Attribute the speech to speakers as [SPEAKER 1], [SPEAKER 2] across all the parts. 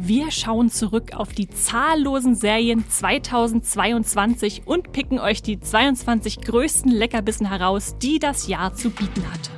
[SPEAKER 1] Wir schauen zurück auf die zahllosen Serien 2022 und picken euch die 22 größten Leckerbissen heraus, die das Jahr zu bieten hatte.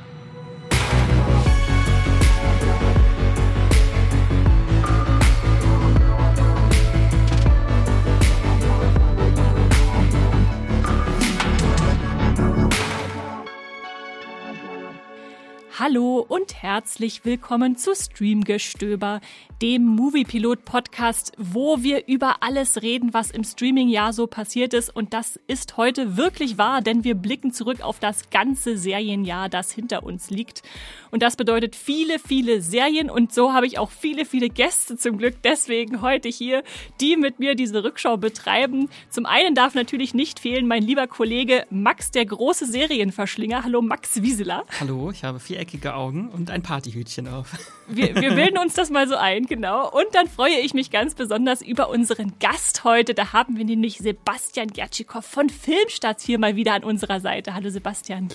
[SPEAKER 1] Hallo und herzlich willkommen zu Streamgestöber, dem Moviepilot-Podcast, wo wir über alles reden, was im Streaming-Jahr so passiert ist. Und das ist heute wirklich wahr, denn wir blicken zurück auf das ganze Serienjahr, das hinter uns liegt. Und das bedeutet viele, viele Serien. Und so habe ich auch viele, viele Gäste zum Glück deswegen heute hier, die mit mir diese Rückschau betreiben. Zum einen darf natürlich nicht fehlen mein lieber Kollege Max, der große Serienverschlinger. Hallo Max Wieseler.
[SPEAKER 2] Hallo, ich habe viereckige eckige Augen und ein Partyhütchen auf.
[SPEAKER 1] Wir, wir bilden uns das mal so ein, genau. Und dann freue ich mich ganz besonders über unseren Gast heute. Da haben wir nämlich Sebastian Gertschikow von Filmstarts hier mal wieder an unserer Seite. Hallo Sebastian.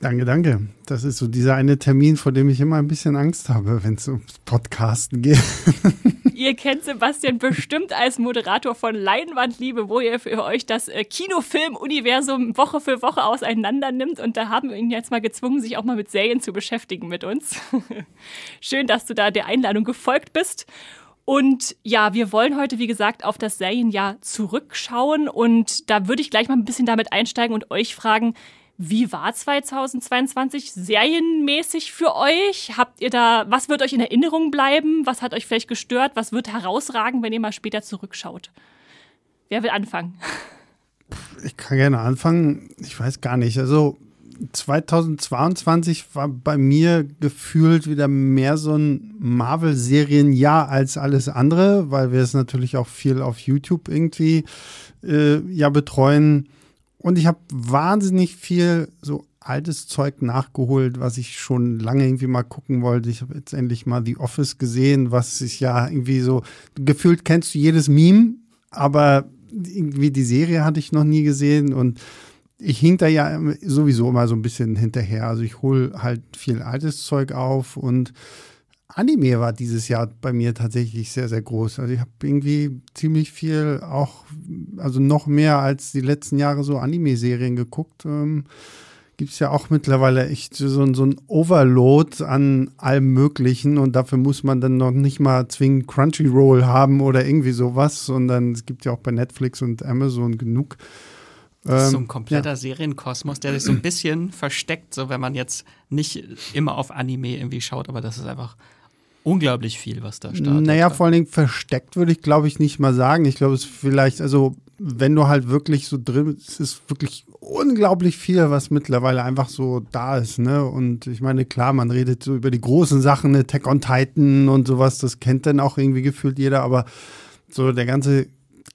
[SPEAKER 3] Danke, danke. Das ist so dieser eine Termin, vor dem ich immer ein bisschen Angst habe, wenn es ums Podcasten geht.
[SPEAKER 1] Ihr kennt Sebastian bestimmt als Moderator von Leinwandliebe, wo ihr für euch das äh, Kinofilm-Universum Woche für Woche auseinander nimmt. Und da haben wir ihn jetzt mal gezwungen, sich auch mal mit Serien zu beschäftigen mit uns. Schön, dass du da der Einladung gefolgt bist. Und ja, wir wollen heute, wie gesagt, auf das Serienjahr zurückschauen. Und da würde ich gleich mal ein bisschen damit einsteigen und euch fragen, wie war 2022 serienmäßig für euch? Habt ihr da, was wird euch in Erinnerung bleiben? Was hat euch vielleicht gestört? Was wird herausragen, wenn ihr mal später zurückschaut? Wer will anfangen?
[SPEAKER 3] Ich kann gerne anfangen. Ich weiß gar nicht. Also 2022 war bei mir gefühlt wieder mehr so ein Marvel-Serienjahr als alles andere, weil wir es natürlich auch viel auf YouTube irgendwie äh, ja betreuen. Und ich habe wahnsinnig viel so altes Zeug nachgeholt, was ich schon lange irgendwie mal gucken wollte. Ich habe jetzt endlich mal The Office gesehen, was ich ja irgendwie so gefühlt kennst du jedes Meme, aber irgendwie die Serie hatte ich noch nie gesehen und ich hink da ja sowieso immer so ein bisschen hinterher. Also ich hole halt viel altes Zeug auf und Anime war dieses Jahr bei mir tatsächlich sehr, sehr groß. Also ich habe irgendwie ziemlich viel auch, also noch mehr als die letzten Jahre so Anime-Serien geguckt. Ähm, Gibt es ja auch mittlerweile echt so, so ein Overload an allem Möglichen und dafür muss man dann noch nicht mal zwingend Crunchyroll haben oder irgendwie sowas, sondern es gibt ja auch bei Netflix und Amazon genug.
[SPEAKER 2] Das ist so ein ähm, kompletter ja. Serienkosmos, der sich so ein bisschen versteckt, so wenn man jetzt nicht immer auf Anime irgendwie schaut, aber das ist einfach unglaublich viel, was da startet.
[SPEAKER 3] Naja, vor allen Dingen versteckt würde ich, glaube ich, nicht mal sagen. Ich glaube, es ist vielleicht, also wenn du halt wirklich so drin bist, es ist wirklich unglaublich viel, was mittlerweile einfach so da ist, ne? Und ich meine, klar, man redet so über die großen Sachen, ne, Tech on Titan und sowas, das kennt dann auch irgendwie gefühlt jeder, aber so der ganze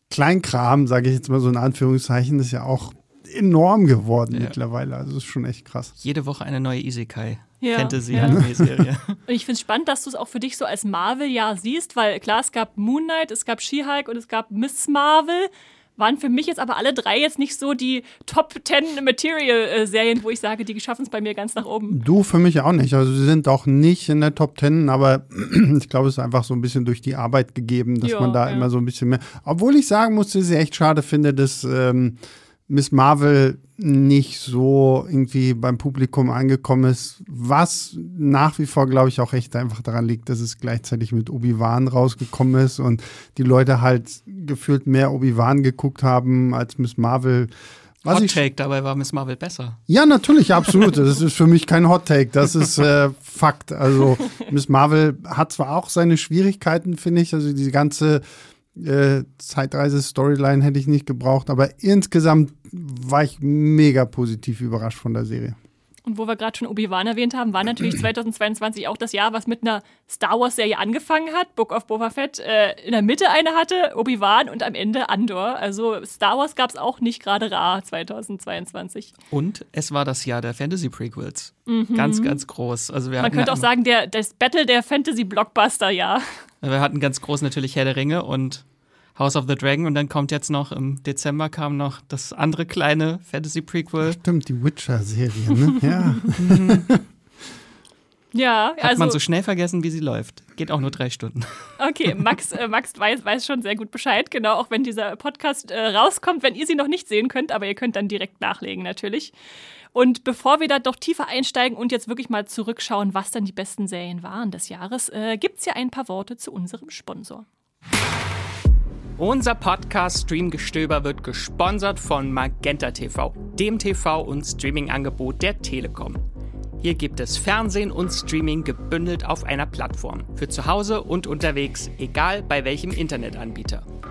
[SPEAKER 3] Kleinkram, sage ich jetzt mal so in Anführungszeichen, ist ja auch enorm geworden ja. mittlerweile. Also das ist schon echt krass.
[SPEAKER 2] Jede Woche eine neue Isekai ja. Fantasy-Anime-Serie.
[SPEAKER 1] und ich finde es spannend, dass du es auch für dich so als Marvel-Jahr siehst, weil klar, es gab Moon Knight, es gab She-Hulk und es gab Miss Marvel. Waren für mich jetzt aber alle drei jetzt nicht so die Top 10 Material-Serien, wo ich sage, die schaffen es bei mir ganz nach oben.
[SPEAKER 3] Du für mich auch nicht. Also sie sind auch nicht in der Top 10, aber ich glaube, es ist einfach so ein bisschen durch die Arbeit gegeben, dass jo, man da ja. immer so ein bisschen mehr. Obwohl ich sagen muss, dass ich echt schade finde, dass ähm, Miss Marvel nicht so irgendwie beim Publikum angekommen ist, was nach wie vor, glaube ich, auch echt einfach daran liegt, dass es gleichzeitig mit Obi-Wan rausgekommen ist und die Leute halt gefühlt mehr Obi-Wan geguckt haben als Miss Marvel.
[SPEAKER 2] Was Hot Take, dabei war Miss Marvel besser.
[SPEAKER 3] Ja, natürlich, absolut. Das ist für mich kein Hot Take, das ist äh, Fakt. Also Miss Marvel hat zwar auch seine Schwierigkeiten, finde ich, also die ganze äh, Zeitreise-Storyline hätte ich nicht gebraucht, aber insgesamt war ich mega positiv überrascht von der Serie.
[SPEAKER 1] Und wo wir gerade schon Obi-Wan erwähnt haben, war natürlich 2022 auch das Jahr, was mit einer Star Wars-Serie angefangen hat. Book of Boba Fett äh, in der Mitte eine hatte, Obi-Wan und am Ende Andor. Also Star Wars gab es auch nicht gerade rar 2022.
[SPEAKER 2] Und es war das Jahr der Fantasy-Prequels. Mhm. Ganz, ganz groß. Also wir
[SPEAKER 1] Man könnte auch sagen, der, das Battle der Fantasy-Blockbuster, ja.
[SPEAKER 2] Wir hatten ganz groß natürlich Herr der Ringe und House of the Dragon und dann kommt jetzt noch im Dezember kam noch das andere kleine Fantasy Prequel.
[SPEAKER 3] Stimmt, die Witcher-Serie, ne? ja.
[SPEAKER 1] Ja,
[SPEAKER 2] Hat man so schnell vergessen, wie sie läuft. Geht auch nur drei Stunden.
[SPEAKER 1] Okay, Max, äh, Max weiß, weiß schon sehr gut Bescheid, genau, auch wenn dieser Podcast äh, rauskommt, wenn ihr sie noch nicht sehen könnt, aber ihr könnt dann direkt nachlegen natürlich. Und bevor wir da doch tiefer einsteigen und jetzt wirklich mal zurückschauen, was dann die besten Serien waren des Jahres, äh, gibt es ja ein paar Worte zu unserem Sponsor.
[SPEAKER 2] Unser Podcast Streamgestöber wird gesponsert von Magenta TV, dem TV- und Streaming-Angebot der Telekom. Hier gibt es Fernsehen und Streaming gebündelt auf einer Plattform. Für zu Hause und unterwegs, egal bei welchem Internetanbieter.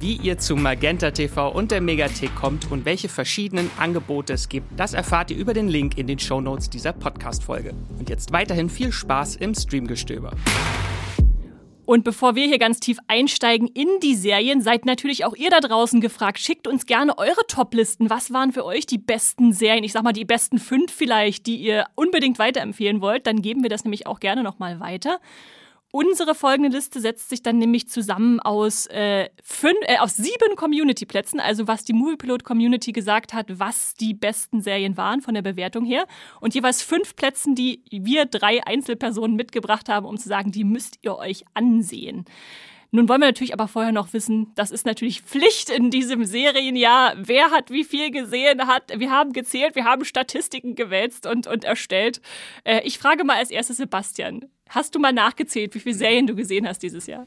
[SPEAKER 2] Wie ihr zu Magenta TV und der Megathek kommt und welche verschiedenen Angebote es gibt, das erfahrt ihr über den Link in den Shownotes dieser Podcast-Folge. Und jetzt weiterhin viel Spaß im Streamgestöber.
[SPEAKER 1] Und bevor wir hier ganz tief einsteigen in die Serien, seid natürlich auch ihr da draußen gefragt. Schickt uns gerne eure Top-Listen. Was waren für euch die besten Serien? Ich sag mal die besten fünf vielleicht, die ihr unbedingt weiterempfehlen wollt. Dann geben wir das nämlich auch gerne nochmal weiter. Unsere folgende Liste setzt sich dann nämlich zusammen aus, äh, fünf, äh, aus sieben Community-Plätzen, also was die Moviepilot-Community gesagt hat, was die besten Serien waren von der Bewertung her. Und jeweils fünf Plätzen, die wir drei Einzelpersonen mitgebracht haben, um zu sagen, die müsst ihr euch ansehen. Nun wollen wir natürlich aber vorher noch wissen, das ist natürlich Pflicht in diesem Serienjahr. Wer hat wie viel gesehen hat? Wir haben gezählt, wir haben Statistiken gewälzt und, und erstellt. Äh, ich frage mal als erstes Sebastian. Hast du mal nachgezählt, wie viele Serien du gesehen hast dieses Jahr?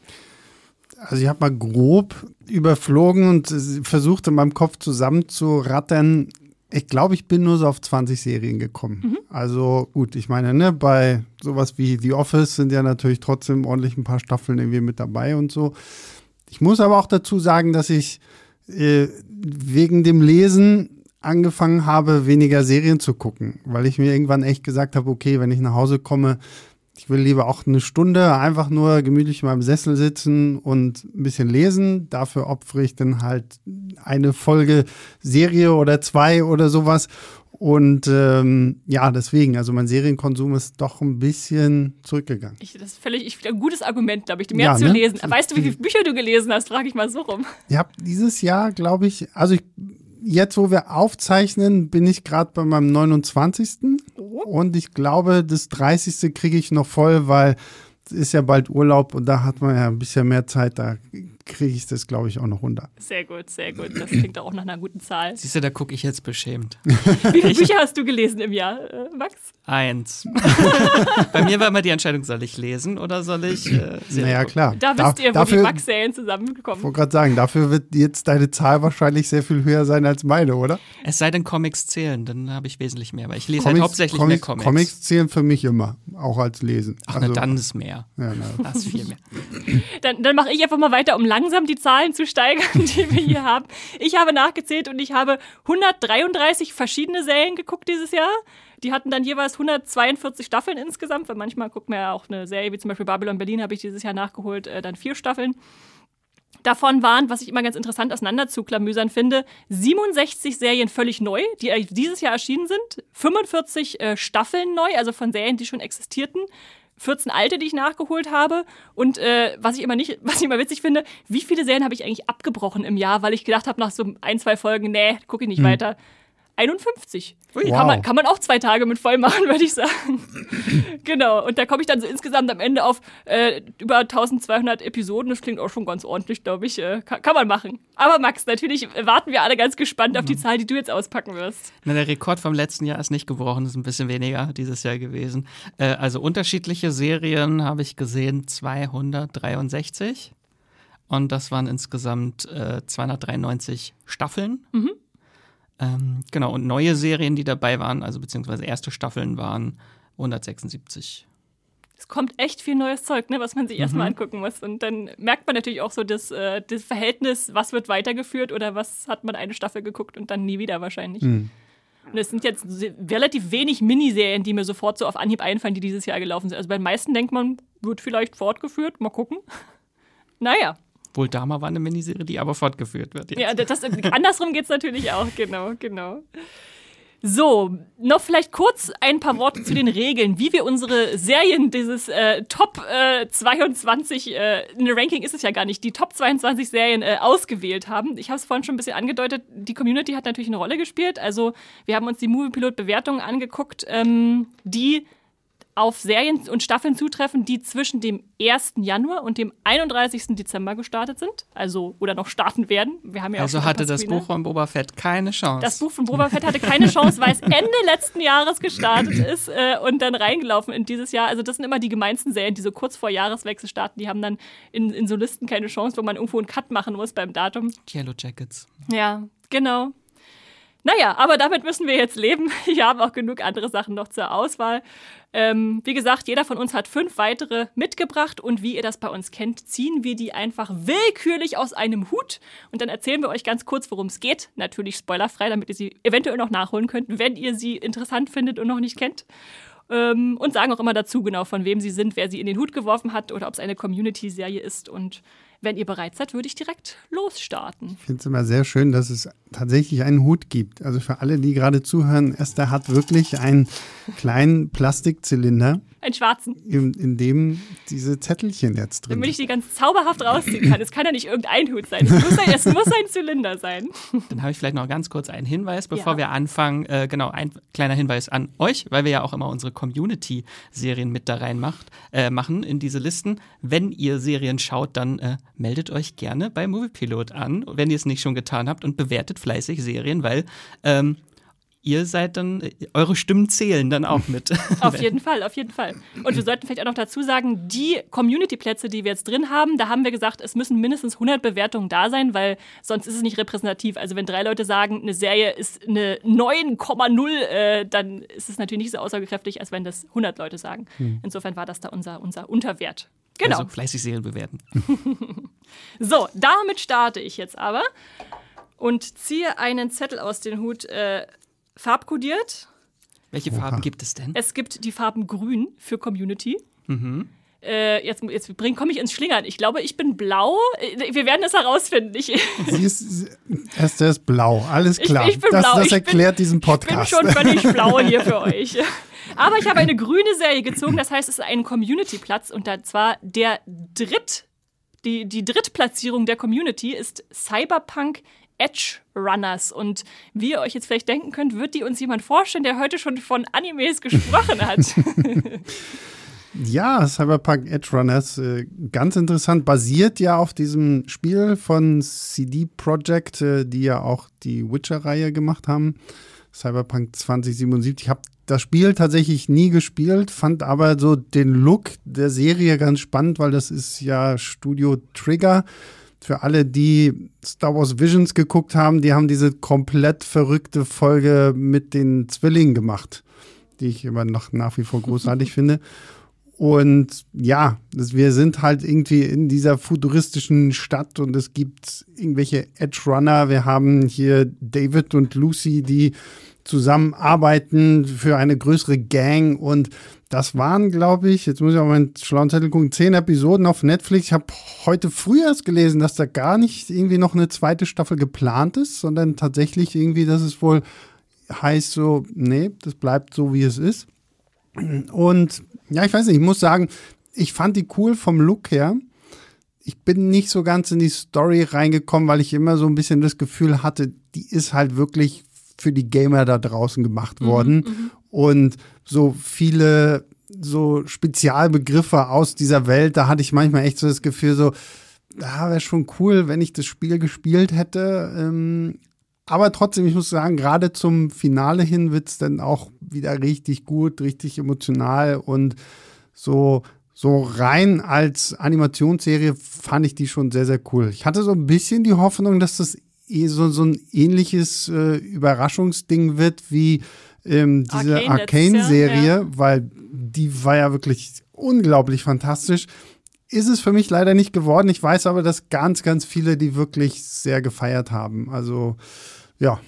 [SPEAKER 3] Also ich habe mal grob überflogen und versucht in meinem Kopf zusammenzurattern. Ich glaube, ich bin nur so auf 20 Serien gekommen. Mhm. Also gut, ich meine, ne, bei sowas wie The Office sind ja natürlich trotzdem ordentlich ein paar Staffeln irgendwie mit dabei und so. Ich muss aber auch dazu sagen, dass ich äh, wegen dem Lesen angefangen habe, weniger Serien zu gucken, weil ich mir irgendwann echt gesagt habe, okay, wenn ich nach Hause komme, ich will lieber auch eine Stunde einfach nur gemütlich in meinem Sessel sitzen und ein bisschen lesen. Dafür opfere ich dann halt eine Folge Serie oder zwei oder sowas. Und ähm, ja, deswegen, also mein Serienkonsum ist doch ein bisschen zurückgegangen.
[SPEAKER 1] Ich, das ist völlig ich, ein gutes Argument, glaube ich, mehr ja, zu ne? lesen. Weißt du, wie viele Bücher du gelesen hast? Frage ich mal so rum.
[SPEAKER 3] Ich habe dieses Jahr, glaube ich, also ich jetzt, wo wir aufzeichnen, bin ich gerade bei meinem 29. Oh. Und ich glaube, das 30. kriege ich noch voll, weil es ist ja bald Urlaub und da hat man ja ein bisschen mehr Zeit. Da kriege ich das, glaube ich, auch noch runter.
[SPEAKER 1] Sehr gut, sehr gut. Das klingt auch nach einer guten Zahl.
[SPEAKER 2] Siehst du, da gucke ich jetzt beschämt.
[SPEAKER 1] Wie viele Bücher hast du gelesen im Jahr, äh, Max?
[SPEAKER 2] Eins. Bei mir war immer die Entscheidung, soll ich lesen oder soll ich äh,
[SPEAKER 3] Naja, klar.
[SPEAKER 1] Da wisst ihr, wo dafür, die Max-Serien zusammengekommen
[SPEAKER 3] Ich wollte gerade sagen, dafür wird jetzt deine Zahl wahrscheinlich sehr viel höher sein als meine, oder?
[SPEAKER 2] Es sei denn, Comics zählen, dann habe ich wesentlich mehr. Aber ich lese halt Comics, halt hauptsächlich Comics, mehr Comics.
[SPEAKER 3] Comics zählen für mich immer, auch als Lesen.
[SPEAKER 2] Ach, also, na, dann ist mehr. Ja, na. Das ist viel mehr.
[SPEAKER 1] Dann, dann mache ich einfach mal weiter, um langsam die Zahlen zu steigern, die wir hier haben. Ich habe nachgezählt und ich habe 133 verschiedene Serien geguckt dieses Jahr. Die hatten dann jeweils 142 Staffeln insgesamt, weil manchmal guckt man ja auch eine Serie wie zum Beispiel Babylon Berlin, habe ich dieses Jahr nachgeholt, äh, dann vier Staffeln. Davon waren, was ich immer ganz interessant auseinanderzuklamüsern finde, 67 Serien völlig neu, die dieses Jahr erschienen sind, 45 äh, Staffeln neu, also von Serien, die schon existierten, 14 alte, die ich nachgeholt habe. Und äh, was ich immer nicht, was ich immer witzig finde, wie viele Serien habe ich eigentlich abgebrochen im Jahr, weil ich gedacht habe, nach so ein, zwei Folgen, nee, gucke ich nicht hm. weiter. 51. Wow. Kann, man, kann man auch zwei Tage mit voll machen, würde ich sagen. genau. Und da komme ich dann so insgesamt am Ende auf äh, über 1200 Episoden. Das klingt auch schon ganz ordentlich, glaube ich. Äh, kann, kann, man machen. Aber Max, natürlich warten wir alle ganz gespannt auf die mhm. Zahl, die du jetzt auspacken wirst.
[SPEAKER 2] Na, der Rekord vom letzten Jahr ist nicht gebrochen, ist ein bisschen weniger dieses Jahr gewesen. Äh, also unterschiedliche Serien habe ich gesehen, 263. Und das waren insgesamt 293 äh, Staffeln. Mhm. Ähm, genau, und neue Serien, die dabei waren, also beziehungsweise erste Staffeln waren 176.
[SPEAKER 1] Es kommt echt viel neues Zeug, ne, was man sich mhm. erstmal angucken muss. Und dann merkt man natürlich auch so das, äh, das Verhältnis, was wird weitergeführt oder was hat man eine Staffel geguckt und dann nie wieder wahrscheinlich. Mhm. Und es sind jetzt relativ wenig Miniserien, die mir sofort so auf Anhieb einfallen, die dieses Jahr gelaufen sind. Also bei den meisten denkt man, wird vielleicht fortgeführt. Mal gucken. Naja.
[SPEAKER 2] Wohl Dama war eine Miniserie, die aber fortgeführt wird.
[SPEAKER 1] Jetzt. Ja, das, andersrum geht es natürlich auch, genau, genau. So, noch vielleicht kurz ein paar Worte zu den Regeln, wie wir unsere Serien, dieses äh, Top äh, 22, äh, eine Ranking ist es ja gar nicht, die Top 22 Serien äh, ausgewählt haben. Ich habe es vorhin schon ein bisschen angedeutet, die Community hat natürlich eine Rolle gespielt. Also wir haben uns die Moviepilot-Bewertungen angeguckt, ähm, die auf Serien und Staffeln zutreffen, die zwischen dem 1. Januar und dem 31. Dezember gestartet sind. Also, oder noch starten werden. Wir haben ja
[SPEAKER 2] also hatte das Buch von Boba Fett keine Chance.
[SPEAKER 1] Das Buch von Boba Fett hatte keine Chance, weil es Ende letzten Jahres gestartet ist äh, und dann reingelaufen in dieses Jahr. Also, das sind immer die gemeinsten Serien, die so kurz vor Jahreswechsel starten. Die haben dann in, in so Listen keine Chance, wo man irgendwo einen Cut machen muss beim Datum.
[SPEAKER 2] Yellow Jackets.
[SPEAKER 1] Ja, genau. Naja, aber damit müssen wir jetzt leben. Wir haben auch genug andere Sachen noch zur Auswahl. Ähm, wie gesagt, jeder von uns hat fünf weitere mitgebracht und wie ihr das bei uns kennt, ziehen wir die einfach willkürlich aus einem Hut und dann erzählen wir euch ganz kurz, worum es geht. Natürlich spoilerfrei, damit ihr sie eventuell noch nachholen könnt, wenn ihr sie interessant findet und noch nicht kennt. Ähm, und sagen auch immer dazu genau, von wem sie sind, wer sie in den Hut geworfen hat oder ob es eine Community-Serie ist und wenn ihr bereit seid, würde ich direkt losstarten.
[SPEAKER 3] Ich finde es immer sehr schön, dass es tatsächlich einen Hut gibt. Also für alle, die gerade zuhören, Esther hat wirklich einen kleinen Plastikzylinder
[SPEAKER 1] einen schwarzen.
[SPEAKER 3] In, in, dem diese Zettelchen jetzt drin
[SPEAKER 1] sind. Damit ich die ganz zauberhaft rausziehen kann. Es kann ja nicht irgendein Hut sein. Es muss ein, es muss ein Zylinder sein.
[SPEAKER 2] Dann habe ich vielleicht noch ganz kurz einen Hinweis, bevor ja. wir anfangen. Äh, genau, ein kleiner Hinweis an euch, weil wir ja auch immer unsere Community-Serien mit da rein macht, äh, machen in diese Listen. Wenn ihr Serien schaut, dann äh, meldet euch gerne bei Moviepilot an, wenn ihr es nicht schon getan habt und bewertet fleißig Serien, weil ähm, ihr seid dann, eure Stimmen zählen dann auch mit.
[SPEAKER 1] auf jeden Fall, auf jeden Fall. Und wir sollten vielleicht auch noch dazu sagen, die Community-Plätze, die wir jetzt drin haben, da haben wir gesagt, es müssen mindestens 100 Bewertungen da sein, weil sonst ist es nicht repräsentativ. Also wenn drei Leute sagen, eine Serie ist eine 9,0, äh, dann ist es natürlich nicht so aussagekräftig, als wenn das 100 Leute sagen. Hm. Insofern war das da unser, unser Unterwert. Genau. Also
[SPEAKER 2] fleißig Serien bewerten.
[SPEAKER 1] so, damit starte ich jetzt aber und ziehe einen Zettel aus dem Hut. Äh, farbkodiert.
[SPEAKER 2] Welche Farben Oha. gibt es denn?
[SPEAKER 1] Es gibt die Farben Grün für Community. Mhm. Äh, jetzt jetzt komme ich ins Schlingern. Ich glaube, ich bin blau. Äh, wir werden es herausfinden. Ich
[SPEAKER 3] Sie ist, Esther ist blau. Alles klar. Ich, ich bin das, blau. Das erklärt bin, diesen Podcast.
[SPEAKER 1] Ich bin schon völlig blau hier für euch. Aber ich habe eine grüne Serie gezogen. Das heißt, es ist ein Community-Platz. Und zwar der Dritt, die, die Drittplatzierung der Community ist Cyberpunk Edge Runners. Und wie ihr euch jetzt vielleicht denken könnt, wird die uns jemand vorstellen, der heute schon von Animes gesprochen hat.
[SPEAKER 3] Ja, Cyberpunk Edge Runners, äh, ganz interessant, basiert ja auf diesem Spiel von CD Projekt, äh, die ja auch die Witcher-Reihe gemacht haben. Cyberpunk 2077. Ich habe das Spiel tatsächlich nie gespielt, fand aber so den Look der Serie ganz spannend, weil das ist ja Studio Trigger für alle, die Star Wars Visions geguckt haben, die haben diese komplett verrückte Folge mit den Zwillingen gemacht, die ich immer noch nach wie vor großartig finde. Und ja, wir sind halt irgendwie in dieser futuristischen Stadt und es gibt irgendwelche Edge Runner. Wir haben hier David und Lucy, die zusammenarbeiten für eine größere Gang und das waren, glaube ich, jetzt muss ich auf meinen schlauen Zettel gucken, zehn Episoden auf Netflix. Ich habe heute früh erst gelesen, dass da gar nicht irgendwie noch eine zweite Staffel geplant ist, sondern tatsächlich irgendwie, dass es wohl heißt so, nee, das bleibt so, wie es ist. Und ja, ich weiß nicht, ich muss sagen, ich fand die cool vom Look her. Ich bin nicht so ganz in die Story reingekommen, weil ich immer so ein bisschen das Gefühl hatte, die ist halt wirklich für die Gamer da draußen gemacht mhm, worden. Mhm, und so viele so Spezialbegriffe aus dieser Welt, da hatte ich manchmal echt so das Gefühl, so, ja, wäre schon cool, wenn ich das Spiel gespielt hätte. Ähm, aber trotzdem, ich muss sagen, gerade zum Finale hin wird es dann auch wieder richtig gut, richtig emotional und so, so rein als Animationsserie fand ich die schon sehr, sehr cool. Ich hatte so ein bisschen die Hoffnung, dass das so, so ein ähnliches äh, Überraschungsding wird wie ähm, diese Arcane-Serie, ja. weil die war ja wirklich unglaublich fantastisch. Ist es für mich leider nicht geworden. Ich weiß aber, dass ganz, ganz viele die wirklich sehr gefeiert haben. Also, ja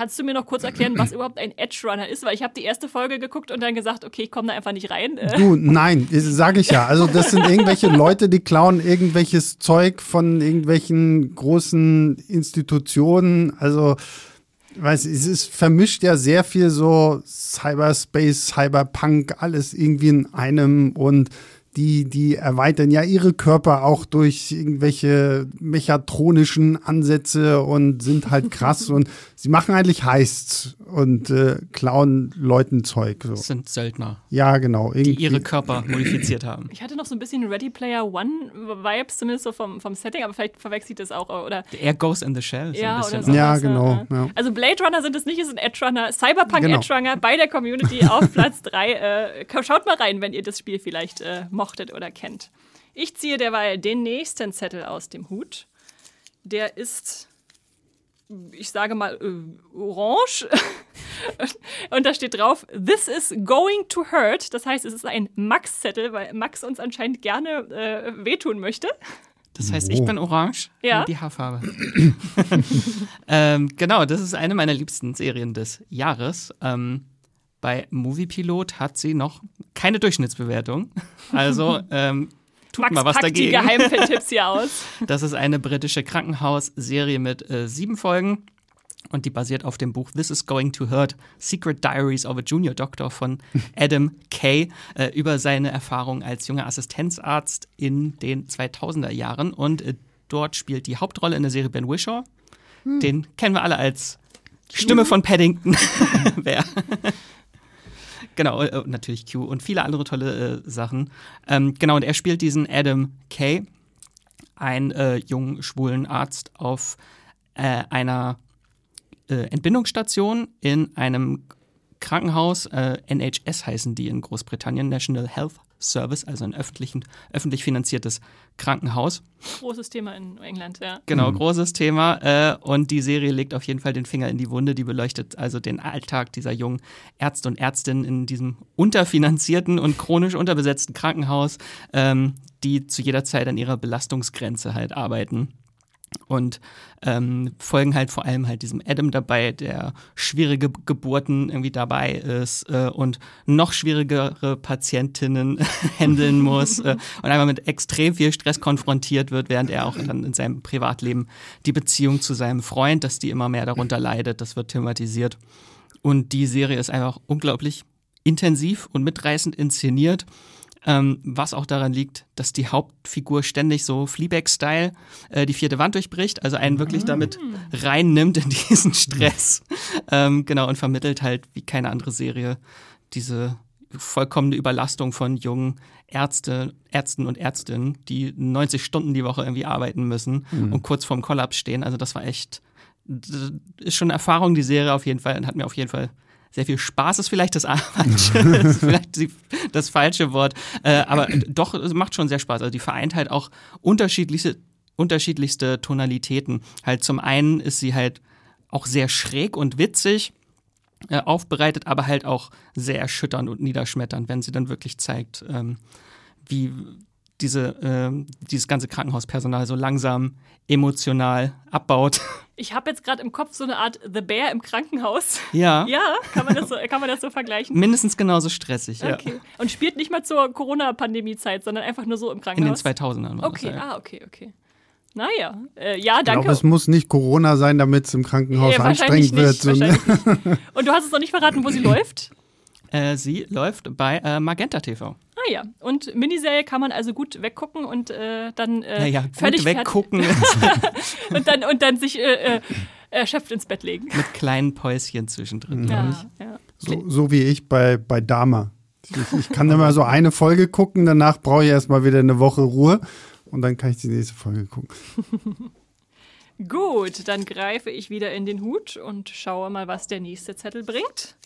[SPEAKER 1] Kannst du mir noch kurz erklären, was überhaupt ein Edge Runner ist? Weil ich habe die erste Folge geguckt und dann gesagt, okay, ich komme da einfach nicht rein. Äh.
[SPEAKER 3] Du, nein, sage ich ja. Also das sind irgendwelche Leute, die klauen irgendwelches Zeug von irgendwelchen großen Institutionen. Also weiß, es ist vermischt ja sehr viel so Cyberspace, Cyberpunk, alles irgendwie in einem und die, die erweitern ja ihre Körper auch durch irgendwelche mechatronischen Ansätze und sind halt krass und sie machen eigentlich Heists und äh, klauen Leuten Zeug. So.
[SPEAKER 2] Das sind Söldner.
[SPEAKER 3] Ja, genau.
[SPEAKER 2] Irgendwie. Die ihre Körper modifiziert haben.
[SPEAKER 1] Ich hatte noch so ein bisschen Ready Player One-Vibes, zumindest so vom, vom Setting, aber vielleicht verwechselt das auch. Oder
[SPEAKER 2] Air Ghost in the Shell.
[SPEAKER 1] Ja,
[SPEAKER 2] so
[SPEAKER 1] so
[SPEAKER 3] ja genau. Ja.
[SPEAKER 1] Also Blade Runner sind es nicht, es sind Edge Runner. Cyberpunk genau. Edge Runner bei der Community auf Platz 3. Äh, schaut mal rein, wenn ihr das Spiel vielleicht äh, mochtet oder kennt. Ich ziehe derweil den nächsten Zettel aus dem Hut. Der ist ich sage mal, äh, orange. und da steht drauf, This is going to hurt. Das heißt, es ist ein Max-Zettel, weil Max uns anscheinend gerne äh, wehtun möchte.
[SPEAKER 2] Das heißt, ich bin orange,
[SPEAKER 1] ja.
[SPEAKER 2] die Haarfarbe. ähm, genau, das ist eine meiner liebsten Serien des Jahres. Ähm, bei Moviepilot hat sie noch keine Durchschnittsbewertung. Also ähm, tut
[SPEAKER 1] Max
[SPEAKER 2] mal was
[SPEAKER 1] packt
[SPEAKER 2] dagegen.
[SPEAKER 1] die Geheimtipps hier aus.
[SPEAKER 2] Das ist eine britische Krankenhausserie mit äh, sieben Folgen. Und die basiert auf dem Buch This is Going to Hurt, Secret Diaries of a Junior Doctor von Adam Kay äh, über seine Erfahrung als junger Assistenzarzt in den 2000er Jahren. Und äh, dort spielt die Hauptrolle in der Serie Ben Wishaw. Hm. Den kennen wir alle als Stimme von Paddington. Wer? Genau, äh, natürlich Q und viele andere tolle äh, Sachen. Ähm, genau, und er spielt diesen Adam Kay, einen äh, jungen, schwulen Arzt auf äh, einer äh, Entbindungsstation in einem Krankenhaus, äh, NHS heißen die in Großbritannien, National Health Service, also ein öffentlich, öffentlich finanziertes Krankenhaus.
[SPEAKER 1] Großes Thema in England, ja.
[SPEAKER 2] Genau, mhm. großes Thema. Äh, und die Serie legt auf jeden Fall den Finger in die Wunde, die beleuchtet also den Alltag dieser jungen Ärzte und Ärztinnen in diesem unterfinanzierten und chronisch unterbesetzten Krankenhaus, ähm, die zu jeder Zeit an ihrer Belastungsgrenze halt arbeiten und ähm, folgen halt vor allem halt diesem Adam dabei, der schwierige Geburten irgendwie dabei ist äh, und noch schwierigere Patientinnen handeln muss äh, und einmal mit extrem viel Stress konfrontiert wird, während er auch dann in seinem Privatleben die Beziehung zu seinem Freund, dass die immer mehr darunter leidet, das wird thematisiert. Und die Serie ist einfach unglaublich intensiv und mitreißend inszeniert. Ähm, was auch daran liegt, dass die Hauptfigur ständig so Fleabag-Style äh, die vierte Wand durchbricht, also einen wirklich damit reinnimmt in diesen Stress. ähm, genau, und vermittelt halt wie keine andere Serie diese vollkommene Überlastung von jungen Ärzte, Ärzten und Ärztinnen, die 90 Stunden die Woche irgendwie arbeiten müssen mhm. und kurz vorm Kollaps stehen. Also das war echt, das ist schon eine Erfahrung, die Serie auf jeden Fall, und hat mir auf jeden Fall sehr viel Spaß ist vielleicht das, ist vielleicht das falsche Wort, äh, aber doch, es macht schon sehr Spaß. Also die vereint halt auch unterschiedlichste, unterschiedlichste Tonalitäten. Halt zum einen ist sie halt auch sehr schräg und witzig äh, aufbereitet, aber halt auch sehr erschütternd und niederschmetternd, wenn sie dann wirklich zeigt, ähm, wie diese, äh, dieses ganze Krankenhauspersonal so langsam emotional abbaut.
[SPEAKER 1] Ich habe jetzt gerade im Kopf so eine Art The Bear im Krankenhaus.
[SPEAKER 2] Ja.
[SPEAKER 1] Ja, kann man das so, kann man das so vergleichen?
[SPEAKER 2] Mindestens genauso stressig, ja.
[SPEAKER 1] Okay. Und spielt nicht mal zur Corona-Pandemie-Zeit, sondern einfach nur so im Krankenhaus?
[SPEAKER 2] In den 2000ern.
[SPEAKER 1] Okay, das, ah, okay, okay. Naja, äh, ja, danke. Ich
[SPEAKER 3] glaube, es muss nicht Corona sein, damit es im Krankenhaus ja, anstrengend
[SPEAKER 1] nicht,
[SPEAKER 3] wird.
[SPEAKER 1] Und du hast es noch nicht verraten, wo sie läuft?
[SPEAKER 2] Äh, sie läuft bei äh, Magenta TV.
[SPEAKER 1] Ja, und Miniserie kann man also gut weggucken und äh, dann äh,
[SPEAKER 2] naja,
[SPEAKER 1] völlig
[SPEAKER 2] weggucken.
[SPEAKER 1] und, dann, und dann sich äh, äh, erschöpft ins Bett legen.
[SPEAKER 2] Mit kleinen Päuschen zwischendrin,
[SPEAKER 1] ja, ja.
[SPEAKER 3] So, so, wie ich bei, bei Dama. Ich, ich kann immer so eine Folge gucken, danach brauche ich erstmal wieder eine Woche Ruhe und dann kann ich die nächste Folge gucken.
[SPEAKER 1] Gut, dann greife ich wieder in den Hut und schaue mal, was der nächste Zettel bringt.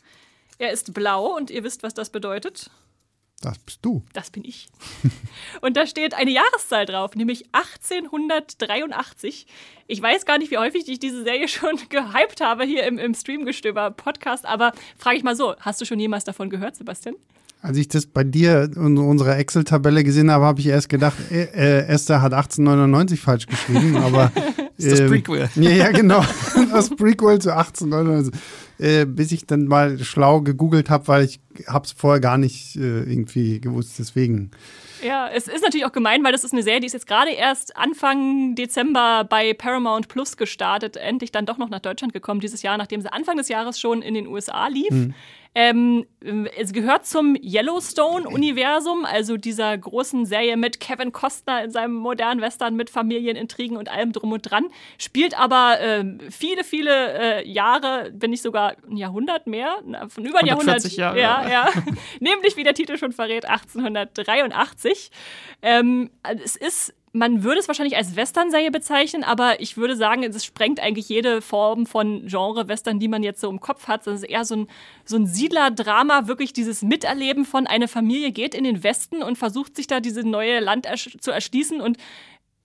[SPEAKER 1] Er ist blau und ihr wisst, was das bedeutet.
[SPEAKER 3] Das bist du.
[SPEAKER 1] Das bin ich. Und da steht eine Jahreszahl drauf, nämlich 1883. Ich weiß gar nicht, wie häufig ich diese Serie schon gehypt habe hier im, im Streamgestöber-Podcast, aber frage ich mal so: Hast du schon jemals davon gehört, Sebastian?
[SPEAKER 3] Als ich das bei dir in unserer Excel-Tabelle gesehen habe, habe ich erst gedacht, äh, äh Esther hat 1899 falsch geschrieben, aber
[SPEAKER 2] Das ähm, Prequel.
[SPEAKER 3] Ja, ja, genau. Das Prequel zu 1899. Äh, bis ich dann mal schlau gegoogelt habe, weil ich habe es vorher gar nicht äh, irgendwie gewusst. Deswegen.
[SPEAKER 1] Ja, es ist natürlich auch gemein, weil das ist eine Serie, die ist jetzt gerade erst Anfang Dezember bei Paramount Plus gestartet, endlich dann doch noch nach Deutschland gekommen dieses Jahr, nachdem sie Anfang des Jahres schon in den USA lief. Mhm. Ähm, es gehört zum Yellowstone-Universum, also dieser großen Serie mit Kevin Costner in seinem modernen Western mit Familienintrigen und allem drum und dran. Spielt aber äh, viele, viele äh, Jahre, wenn nicht sogar ein Jahrhundert mehr, von über ein Jahrhundert.
[SPEAKER 2] Jahre.
[SPEAKER 1] Ja, ja. Nämlich, wie der Titel schon verrät, 1883. Ähm, es ist man würde es wahrscheinlich als Western-Serie bezeichnen, aber ich würde sagen, es sprengt eigentlich jede Form von Genre-Western, die man jetzt so im Kopf hat. Das ist eher so ein, so ein Siedler-Drama, wirklich dieses Miterleben von einer Familie geht in den Westen und versucht sich da diese neue Land ersch zu erschließen und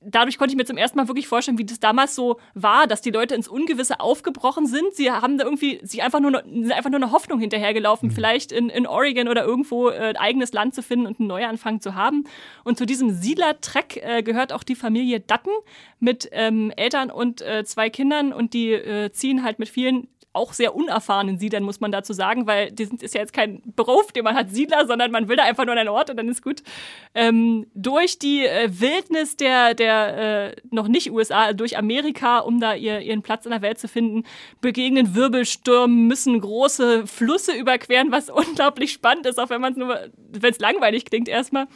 [SPEAKER 1] dadurch konnte ich mir zum ersten Mal wirklich vorstellen, wie das damals so war, dass die Leute ins Ungewisse aufgebrochen sind. Sie haben da irgendwie sich einfach nur, sind einfach nur eine Hoffnung hinterhergelaufen, mhm. vielleicht in, in Oregon oder irgendwo äh, ein eigenes Land zu finden und einen Neuanfang zu haben. Und zu diesem Siedler-Trek äh, gehört auch die Familie Dutton mit ähm, Eltern und äh, zwei Kindern und die äh, ziehen halt mit vielen auch sehr unerfahrenen Siedlern, muss man dazu sagen, weil das ist ja jetzt kein Beruf, den man hat Siedler, sondern man will da einfach nur einen Ort und dann ist gut. Ähm, durch die äh, Wildnis der, der äh, noch nicht USA, durch Amerika, um da ihr, ihren Platz in der Welt zu finden, begegnen Wirbelstürmen, müssen große Flüsse überqueren, was unglaublich spannend ist, auch wenn es langweilig klingt erstmal.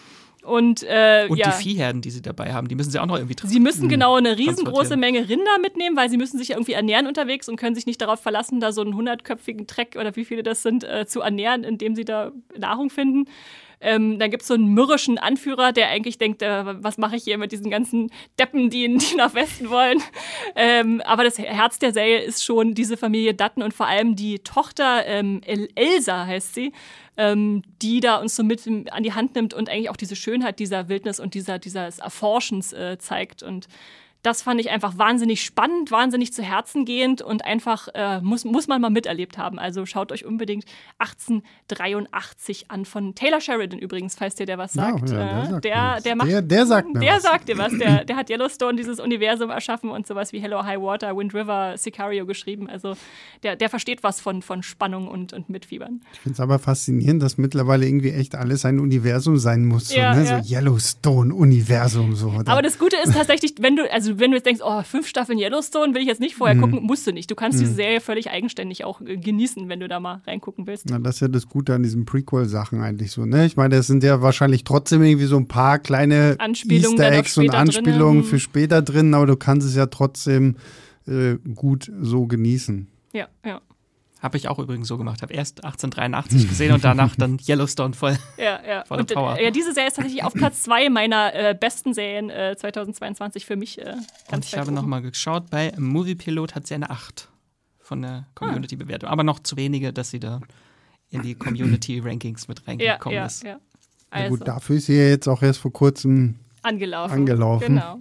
[SPEAKER 1] Und, äh,
[SPEAKER 2] und
[SPEAKER 1] ja.
[SPEAKER 2] die Viehherden, die sie dabei haben, die müssen sie auch noch irgendwie
[SPEAKER 1] Sie müssen genau eine riesengroße Menge Rinder mitnehmen, weil sie müssen sich irgendwie ernähren unterwegs und können sich nicht darauf verlassen, da so einen hundertköpfigen Treck oder wie viele das sind, äh, zu ernähren, indem sie da Nahrung finden. Ähm, dann gibt es so einen mürrischen Anführer, der eigentlich denkt, äh, was mache ich hier mit diesen ganzen Deppen, die, die nach Westen wollen. Ähm, aber das Herz der Serie ist schon diese Familie Dutton und vor allem die Tochter ähm, Elsa heißt sie, ähm, die da uns so mit an die Hand nimmt und eigentlich auch diese Schönheit dieser Wildnis und dieser, dieses Erforschens äh, zeigt. Und das fand ich einfach wahnsinnig spannend, wahnsinnig zu Herzen gehend und einfach äh, muss, muss man mal miterlebt haben. Also schaut euch unbedingt 1883 an von Taylor Sheridan übrigens, falls dir der was sagt. Ja, ja, der, äh, sagt der, der, macht,
[SPEAKER 3] der, der, sagt
[SPEAKER 1] Der was. sagt dir was. Der, der hat Yellowstone, dieses Universum erschaffen und sowas wie Hello High Water, Wind River, Sicario geschrieben. Also der, der versteht was von, von Spannung und, und Mitfiebern.
[SPEAKER 3] Ich finde es aber faszinierend, dass mittlerweile irgendwie echt alles ein Universum sein muss. So, ja, ne? so Yellowstone-Universum. So,
[SPEAKER 1] aber das Gute ist tatsächlich, wenn du, also wenn du jetzt denkst, oh, fünf Staffeln Yellowstone will ich jetzt nicht vorher mhm. gucken, musst du nicht. Du kannst mhm. diese Serie völlig eigenständig auch äh, genießen, wenn du da mal reingucken willst.
[SPEAKER 3] Na, das ist ja das Gute an diesen Prequel-Sachen eigentlich so, ne? Ich meine, das sind ja wahrscheinlich trotzdem irgendwie so ein paar kleine
[SPEAKER 1] Anspielungen
[SPEAKER 3] Easter Eggs und Anspielungen drin. für später drin, aber du kannst es ja trotzdem äh, gut so genießen.
[SPEAKER 1] Ja, ja.
[SPEAKER 2] Habe ich auch übrigens so gemacht. Habe erst 1883 gesehen und danach dann Yellowstone voll.
[SPEAKER 1] Ja, ja. Voller und, äh, Power. ja, diese Serie ist tatsächlich auf Platz zwei meiner äh, besten Serien äh, 2022 für mich. Äh,
[SPEAKER 2] und ich habe nochmal geschaut, bei Movie Pilot hat sie eine 8 von der Community-Bewertung. Aber noch zu wenige, dass sie da in die Community-Rankings mit reingekommen
[SPEAKER 1] ja, ja,
[SPEAKER 2] ist.
[SPEAKER 1] Ja.
[SPEAKER 3] Also. Ja, gut, dafür ist sie ja jetzt auch erst vor kurzem
[SPEAKER 1] angelaufen.
[SPEAKER 3] angelaufen.
[SPEAKER 1] Genau.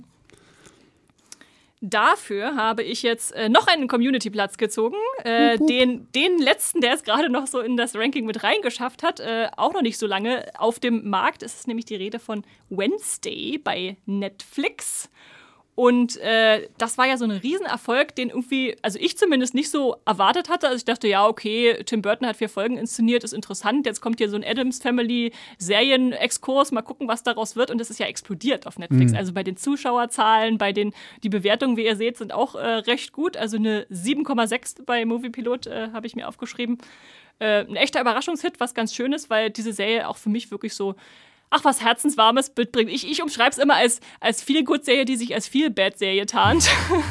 [SPEAKER 1] Dafür habe ich jetzt äh, noch einen Community-Platz gezogen. Äh, den, den letzten, der es gerade noch so in das Ranking mit reingeschafft hat, äh, auch noch nicht so lange auf dem Markt. Es ist nämlich die Rede von Wednesday bei Netflix. Und äh, das war ja so ein Riesenerfolg, den irgendwie, also ich zumindest nicht so erwartet hatte. Also ich dachte, ja, okay, Tim Burton hat vier Folgen inszeniert, ist interessant. Jetzt kommt hier so ein Adams Family Serien-Exkurs, mal gucken, was daraus wird. Und das ist ja explodiert auf Netflix. Mhm. Also bei den Zuschauerzahlen, bei den, die Bewertungen, wie ihr seht, sind auch äh, recht gut. Also eine 7,6 bei Movie Pilot äh, habe ich mir aufgeschrieben. Äh, ein echter Überraschungshit, was ganz schön ist, weil diese Serie auch für mich wirklich so ach, was Herzenswarmes bringt. Ich, ich umschreibe es immer als, als Feel-Good-Serie, die sich als Feel-Bad-Serie tarnt.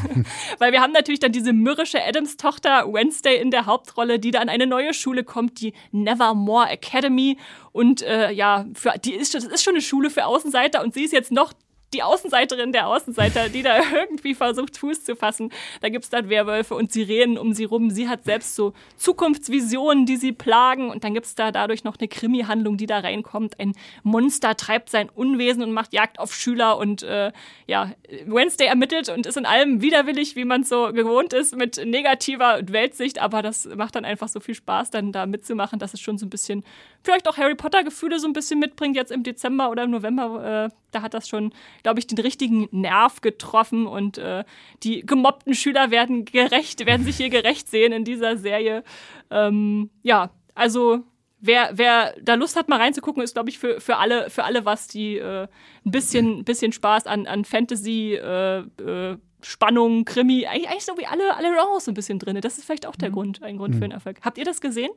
[SPEAKER 1] Weil wir haben natürlich dann diese mürrische Adams-Tochter Wednesday in der Hauptrolle, die da an eine neue Schule kommt, die Nevermore Academy. Und äh, ja, für, die ist, das ist schon eine Schule für Außenseiter und sie ist jetzt noch die Außenseiterin der Außenseiter, die da irgendwie versucht, Fuß zu fassen. Da gibt es dann Werwölfe und Sirenen um sie rum. Sie hat selbst so Zukunftsvisionen, die sie plagen. Und dann gibt es da dadurch noch eine Krimi-Handlung, die da reinkommt. Ein Monster treibt sein Unwesen und macht Jagd auf Schüler. Und äh, ja, Wednesday ermittelt und ist in allem widerwillig, wie man so gewohnt ist, mit negativer Weltsicht. Aber das macht dann einfach so viel Spaß, dann da mitzumachen, dass es schon so ein bisschen vielleicht auch Harry Potter-Gefühle so ein bisschen mitbringt, jetzt im Dezember oder im November. Äh, da hat das schon, glaube ich, den richtigen Nerv getroffen und äh, die gemobbten Schüler werden gerecht, werden sich hier gerecht sehen in dieser Serie. Ähm, ja, also wer, wer da Lust hat, mal reinzugucken, ist, glaube ich, für, für, alle, für alle was, die äh, ein bisschen, bisschen Spaß an, an Fantasy, äh, äh, Spannung, Krimi, eigentlich, eigentlich so wie alle, alle Genres ein bisschen drin. Das ist vielleicht auch der mhm. Grund, ein Grund mhm. für den Erfolg. Habt ihr das gesehen?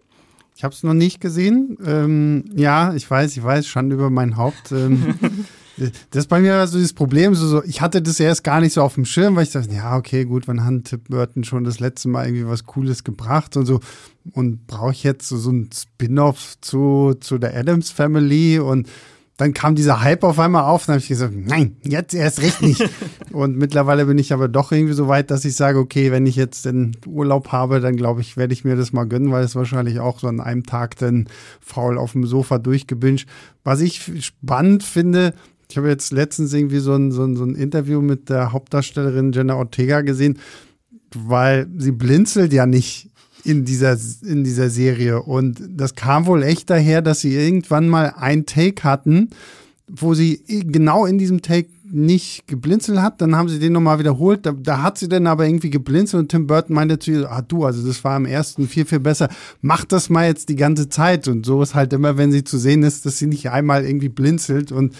[SPEAKER 3] Ich habe es noch nicht gesehen. Ähm, ja, ich weiß, ich weiß, Schande über mein Haupt. Ähm, das ist bei mir so dieses Problem. So, so, ich hatte das erst gar nicht so auf dem Schirm, weil ich dachte, ja, okay, gut, wann hat Tim Burton schon das letzte Mal irgendwie was Cooles gebracht und so. Und brauche ich jetzt so, so ein Spin-off zu, zu der Adams Family und dann kam dieser Hype auf einmal auf, dann habe ich gesagt, nein, jetzt erst recht nicht. und mittlerweile bin ich aber doch irgendwie so weit, dass ich sage, okay, wenn ich jetzt den Urlaub habe, dann glaube ich, werde ich mir das mal gönnen, weil es wahrscheinlich auch so an einem Tag dann faul auf dem Sofa durchgebinged. Was ich spannend finde, ich habe jetzt letztens irgendwie so ein, so, ein, so ein Interview mit der Hauptdarstellerin Jenna Ortega gesehen, weil sie blinzelt ja nicht in dieser, in dieser Serie. Und das kam wohl echt daher, dass sie irgendwann mal ein Take hatten, wo sie genau in diesem Take nicht geblinzelt hat. Dann haben sie den nochmal wiederholt. Da, da, hat sie dann aber irgendwie geblinzelt und Tim Burton meinte zu ihr, ah du, also das war am ersten viel, viel besser. Mach das mal jetzt die ganze Zeit. Und so ist halt immer, wenn sie zu sehen ist, dass sie nicht einmal irgendwie blinzelt und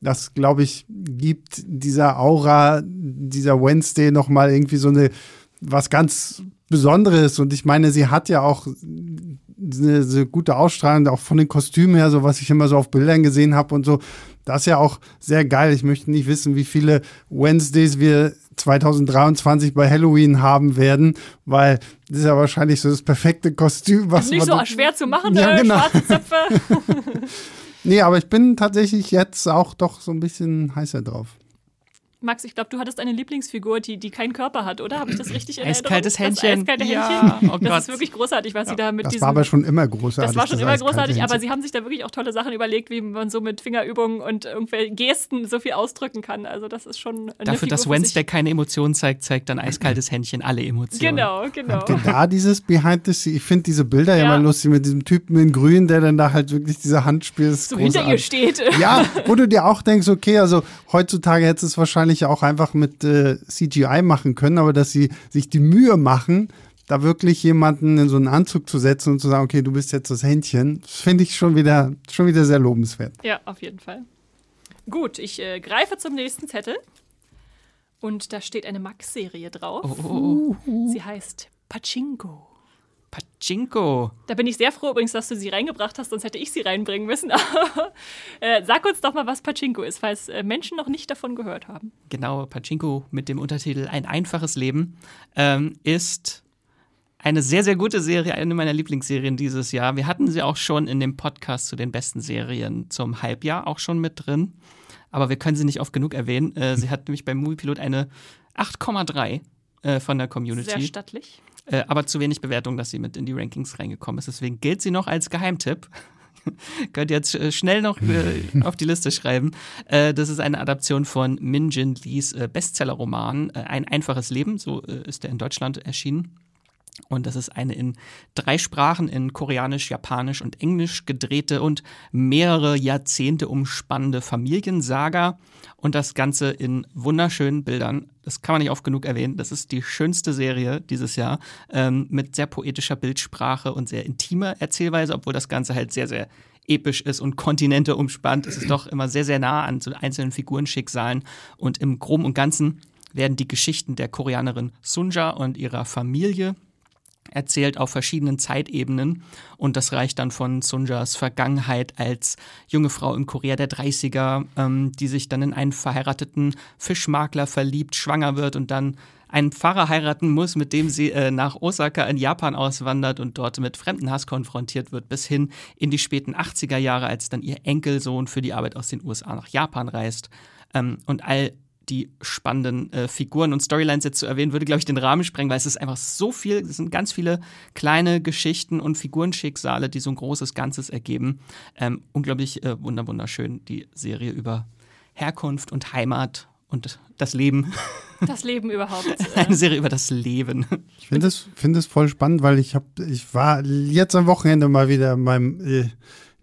[SPEAKER 3] das, glaube ich, gibt dieser Aura, dieser Wednesday nochmal irgendwie so eine, was ganz Besonderes. Und ich meine, sie hat ja auch eine, eine gute Ausstrahlung, auch von den Kostümen her, so was ich immer so auf Bildern gesehen habe und so. Das ist ja auch sehr geil. Ich möchte nicht wissen, wie viele Wednesdays wir 2023 bei Halloween haben werden, weil das ist ja wahrscheinlich so das perfekte Kostüm, was
[SPEAKER 1] ist nicht so schwer zu machen, ja, ne? genau. schwarze Zöpfe.
[SPEAKER 3] nee, aber ich bin tatsächlich jetzt auch doch so ein bisschen heißer drauf.
[SPEAKER 1] Max, ich glaube, du hattest eine Lieblingsfigur, die, die keinen Körper hat, oder? Habe ich das richtig in
[SPEAKER 2] Eiskaltes? Händchen.
[SPEAKER 1] Das eiskalte
[SPEAKER 2] ja.
[SPEAKER 1] Händchen. Oh das ist wirklich großartig, was ja. sie da mit
[SPEAKER 3] das
[SPEAKER 1] diesem...
[SPEAKER 3] Das war aber schon immer großartig.
[SPEAKER 1] Das war schon immer großartig, aber sie haben sich da wirklich auch tolle Sachen überlegt, wie man so mit Fingerübungen und irgendwelchen Gesten so viel ausdrücken kann. Also das ist schon eine
[SPEAKER 2] Dafür,
[SPEAKER 1] Figur
[SPEAKER 2] dass Wednesday keine Emotionen zeigt, zeigt dann eiskaltes Händchen alle Emotionen.
[SPEAKER 1] Genau, genau.
[SPEAKER 3] Habt ihr da dieses Behind the Scenes? Ich finde diese Bilder ja. immer lustig mit diesem Typen in grün, der dann da halt wirklich diese Hand spielt.
[SPEAKER 1] So großartig. hinter ihr steht.
[SPEAKER 3] Ja, wo du dir auch denkst, okay, also heutzutage hättest du es wahrscheinlich auch einfach mit mit äh, CGI machen können, aber dass sie sich die Mühe machen, da wirklich jemanden in so einen Anzug zu setzen und zu sagen, okay, du bist jetzt das Händchen, finde ich schon wieder, schon wieder sehr lobenswert.
[SPEAKER 1] Ja, auf jeden Fall. Gut, ich äh, greife zum nächsten Zettel. Und da steht eine Max-Serie drauf.
[SPEAKER 2] Oh, oh,
[SPEAKER 1] oh. Sie heißt Pachinko.
[SPEAKER 2] Pachinko.
[SPEAKER 1] Da bin ich sehr froh übrigens, dass du sie reingebracht hast, sonst hätte ich sie reinbringen müssen. äh, sag uns doch mal, was Pachinko ist, falls äh, Menschen noch nicht davon gehört haben.
[SPEAKER 2] Genau, Pachinko mit dem Untertitel Ein einfaches Leben ähm, ist eine sehr, sehr gute Serie, eine meiner Lieblingsserien dieses Jahr. Wir hatten sie auch schon in dem Podcast zu den besten Serien zum Halbjahr auch schon mit drin. Aber wir können sie nicht oft genug erwähnen. Äh, sie hat nämlich beim Moviepilot eine 8,3 äh, von der Community. Sehr
[SPEAKER 1] stattlich.
[SPEAKER 2] Äh, aber zu wenig Bewertung, dass sie mit in die Rankings reingekommen ist. Deswegen gilt sie noch als Geheimtipp. Könnt ihr jetzt äh, schnell noch äh, auf die Liste schreiben. Äh, das ist eine Adaption von Min Jin Lees Bestsellerroman Ein einfaches Leben, so ist der in Deutschland erschienen. Und das ist eine in drei Sprachen, in Koreanisch, Japanisch und Englisch gedrehte und mehrere Jahrzehnte umspannende Familiensaga. Und das Ganze in wunderschönen Bildern. Das kann man nicht oft genug erwähnen. Das ist die schönste Serie dieses Jahr ähm, mit sehr poetischer Bildsprache und sehr intimer Erzählweise, obwohl das Ganze halt sehr, sehr episch ist und Kontinente umspannt. Es ist doch immer sehr, sehr nah an so einzelnen Figurenschicksalen. Und im Groben und Ganzen werden die Geschichten der Koreanerin Sunja und ihrer Familie erzählt auf verschiedenen Zeitebenen und das reicht dann von Sunjas Vergangenheit als junge Frau im Korea der 30er, ähm, die sich dann in einen verheirateten Fischmakler verliebt, schwanger wird und dann einen Pfarrer heiraten muss, mit dem sie äh, nach Osaka in Japan auswandert und dort mit Fremdenhass konfrontiert wird, bis hin in die späten 80er Jahre, als dann ihr Enkelsohn für die Arbeit aus den USA nach Japan reist. Ähm, und all die spannenden äh, Figuren und Storylines jetzt zu erwähnen, würde, glaube ich, den Rahmen sprengen, weil es ist einfach so viel, es sind ganz viele kleine Geschichten und Figurenschicksale, die so ein großes Ganzes ergeben. Ähm, unglaublich äh, wunderschön, die Serie über Herkunft und Heimat und das Leben.
[SPEAKER 1] Das Leben überhaupt. Äh.
[SPEAKER 2] Eine Serie über das Leben.
[SPEAKER 3] Ich finde es find voll spannend, weil ich habe, ich war jetzt am Wochenende mal wieder in meinem äh,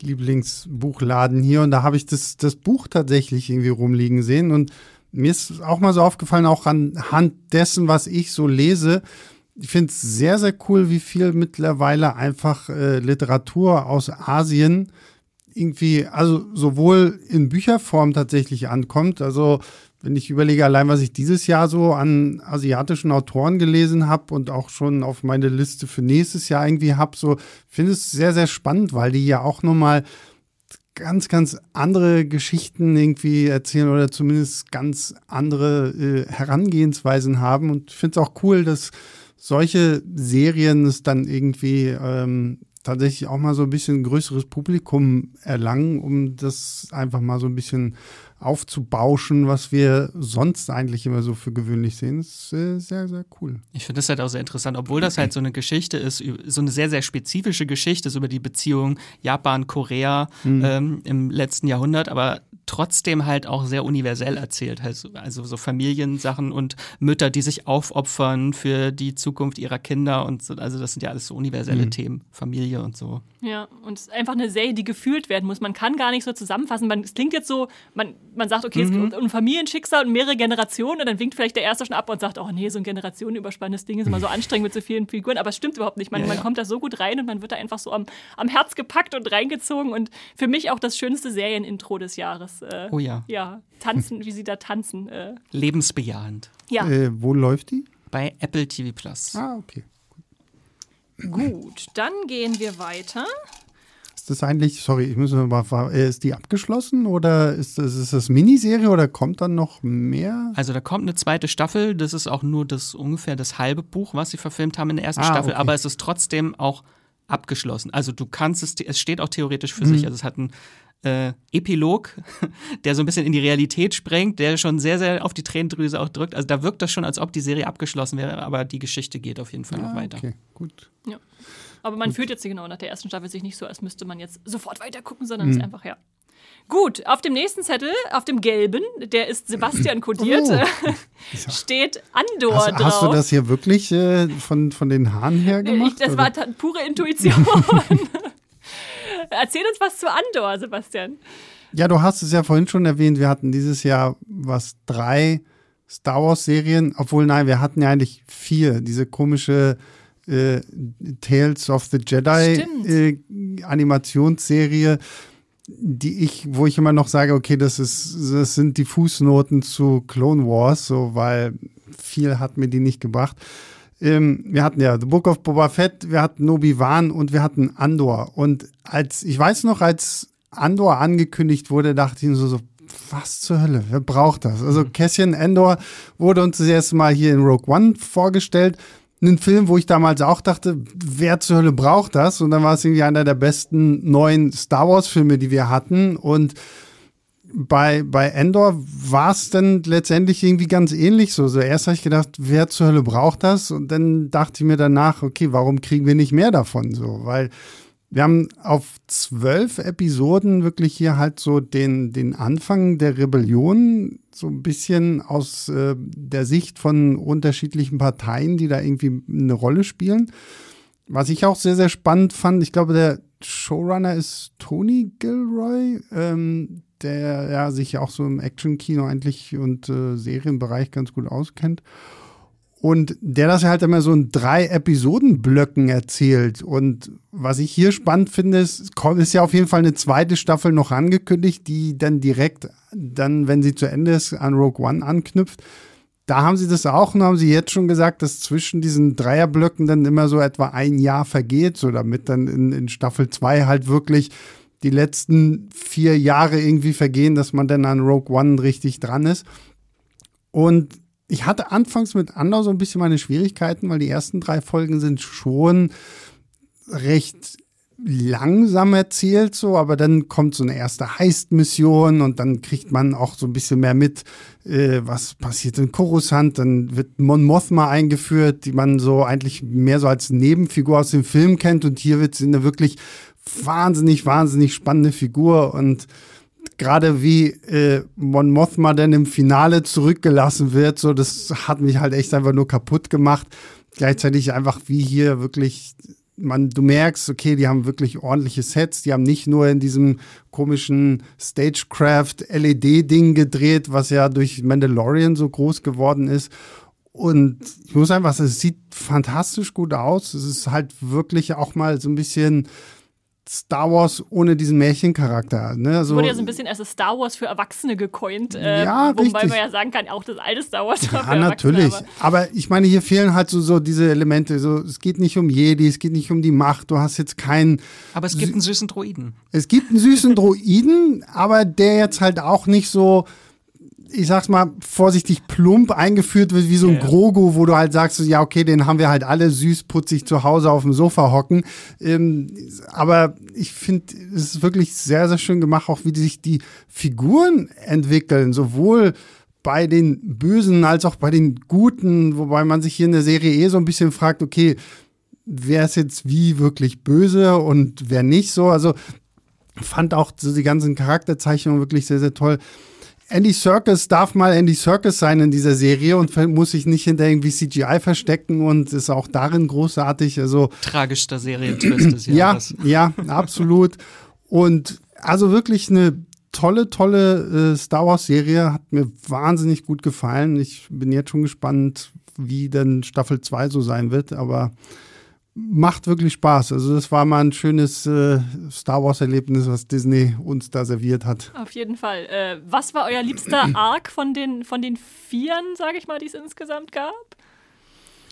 [SPEAKER 3] Lieblingsbuchladen hier und da habe ich das, das Buch tatsächlich irgendwie rumliegen sehen und mir ist auch mal so aufgefallen, auch anhand dessen, was ich so lese, ich finde es sehr, sehr cool, wie viel mittlerweile einfach äh, Literatur aus Asien irgendwie, also sowohl in Bücherform tatsächlich ankommt. Also wenn ich überlege, allein was ich dieses Jahr so an asiatischen Autoren gelesen habe und auch schon auf meine Liste für nächstes Jahr irgendwie habe, so finde es sehr, sehr spannend, weil die ja auch nochmal ganz, ganz andere Geschichten irgendwie erzählen oder zumindest ganz andere äh, Herangehensweisen haben. Und ich finde es auch cool, dass solche Serien es dann irgendwie ähm, tatsächlich auch mal so ein bisschen größeres Publikum erlangen, um das einfach mal so ein bisschen aufzubauschen, was wir sonst eigentlich immer so für gewöhnlich sehen. Das ist äh, sehr, sehr cool.
[SPEAKER 2] Ich finde das halt auch sehr interessant, obwohl das halt so eine Geschichte ist, so eine sehr, sehr spezifische Geschichte ist über die Beziehung Japan-Korea mhm. ähm, im letzten Jahrhundert, aber trotzdem halt auch sehr universell erzählt. Also, also so Familiensachen und Mütter, die sich aufopfern für die Zukunft ihrer Kinder und so. Also das sind ja alles so universelle mhm. Themen, Familie und so.
[SPEAKER 1] Ja, und es ist einfach eine Serie, die gefühlt werden muss. Man kann gar nicht so zusammenfassen. Man, es klingt jetzt so, man, man sagt, okay, mhm. es geht um Familienschicksal und mehrere Generationen und dann winkt vielleicht der Erste schon ab und sagt, oh nee, so ein generationenüberspannendes Ding ist immer so anstrengend mit so vielen Figuren. Aber es stimmt überhaupt nicht. Man, ja, man kommt da so gut rein und man wird da einfach so am, am Herz gepackt und reingezogen. Und für mich auch das schönste Serienintro des Jahres.
[SPEAKER 2] Äh, oh ja.
[SPEAKER 1] Ja, tanzen, wie sie da tanzen. Äh.
[SPEAKER 2] Lebensbejahend.
[SPEAKER 1] Ja.
[SPEAKER 3] Äh, wo läuft die?
[SPEAKER 2] Bei Apple TV Plus.
[SPEAKER 3] Ah, okay.
[SPEAKER 1] Gut, dann gehen wir weiter.
[SPEAKER 3] Ist das eigentlich, sorry, ich muss mal, äh, ist die abgeschlossen oder ist das, ist das Miniserie oder kommt dann noch mehr?
[SPEAKER 2] Also da kommt eine zweite Staffel, das ist auch nur das ungefähr das halbe Buch, was sie verfilmt haben in der ersten ah, Staffel, okay. aber es ist trotzdem auch abgeschlossen. Also du kannst es, es steht auch theoretisch für mhm. sich, also es hat einen äh, Epilog, der so ein bisschen in die Realität sprengt, der schon sehr, sehr auf die Tränendrüse auch drückt. Also da wirkt das schon, als ob die Serie abgeschlossen wäre, aber die Geschichte geht auf jeden Fall ah, noch weiter.
[SPEAKER 3] Okay, gut.
[SPEAKER 1] Ja. Aber man Gut. fühlt jetzt genau nach der ersten Staffel sich nicht so, als müsste man jetzt sofort weiter gucken, sondern mhm. es ist einfach, ja. Gut, auf dem nächsten Zettel, auf dem gelben, der ist Sebastian kodiert, oh. steht Andor
[SPEAKER 3] hast,
[SPEAKER 1] drauf.
[SPEAKER 3] Hast du das hier wirklich äh, von, von den Haaren her gemacht?
[SPEAKER 1] Ich, das oder? war pure Intuition. Erzähl uns was zu Andor, Sebastian.
[SPEAKER 3] Ja, du hast es ja vorhin schon erwähnt, wir hatten dieses Jahr was drei Star Wars Serien, obwohl nein, wir hatten ja eigentlich vier. Diese komische äh, Tales of the Jedi äh, Animationsserie, die ich, wo ich immer noch sage, okay, das ist, das sind die Fußnoten zu Clone Wars, so, weil viel hat mir die nicht gebracht. Ähm, wir hatten ja The Book of Boba Fett, wir hatten Obi-Wan und wir hatten Andor. Und als, ich weiß noch, als Andor angekündigt wurde, dachte ich mir so, so was zur Hölle, wer braucht das? Also mhm. Cassian Andor wurde uns das erste Mal hier in Rogue One vorgestellt einen Film, wo ich damals auch dachte, wer zur Hölle braucht das? Und dann war es irgendwie einer der besten neuen Star Wars-Filme, die wir hatten. Und bei, bei Endor war es dann letztendlich irgendwie ganz ähnlich so. so. Erst habe ich gedacht, wer zur Hölle braucht das? Und dann dachte ich mir danach, okay, warum kriegen wir nicht mehr davon? So, weil wir haben auf zwölf Episoden wirklich hier halt so den, den Anfang der Rebellion, so ein bisschen aus äh, der Sicht von unterschiedlichen Parteien, die da irgendwie eine Rolle spielen. Was ich auch sehr, sehr spannend fand, ich glaube, der Showrunner ist Tony Gilroy, ähm, der ja sich auch so im Action-Kino eigentlich und äh, Serienbereich ganz gut auskennt. Und der das halt immer so in drei Episodenblöcken erzählt. Und was ich hier spannend finde, ist, ist ja auf jeden Fall eine zweite Staffel noch angekündigt, die dann direkt dann, wenn sie zu Ende ist, an Rogue One anknüpft. Da haben sie das auch und haben sie jetzt schon gesagt, dass zwischen diesen Dreierblöcken dann immer so etwa ein Jahr vergeht, so damit dann in, in Staffel zwei halt wirklich die letzten vier Jahre irgendwie vergehen, dass man dann an Rogue One richtig dran ist. Und ich hatte anfangs mit Andor so ein bisschen meine Schwierigkeiten, weil die ersten drei Folgen sind schon recht langsam erzählt, so, aber dann kommt so eine erste Heist-Mission und dann kriegt man auch so ein bisschen mehr mit, äh, was passiert in Coruscant. Dann wird Mon Mothma eingeführt, die man so eigentlich mehr so als Nebenfigur aus dem Film kennt und hier wird sie eine wirklich wahnsinnig, wahnsinnig spannende Figur und gerade wie äh, Mon Mothma dann im Finale zurückgelassen wird, so das hat mich halt echt einfach nur kaputt gemacht. Gleichzeitig einfach wie hier wirklich man, du merkst, okay, die haben wirklich ordentliche Sets. Die haben nicht nur in diesem komischen Stagecraft LED-Ding gedreht, was ja durch Mandalorian so groß geworden ist. Und ich muss einfach sagen, es sieht fantastisch gut aus. Es ist halt wirklich auch mal so ein bisschen Star Wars ohne diesen Märchencharakter. Ne?
[SPEAKER 1] Also, wurde ja so ein bisschen als Star Wars für Erwachsene gecoint. Äh, ja, wobei richtig. man ja sagen kann, auch das alte Star Wars
[SPEAKER 3] war Ja, natürlich. Aber. aber. ich meine, hier fehlen halt so, so diese Elemente. So, es geht nicht um Jedi, es geht nicht um die Macht. Du hast jetzt keinen.
[SPEAKER 2] Aber es gibt einen süßen Droiden.
[SPEAKER 3] Es gibt einen süßen Droiden, aber der jetzt halt auch nicht so ich sag's mal, vorsichtig plump eingeführt wird, wie so ein ja. Grogu, wo du halt sagst, ja, okay, den haben wir halt alle süß putzig zu Hause auf dem Sofa hocken. Ähm, aber ich finde, es ist wirklich sehr, sehr schön gemacht, auch wie sich die Figuren entwickeln, sowohl bei den Bösen als auch bei den Guten, wobei man sich hier in der Serie eh so ein bisschen fragt, okay, wer ist jetzt wie wirklich böse und wer nicht so. Also fand auch so die ganzen Charakterzeichnungen wirklich sehr, sehr toll. Andy Circus darf mal Andy Circus sein in dieser Serie und muss sich nicht hinter irgendwie CGI verstecken und ist auch darin großartig. Also
[SPEAKER 2] tragischster Serientwist des
[SPEAKER 3] Jahres. Ja, ja, absolut. Und also wirklich eine tolle, tolle äh, Star Wars Serie hat mir wahnsinnig gut gefallen. Ich bin jetzt schon gespannt, wie denn Staffel 2 so sein wird, aber macht wirklich Spaß. Also das war mal ein schönes äh, Star Wars-Erlebnis, was Disney uns da serviert hat.
[SPEAKER 1] Auf jeden Fall. Äh, was war euer liebster Arc von den, von den Vieren, sage ich mal, die es insgesamt gab?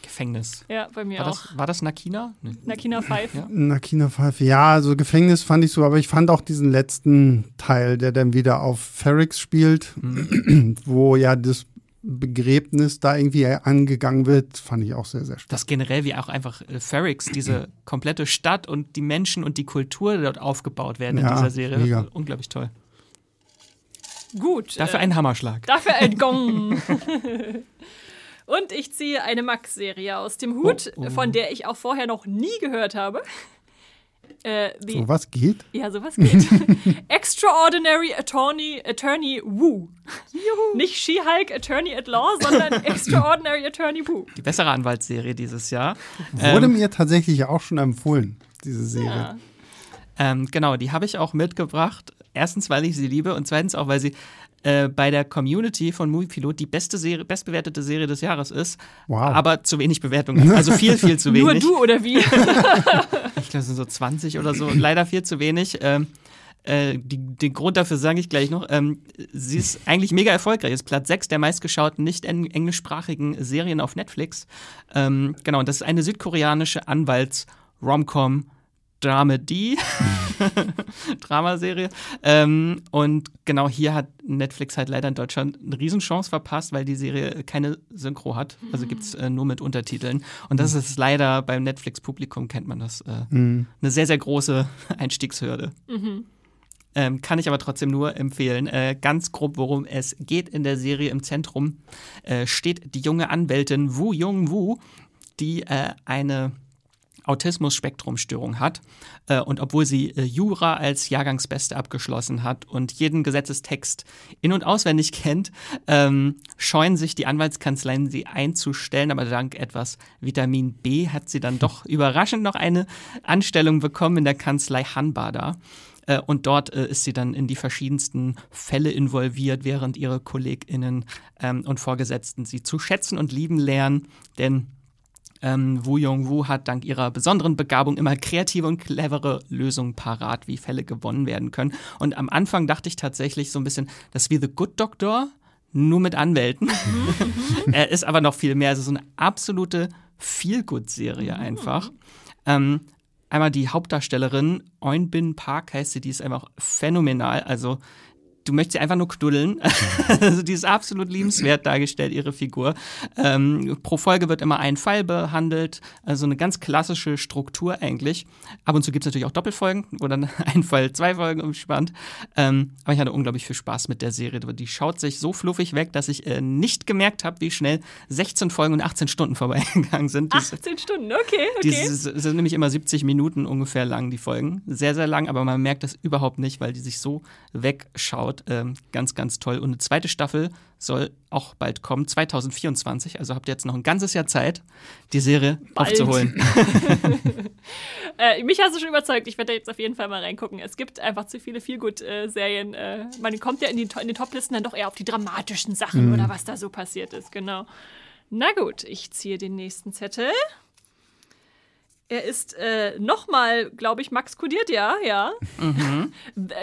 [SPEAKER 2] Gefängnis.
[SPEAKER 1] Ja, bei mir
[SPEAKER 2] war
[SPEAKER 1] auch.
[SPEAKER 2] Das, war das Nakina?
[SPEAKER 1] Nee. Nakina 5.
[SPEAKER 3] Ja? Nakina 5, ja, also Gefängnis fand ich so, aber ich fand auch diesen letzten Teil, der dann wieder auf Ferrix spielt, mhm. wo ja das Begräbnis da irgendwie angegangen wird, fand ich auch sehr, sehr stark.
[SPEAKER 2] Das generell, wie auch einfach äh, Ferrix, diese komplette Stadt und die Menschen und die Kultur dort aufgebaut werden ja, in dieser Serie. Mega. Unglaublich toll.
[SPEAKER 1] Gut.
[SPEAKER 2] Dafür äh, ein Hammerschlag.
[SPEAKER 1] Dafür ein Gong. und ich ziehe eine Max-Serie aus dem Hut, oh, oh. von der ich auch vorher noch nie gehört habe.
[SPEAKER 3] Äh, so was geht?
[SPEAKER 1] Ja, sowas geht. Extraordinary Attorney, Attorney Wu. Juhu. Nicht She-Hulk Attorney at Law, sondern Extraordinary Attorney Wu.
[SPEAKER 2] Die bessere Anwaltsserie dieses Jahr.
[SPEAKER 3] Wurde ähm, mir tatsächlich auch schon empfohlen, diese Serie. Ja.
[SPEAKER 2] Ähm, genau, die habe ich auch mitgebracht. Erstens, weil ich sie liebe und zweitens auch, weil sie äh, bei der Community von Moviepilot die beste Serie, bestbewertete Serie des Jahres ist, wow. aber zu wenig Bewertungen. Also viel, viel zu wenig. Nur
[SPEAKER 1] du oder wie? ich
[SPEAKER 2] glaube, es sind so 20 oder so. Leider viel zu wenig. Ähm, äh, die, den Grund dafür sage ich gleich noch. Ähm, sie ist eigentlich mega erfolgreich. Ist Platz 6 der meistgeschauten nicht englischsprachigen Serien auf Netflix. Ähm, genau, und das ist eine südkoreanische Anwalts-Romcom Dramedy, Dramaserie. Ähm, und genau hier hat Netflix halt leider in Deutschland eine Riesenchance verpasst, weil die Serie keine Synchro hat. Also gibt es äh, nur mit Untertiteln. Und das ist leider beim Netflix-Publikum, kennt man das, äh, mhm. eine sehr, sehr große Einstiegshürde. Mhm. Ähm, kann ich aber trotzdem nur empfehlen. Äh, ganz grob, worum es geht in der Serie im Zentrum, äh, steht die junge Anwältin Wu Jung Wu, die äh, eine Autismus-Spektrum-Störung hat. Äh, und obwohl sie äh, Jura als Jahrgangsbeste abgeschlossen hat und jeden Gesetzestext in- und auswendig kennt, ähm, scheuen sich die Anwaltskanzleien, sie einzustellen. Aber dank etwas Vitamin B hat sie dann doch überraschend noch eine Anstellung bekommen in der Kanzlei Hanbada. Äh, und dort äh, ist sie dann in die verschiedensten Fälle involviert, während ihre KollegInnen ähm, und Vorgesetzten sie zu schätzen und lieben lernen. Denn ähm, Wu Yong-Wu hat dank ihrer besonderen Begabung immer kreative und clevere Lösungen parat, wie Fälle gewonnen werden können. Und am Anfang dachte ich tatsächlich so ein bisschen, das ist wie The Good Doctor, nur mit Anwälten. Er ist aber noch viel mehr. Also so eine absolute Feel-Good-Serie mhm. einfach. Ähm, einmal die Hauptdarstellerin, Eunbin Park heißt sie, die ist einfach phänomenal. Also du möchtest sie einfach nur knuddeln. also die ist absolut liebenswert dargestellt, ihre Figur. Ähm, pro Folge wird immer ein Fall behandelt, also eine ganz klassische Struktur eigentlich. Ab und zu gibt es natürlich auch Doppelfolgen, wo dann ein Fall zwei Folgen umspannt. Ähm, aber ich hatte unglaublich viel Spaß mit der Serie. Die schaut sich so fluffig weg, dass ich äh, nicht gemerkt habe, wie schnell 16 Folgen und 18 Stunden vorbeigegangen sind.
[SPEAKER 1] 18 Stunden, okay, okay.
[SPEAKER 2] Die sind nämlich immer 70 Minuten ungefähr lang, die Folgen. Sehr, sehr lang, aber man merkt das überhaupt nicht, weil die sich so wegschaut. Ähm, ganz, ganz toll. Und eine zweite Staffel soll auch bald kommen, 2024. Also habt ihr jetzt noch ein ganzes Jahr Zeit, die Serie bald. aufzuholen.
[SPEAKER 1] äh, mich hast du schon überzeugt. Ich werde da jetzt auf jeden Fall mal reingucken. Es gibt einfach zu viele Feelgood-Serien. Äh, man kommt ja in, die, in den Toplisten dann doch eher auf die dramatischen Sachen mhm. oder was da so passiert ist. Genau. Na gut, ich ziehe den nächsten Zettel. Er ist äh, nochmal, glaube ich, Max kodiert, ja, ja. Mhm.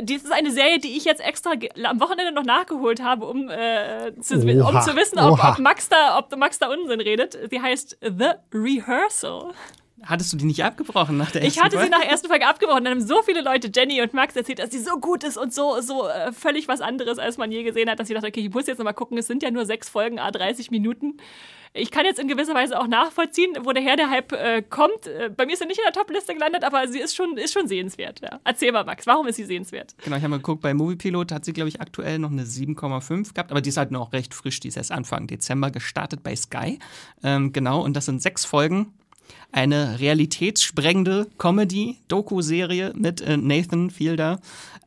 [SPEAKER 1] Dies ist eine Serie, die ich jetzt extra am Wochenende noch nachgeholt habe, um, äh, zu, um zu wissen, ob, ob, Max da, ob Max da Unsinn redet. Sie heißt The Rehearsal.
[SPEAKER 2] Hattest du die nicht abgebrochen nach der ersten
[SPEAKER 1] Ich hatte
[SPEAKER 2] Folge?
[SPEAKER 1] sie nach der ersten Folge abgebrochen. Dann haben so viele Leute, Jenny und Max, erzählt, dass sie so gut ist und so, so äh, völlig was anderes, als man je gesehen hat, dass ich dachte, okay, ich muss jetzt nochmal gucken. Es sind ja nur sechs Folgen, a 30 Minuten ich kann jetzt in gewisser Weise auch nachvollziehen, woher der Hype äh, kommt. Äh, bei mir ist er nicht in der Top-Liste gelandet, aber sie ist schon, ist schon sehenswert. Ja. Erzähl mal, Max, warum ist sie sehenswert?
[SPEAKER 2] Genau, ich habe mal geguckt, bei Moviepilot hat sie, glaube ich, aktuell noch eine 7,5 gehabt, aber die ist halt noch recht frisch, die ist erst Anfang Dezember gestartet bei Sky. Ähm, genau, und das sind sechs Folgen eine realitätssprengende Comedy-Doku-Serie mit äh, Nathan Fielder.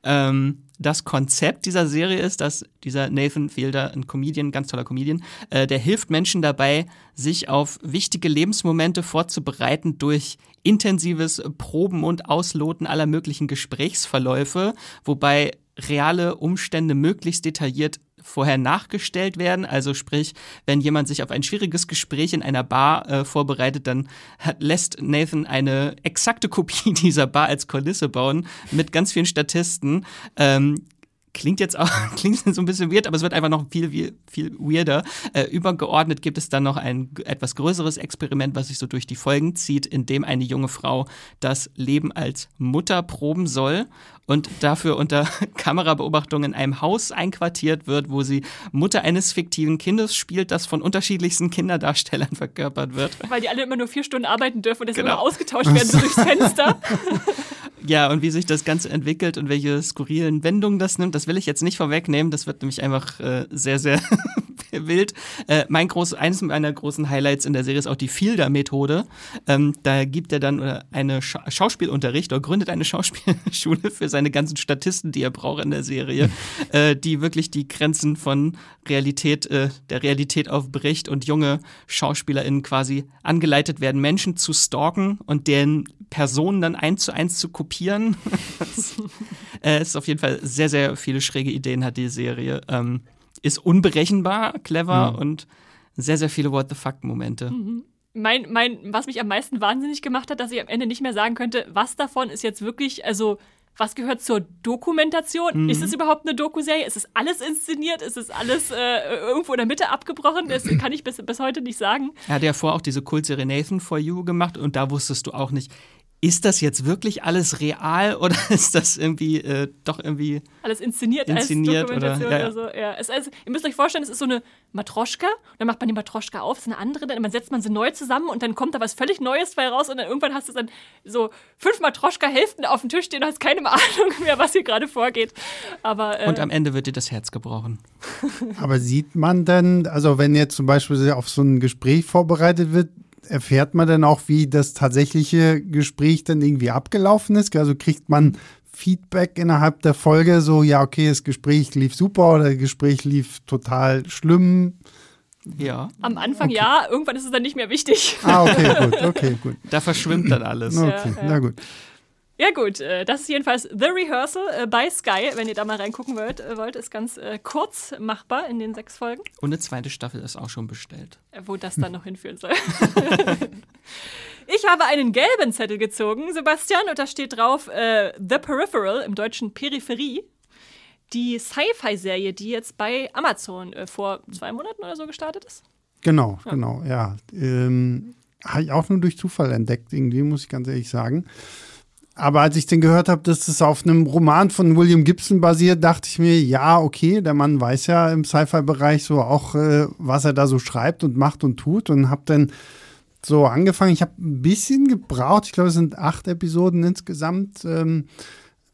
[SPEAKER 2] Ähm, das Konzept dieser Serie ist, dass dieser Nathan Fielder, ein Comedian, ganz toller Comedian, äh, der hilft Menschen dabei, sich auf wichtige Lebensmomente vorzubereiten durch intensives Proben und Ausloten aller möglichen Gesprächsverläufe, wobei reale Umstände möglichst detailliert vorher nachgestellt werden. Also sprich, wenn jemand sich auf ein schwieriges Gespräch in einer Bar äh, vorbereitet, dann hat, lässt Nathan eine exakte Kopie dieser Bar als Kulisse bauen mit ganz vielen Statisten. Ähm, klingt jetzt auch klingt so ein bisschen weird, aber es wird einfach noch viel, viel, viel weirder. Äh, übergeordnet gibt es dann noch ein etwas größeres Experiment, was sich so durch die Folgen zieht, in dem eine junge Frau das Leben als Mutter proben soll und dafür unter Kamerabeobachtung in einem Haus einquartiert wird, wo sie Mutter eines fiktiven Kindes spielt, das von unterschiedlichsten Kinderdarstellern verkörpert wird.
[SPEAKER 1] Weil die alle immer nur vier Stunden arbeiten dürfen und deswegen genau. immer ausgetauscht werden, so durchs Fenster.
[SPEAKER 2] Ja, und wie sich das Ganze entwickelt und welche skurrilen Wendungen das nimmt, das will ich jetzt nicht vorwegnehmen. Das wird nämlich einfach äh, sehr, sehr wild. Äh, mein groß, eines meiner großen Highlights in der Serie ist auch die Fielder-Methode. Ähm, da gibt er dann äh, eine Scha Schauspielunterricht oder gründet eine Schauspielschule für seine ganzen Statisten, die er braucht in der Serie, äh, die wirklich die Grenzen von Realität, äh, der Realität aufbricht und junge SchauspielerInnen quasi angeleitet werden, Menschen zu stalken und deren Personen dann eins zu eins zu kopieren. äh, ist auf jeden Fall sehr, sehr viele schräge Ideen hat die Serie. Ähm, ist unberechenbar, clever mhm. und sehr, sehr viele What the fuck-Momente.
[SPEAKER 1] Mhm. Mein, mein, was mich am meisten wahnsinnig gemacht hat, dass ich am Ende nicht mehr sagen könnte, was davon ist jetzt wirklich, also was gehört zur Dokumentation? Mhm. Ist es überhaupt eine Dokuserie? Ist es alles inszeniert? Ist es alles äh, irgendwo in der Mitte abgebrochen? Das kann ich bis, bis heute nicht sagen.
[SPEAKER 2] Er hat ja vorher auch diese Kultserie Nathan for You gemacht und da wusstest du auch nicht, ist das jetzt wirklich alles real oder ist das irgendwie äh, doch irgendwie
[SPEAKER 1] alles inszeniert,
[SPEAKER 2] inszeniert
[SPEAKER 1] als Dokumentation oder, ja, ja. oder so? Ja. Es, also, ihr müsst euch vorstellen, es ist so eine Matroschka. Dann macht man die Matroschka auf, es ist eine andere, dann setzt man sie neu zusammen und dann kommt da was völlig Neues bei raus und dann irgendwann hast du dann so fünf Matroschka-Hälften auf dem Tisch stehen und hast keine Ahnung mehr, was hier gerade vorgeht. Aber,
[SPEAKER 2] äh, und am Ende wird dir das Herz gebrochen.
[SPEAKER 3] Aber sieht man denn, also wenn jetzt zum Beispiel auf so ein Gespräch vorbereitet wird, erfährt man dann auch, wie das tatsächliche Gespräch dann irgendwie abgelaufen ist? Also kriegt man Feedback innerhalb der Folge, so, ja, okay, das Gespräch lief super oder das Gespräch lief total schlimm?
[SPEAKER 2] Ja.
[SPEAKER 1] Am Anfang okay. ja, irgendwann ist es dann nicht mehr wichtig.
[SPEAKER 3] Ah, okay, gut, okay, gut.
[SPEAKER 2] Da verschwimmt dann alles.
[SPEAKER 3] Okay, ja, ja. na gut.
[SPEAKER 1] Ja gut, äh, das ist jedenfalls The Rehearsal äh, bei Sky. Wenn ihr da mal reingucken wollt, äh, wollt ist ganz kurz machbar in den sechs Folgen.
[SPEAKER 2] Und eine zweite Staffel ist auch schon bestellt.
[SPEAKER 1] Wo das dann noch hinführen soll. ich habe einen gelben Zettel gezogen, Sebastian, und da steht drauf The Peripheral, im Deutschen Peripherie. Die Sci-Fi-Serie, die jetzt bei Amazon vor zwei Monaten oder so gestartet ist.
[SPEAKER 3] Genau, ja. genau, ja. Ähm, habe ich auch nur durch Zufall entdeckt, irgendwie, muss ich ganz ehrlich sagen. Aber als ich den gehört habe, dass das auf einem Roman von William Gibson basiert, dachte ich mir, ja, okay, der Mann weiß ja im Sci-Fi-Bereich so auch, äh, was er da so schreibt und macht und tut und habe dann so angefangen. Ich habe ein bisschen gebraucht, ich glaube, es sind acht Episoden insgesamt, ähm,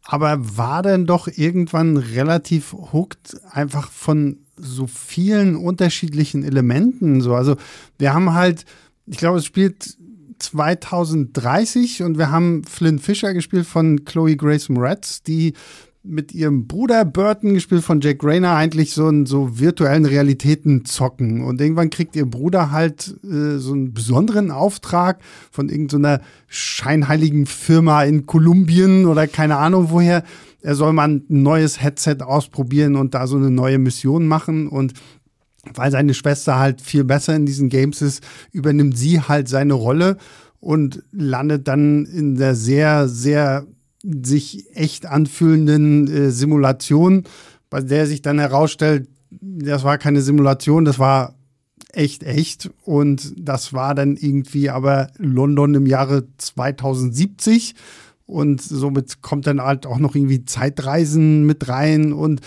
[SPEAKER 3] aber war dann doch irgendwann relativ hooked, einfach von so vielen unterschiedlichen Elementen. So, also wir haben halt, ich glaube, es spielt 2030 und wir haben Flynn Fisher gespielt von Chloe Grace Moretz, die mit ihrem Bruder Burton, gespielt von Jack Rayner, eigentlich so in so virtuellen Realitäten zocken. Und irgendwann kriegt ihr Bruder halt äh, so einen besonderen Auftrag von irgendeiner so scheinheiligen Firma in Kolumbien oder keine Ahnung woher. Er soll mal ein neues Headset ausprobieren und da so eine neue Mission machen. Und weil seine Schwester halt viel besser in diesen Games ist, übernimmt sie halt seine Rolle und landet dann in der sehr, sehr sich echt anfühlenden äh, Simulation, bei der sich dann herausstellt, das war keine Simulation, das war echt, echt. Und das war dann irgendwie aber London im Jahre 2070. Und somit kommt dann halt auch noch irgendwie Zeitreisen mit rein und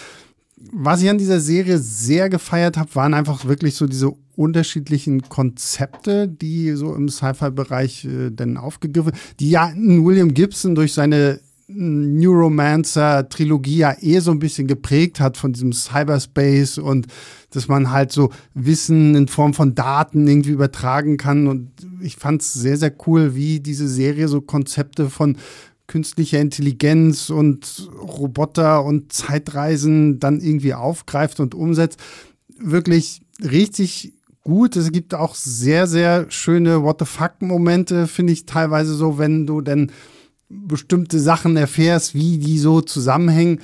[SPEAKER 3] was ich an dieser Serie sehr gefeiert habe, waren einfach wirklich so diese unterschiedlichen Konzepte, die so im Sci-Fi-Bereich äh, dann aufgegriffen, die ja William Gibson durch seine Neuromancer-Trilogie ja eh so ein bisschen geprägt hat von diesem Cyberspace und dass man halt so Wissen in Form von Daten irgendwie übertragen kann. Und ich fand es sehr, sehr cool, wie diese Serie so Konzepte von künstlicher Intelligenz und Roboter und Zeitreisen dann irgendwie aufgreift und umsetzt. Wirklich richtig gut. Es gibt auch sehr, sehr schöne What the fuck-Momente, finde ich teilweise so, wenn du denn bestimmte Sachen erfährst, wie die so zusammenhängen.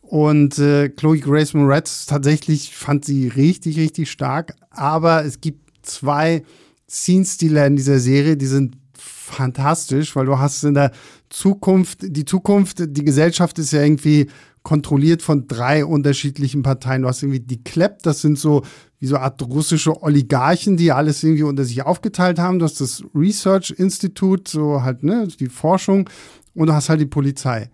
[SPEAKER 3] Und äh, Chloe Grace Moretz tatsächlich fand sie richtig, richtig stark. Aber es gibt zwei Scene-Stealer in dieser Serie, die sind fantastisch, weil du hast in der Zukunft, die Zukunft, die Gesellschaft ist ja irgendwie kontrolliert von drei unterschiedlichen Parteien. Du hast irgendwie die Klepp, das sind so wie so eine Art russische Oligarchen, die alles irgendwie unter sich aufgeteilt haben. Du hast das Research Institute, so halt, ne, die Forschung und du hast halt die Polizei.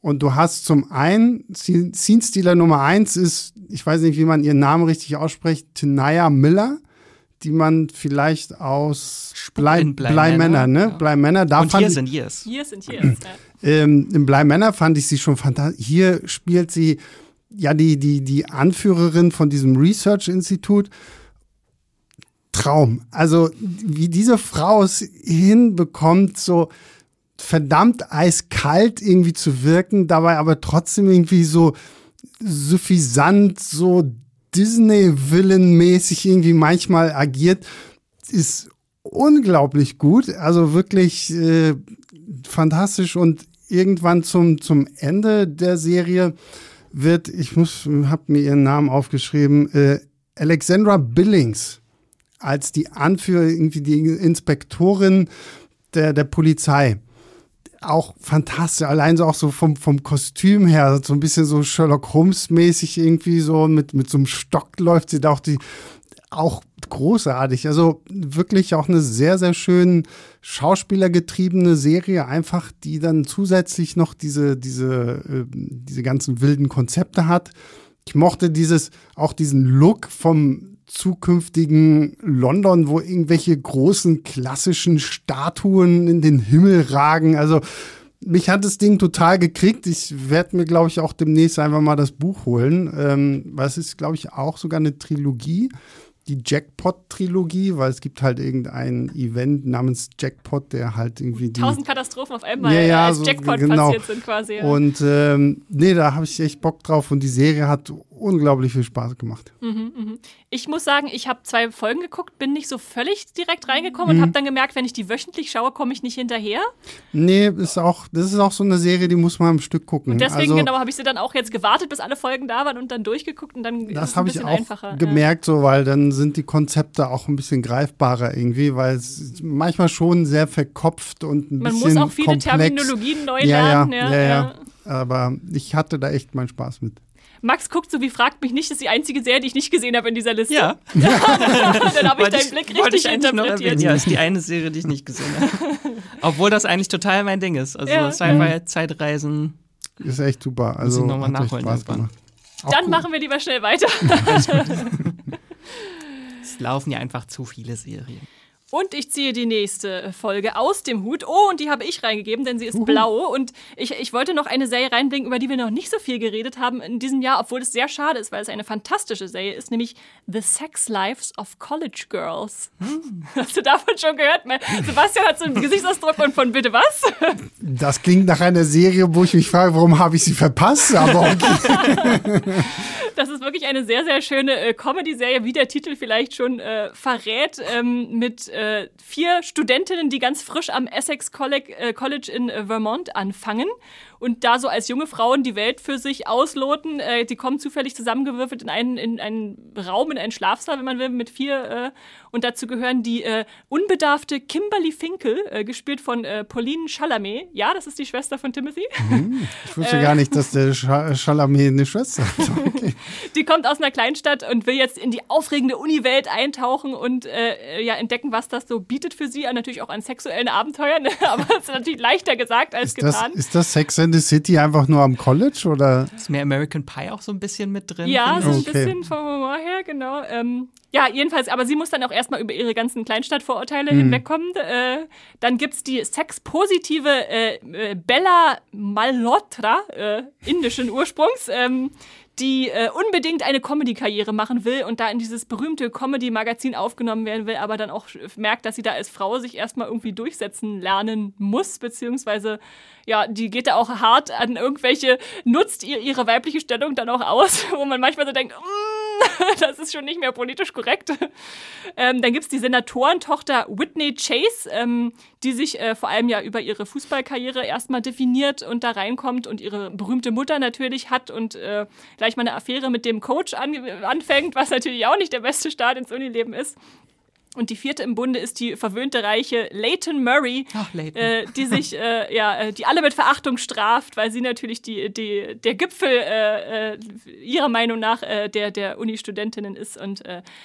[SPEAKER 3] Und du hast zum einen, Scene Stealer Nummer eins ist, ich weiß nicht, wie man ihren Namen richtig ausspricht, Tenaya Miller die man vielleicht aus Blei, Bleimänner, ne? Ja. Bleimänner,
[SPEAKER 2] da Und fand hier sind Years.
[SPEAKER 1] Hier sind Years, ja.
[SPEAKER 3] Ähm, Im Bleimänner fand ich sie schon fantastisch. Hier spielt sie ja die, die, die Anführerin von diesem Research-Institut. Traum. Also, wie diese Frau es hinbekommt, so verdammt eiskalt irgendwie zu wirken, dabei aber trotzdem irgendwie so suffisant, so Disney-Villain-mäßig irgendwie manchmal agiert, ist unglaublich gut. Also wirklich äh, fantastisch und irgendwann zum, zum Ende der Serie wird, ich muss, habe mir ihren Namen aufgeschrieben, äh, Alexandra Billings als die Anführer, irgendwie die Inspektorin der, der Polizei auch fantastisch. Allein so auch so vom, vom Kostüm her, so ein bisschen so Sherlock Holmes-mäßig irgendwie so mit, mit so einem Stock läuft sie da auch die, auch großartig. Also wirklich auch eine sehr, sehr schön schauspielergetriebene Serie, einfach, die dann zusätzlich noch diese, diese, äh, diese ganzen wilden Konzepte hat. Ich mochte dieses, auch diesen Look vom zukünftigen London, wo irgendwelche großen klassischen Statuen in den Himmel ragen. Also mich hat das Ding total gekriegt. Ich werde mir, glaube ich, auch demnächst einfach mal das Buch holen. Ähm, weil es ist, glaube ich, auch sogar eine Trilogie die Jackpot-Trilogie, weil es gibt halt irgendein Event namens Jackpot, der halt irgendwie
[SPEAKER 1] die Tausend Katastrophen auf einmal ja, ja, als so, Jackpot genau. passiert sind quasi. Ja.
[SPEAKER 3] Und ähm, nee, da habe ich echt Bock drauf und die Serie hat unglaublich viel Spaß gemacht.
[SPEAKER 1] Mhm, mh. Ich muss sagen, ich habe zwei Folgen geguckt, bin nicht so völlig direkt reingekommen mhm. und habe dann gemerkt, wenn ich die wöchentlich schaue, komme ich nicht hinterher.
[SPEAKER 3] Nee, ist auch, das ist auch so eine Serie, die muss man am Stück gucken.
[SPEAKER 1] Und deswegen also, genau habe ich sie dann auch jetzt gewartet, bis alle Folgen da waren und dann durchgeguckt und dann
[SPEAKER 3] das habe ich auch einfacher. gemerkt, so weil dann sind die Konzepte auch ein bisschen greifbarer irgendwie, weil es manchmal schon sehr verkopft und ein man bisschen Man muss auch viele komplex.
[SPEAKER 1] Terminologien neu lernen.
[SPEAKER 3] ja, ja. ja. ja. Aber ich hatte da echt meinen Spaß mit.
[SPEAKER 1] Max guckt so wie fragt mich nicht, das ist die einzige Serie, die ich nicht gesehen habe in dieser Liste.
[SPEAKER 2] Ja.
[SPEAKER 1] Dann habe ich deinen Blick richtig
[SPEAKER 2] ich eigentlich noch
[SPEAKER 1] interpretiert.
[SPEAKER 2] Ja, ist die eine Serie, die ich nicht gesehen habe. Obwohl das eigentlich total mein Ding ist. Also
[SPEAKER 1] Ja.
[SPEAKER 2] Sci-Fi, Zeitreisen.
[SPEAKER 3] Ist echt super. Also
[SPEAKER 2] ich noch mal
[SPEAKER 3] hat euch
[SPEAKER 2] nachholen
[SPEAKER 3] Spaß gemacht. Auch
[SPEAKER 1] Dann
[SPEAKER 3] gut.
[SPEAKER 1] machen wir lieber schnell weiter.
[SPEAKER 2] Es laufen ja einfach zu viele Serien.
[SPEAKER 1] Und ich ziehe die nächste Folge aus dem Hut. Oh, und die habe ich reingegeben, denn sie ist blau. Und ich, ich wollte noch eine Serie reinbringen, über die wir noch nicht so viel geredet haben in diesem Jahr, obwohl es sehr schade ist, weil es eine fantastische Serie ist, nämlich The Sex Lives of College Girls. Hast du davon schon gehört? Sebastian hat so einen Gesichtsausdruck und von bitte was?
[SPEAKER 3] Das klingt nach einer Serie, wo ich mich frage, warum habe ich sie verpasst? Aber okay.
[SPEAKER 1] Das ist wirklich eine sehr, sehr schöne äh, Comedy-Serie, wie der Titel vielleicht schon äh, verrät, ähm, mit äh, vier Studentinnen, die ganz frisch am Essex College, äh, College in äh, Vermont anfangen und da so als junge Frauen die Welt für sich ausloten. Äh, die kommen zufällig zusammengewürfelt in einen, in einen Raum, in einen Schlafsaal, wenn man will, mit vier. Äh, und dazu gehören die äh, unbedarfte Kimberly Finkel, äh, gespielt von äh, Pauline Chalamet. Ja, das ist die Schwester von Timothy.
[SPEAKER 3] Ich wusste gar nicht, dass der Scha- Chalamet eine Schwester hat. Okay.
[SPEAKER 1] Kommt aus einer Kleinstadt und will jetzt in die aufregende Uni-Welt eintauchen und äh, ja, entdecken, was das so bietet für sie. Und natürlich auch an sexuellen Abenteuern. Aber es ist natürlich leichter gesagt als
[SPEAKER 3] Ist das,
[SPEAKER 1] getan.
[SPEAKER 3] ist das Sex and the City einfach nur am College oder?
[SPEAKER 2] Ist mehr American Pie auch so ein bisschen mit drin?
[SPEAKER 1] ja, so ein
[SPEAKER 3] Okay.
[SPEAKER 1] bisschen vom Humor her, genau. Ähm, ja, jedenfalls, aber sie muss dann auch erstmal über ihre ganzen Kleinstadtvorurteile hinwegkommen. Äh, dann gibt's die sexpositive äh, äh, Bella Malhotra, äh, indischen Ursprungs, ähm, die äh, unbedingt eine Comedy-Karriere machen will und da in dieses berühmte Comedy-Magazin aufgenommen werden will, aber dann auch merkt, dass sie da als Frau sich erstmal irgendwie durchsetzen lernen muss, beziehungsweise ja, die geht da auch hart an irgendwelche, nutzt ihr ihre weibliche Stellung dann auch aus, wo man manchmal so denkt, mm, das ist schon nicht mehr politisch korrekt. Ähm, dann gibt es die Senatorentochter Whitney Chase, ähm, die sich äh, vor allem ja über ihre Fußballkarriere erstmal definiert und da reinkommt und ihre berühmte Mutter natürlich hat und äh, gleich mal eine Affäre mit dem Coach an anfängt, was natürlich auch nicht der beste Start ins Unileben ist. Und die vierte im Bunde ist die verwöhnte Reiche Leighton Murray,
[SPEAKER 2] Ach, Leighton.
[SPEAKER 1] Äh, die sich, äh, ja, äh, die alle mit Verachtung straft, weil sie natürlich die, die, der Gipfel äh, äh, ihrer Meinung nach äh, der, der Uni-Studentinnen ist und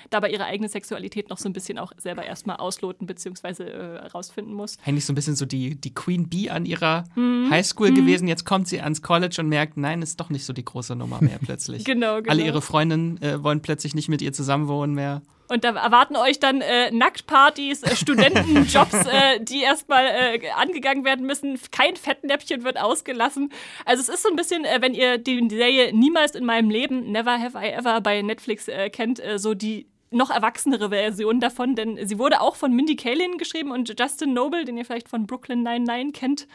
[SPEAKER 1] dabei ihre eigene Sexualität noch so ein bisschen auch selber erstmal ausloten bzw. Herausfinden muss.
[SPEAKER 2] Eigentlich so ein bisschen so die, die Queen Bee an ihrer
[SPEAKER 1] Mhm.
[SPEAKER 2] Highschool gewesen. Jetzt kommt sie ans College und merkt, nein, ist doch nicht so die große Nummer mehr plötzlich.
[SPEAKER 1] Genau, genau.
[SPEAKER 2] Alle ihre Freundinnen wollen plötzlich nicht mit ihr zusammenwohnen mehr.
[SPEAKER 1] Und da erwarten euch dann äh, Nacktpartys, äh, Studentenjobs, äh, die erstmal äh, angegangen werden müssen. Kein Fettnäpfchen wird ausgelassen. Also es ist so ein bisschen, äh, wenn ihr die Serie Niemals in meinem Leben, Never Have I Ever bei Netflix äh, kennt, so die noch erwachsenere Version davon, denn sie wurde auch von Mindy Kaling geschrieben und Justin Noble, den ihr vielleicht von Brooklyn 99 kennt.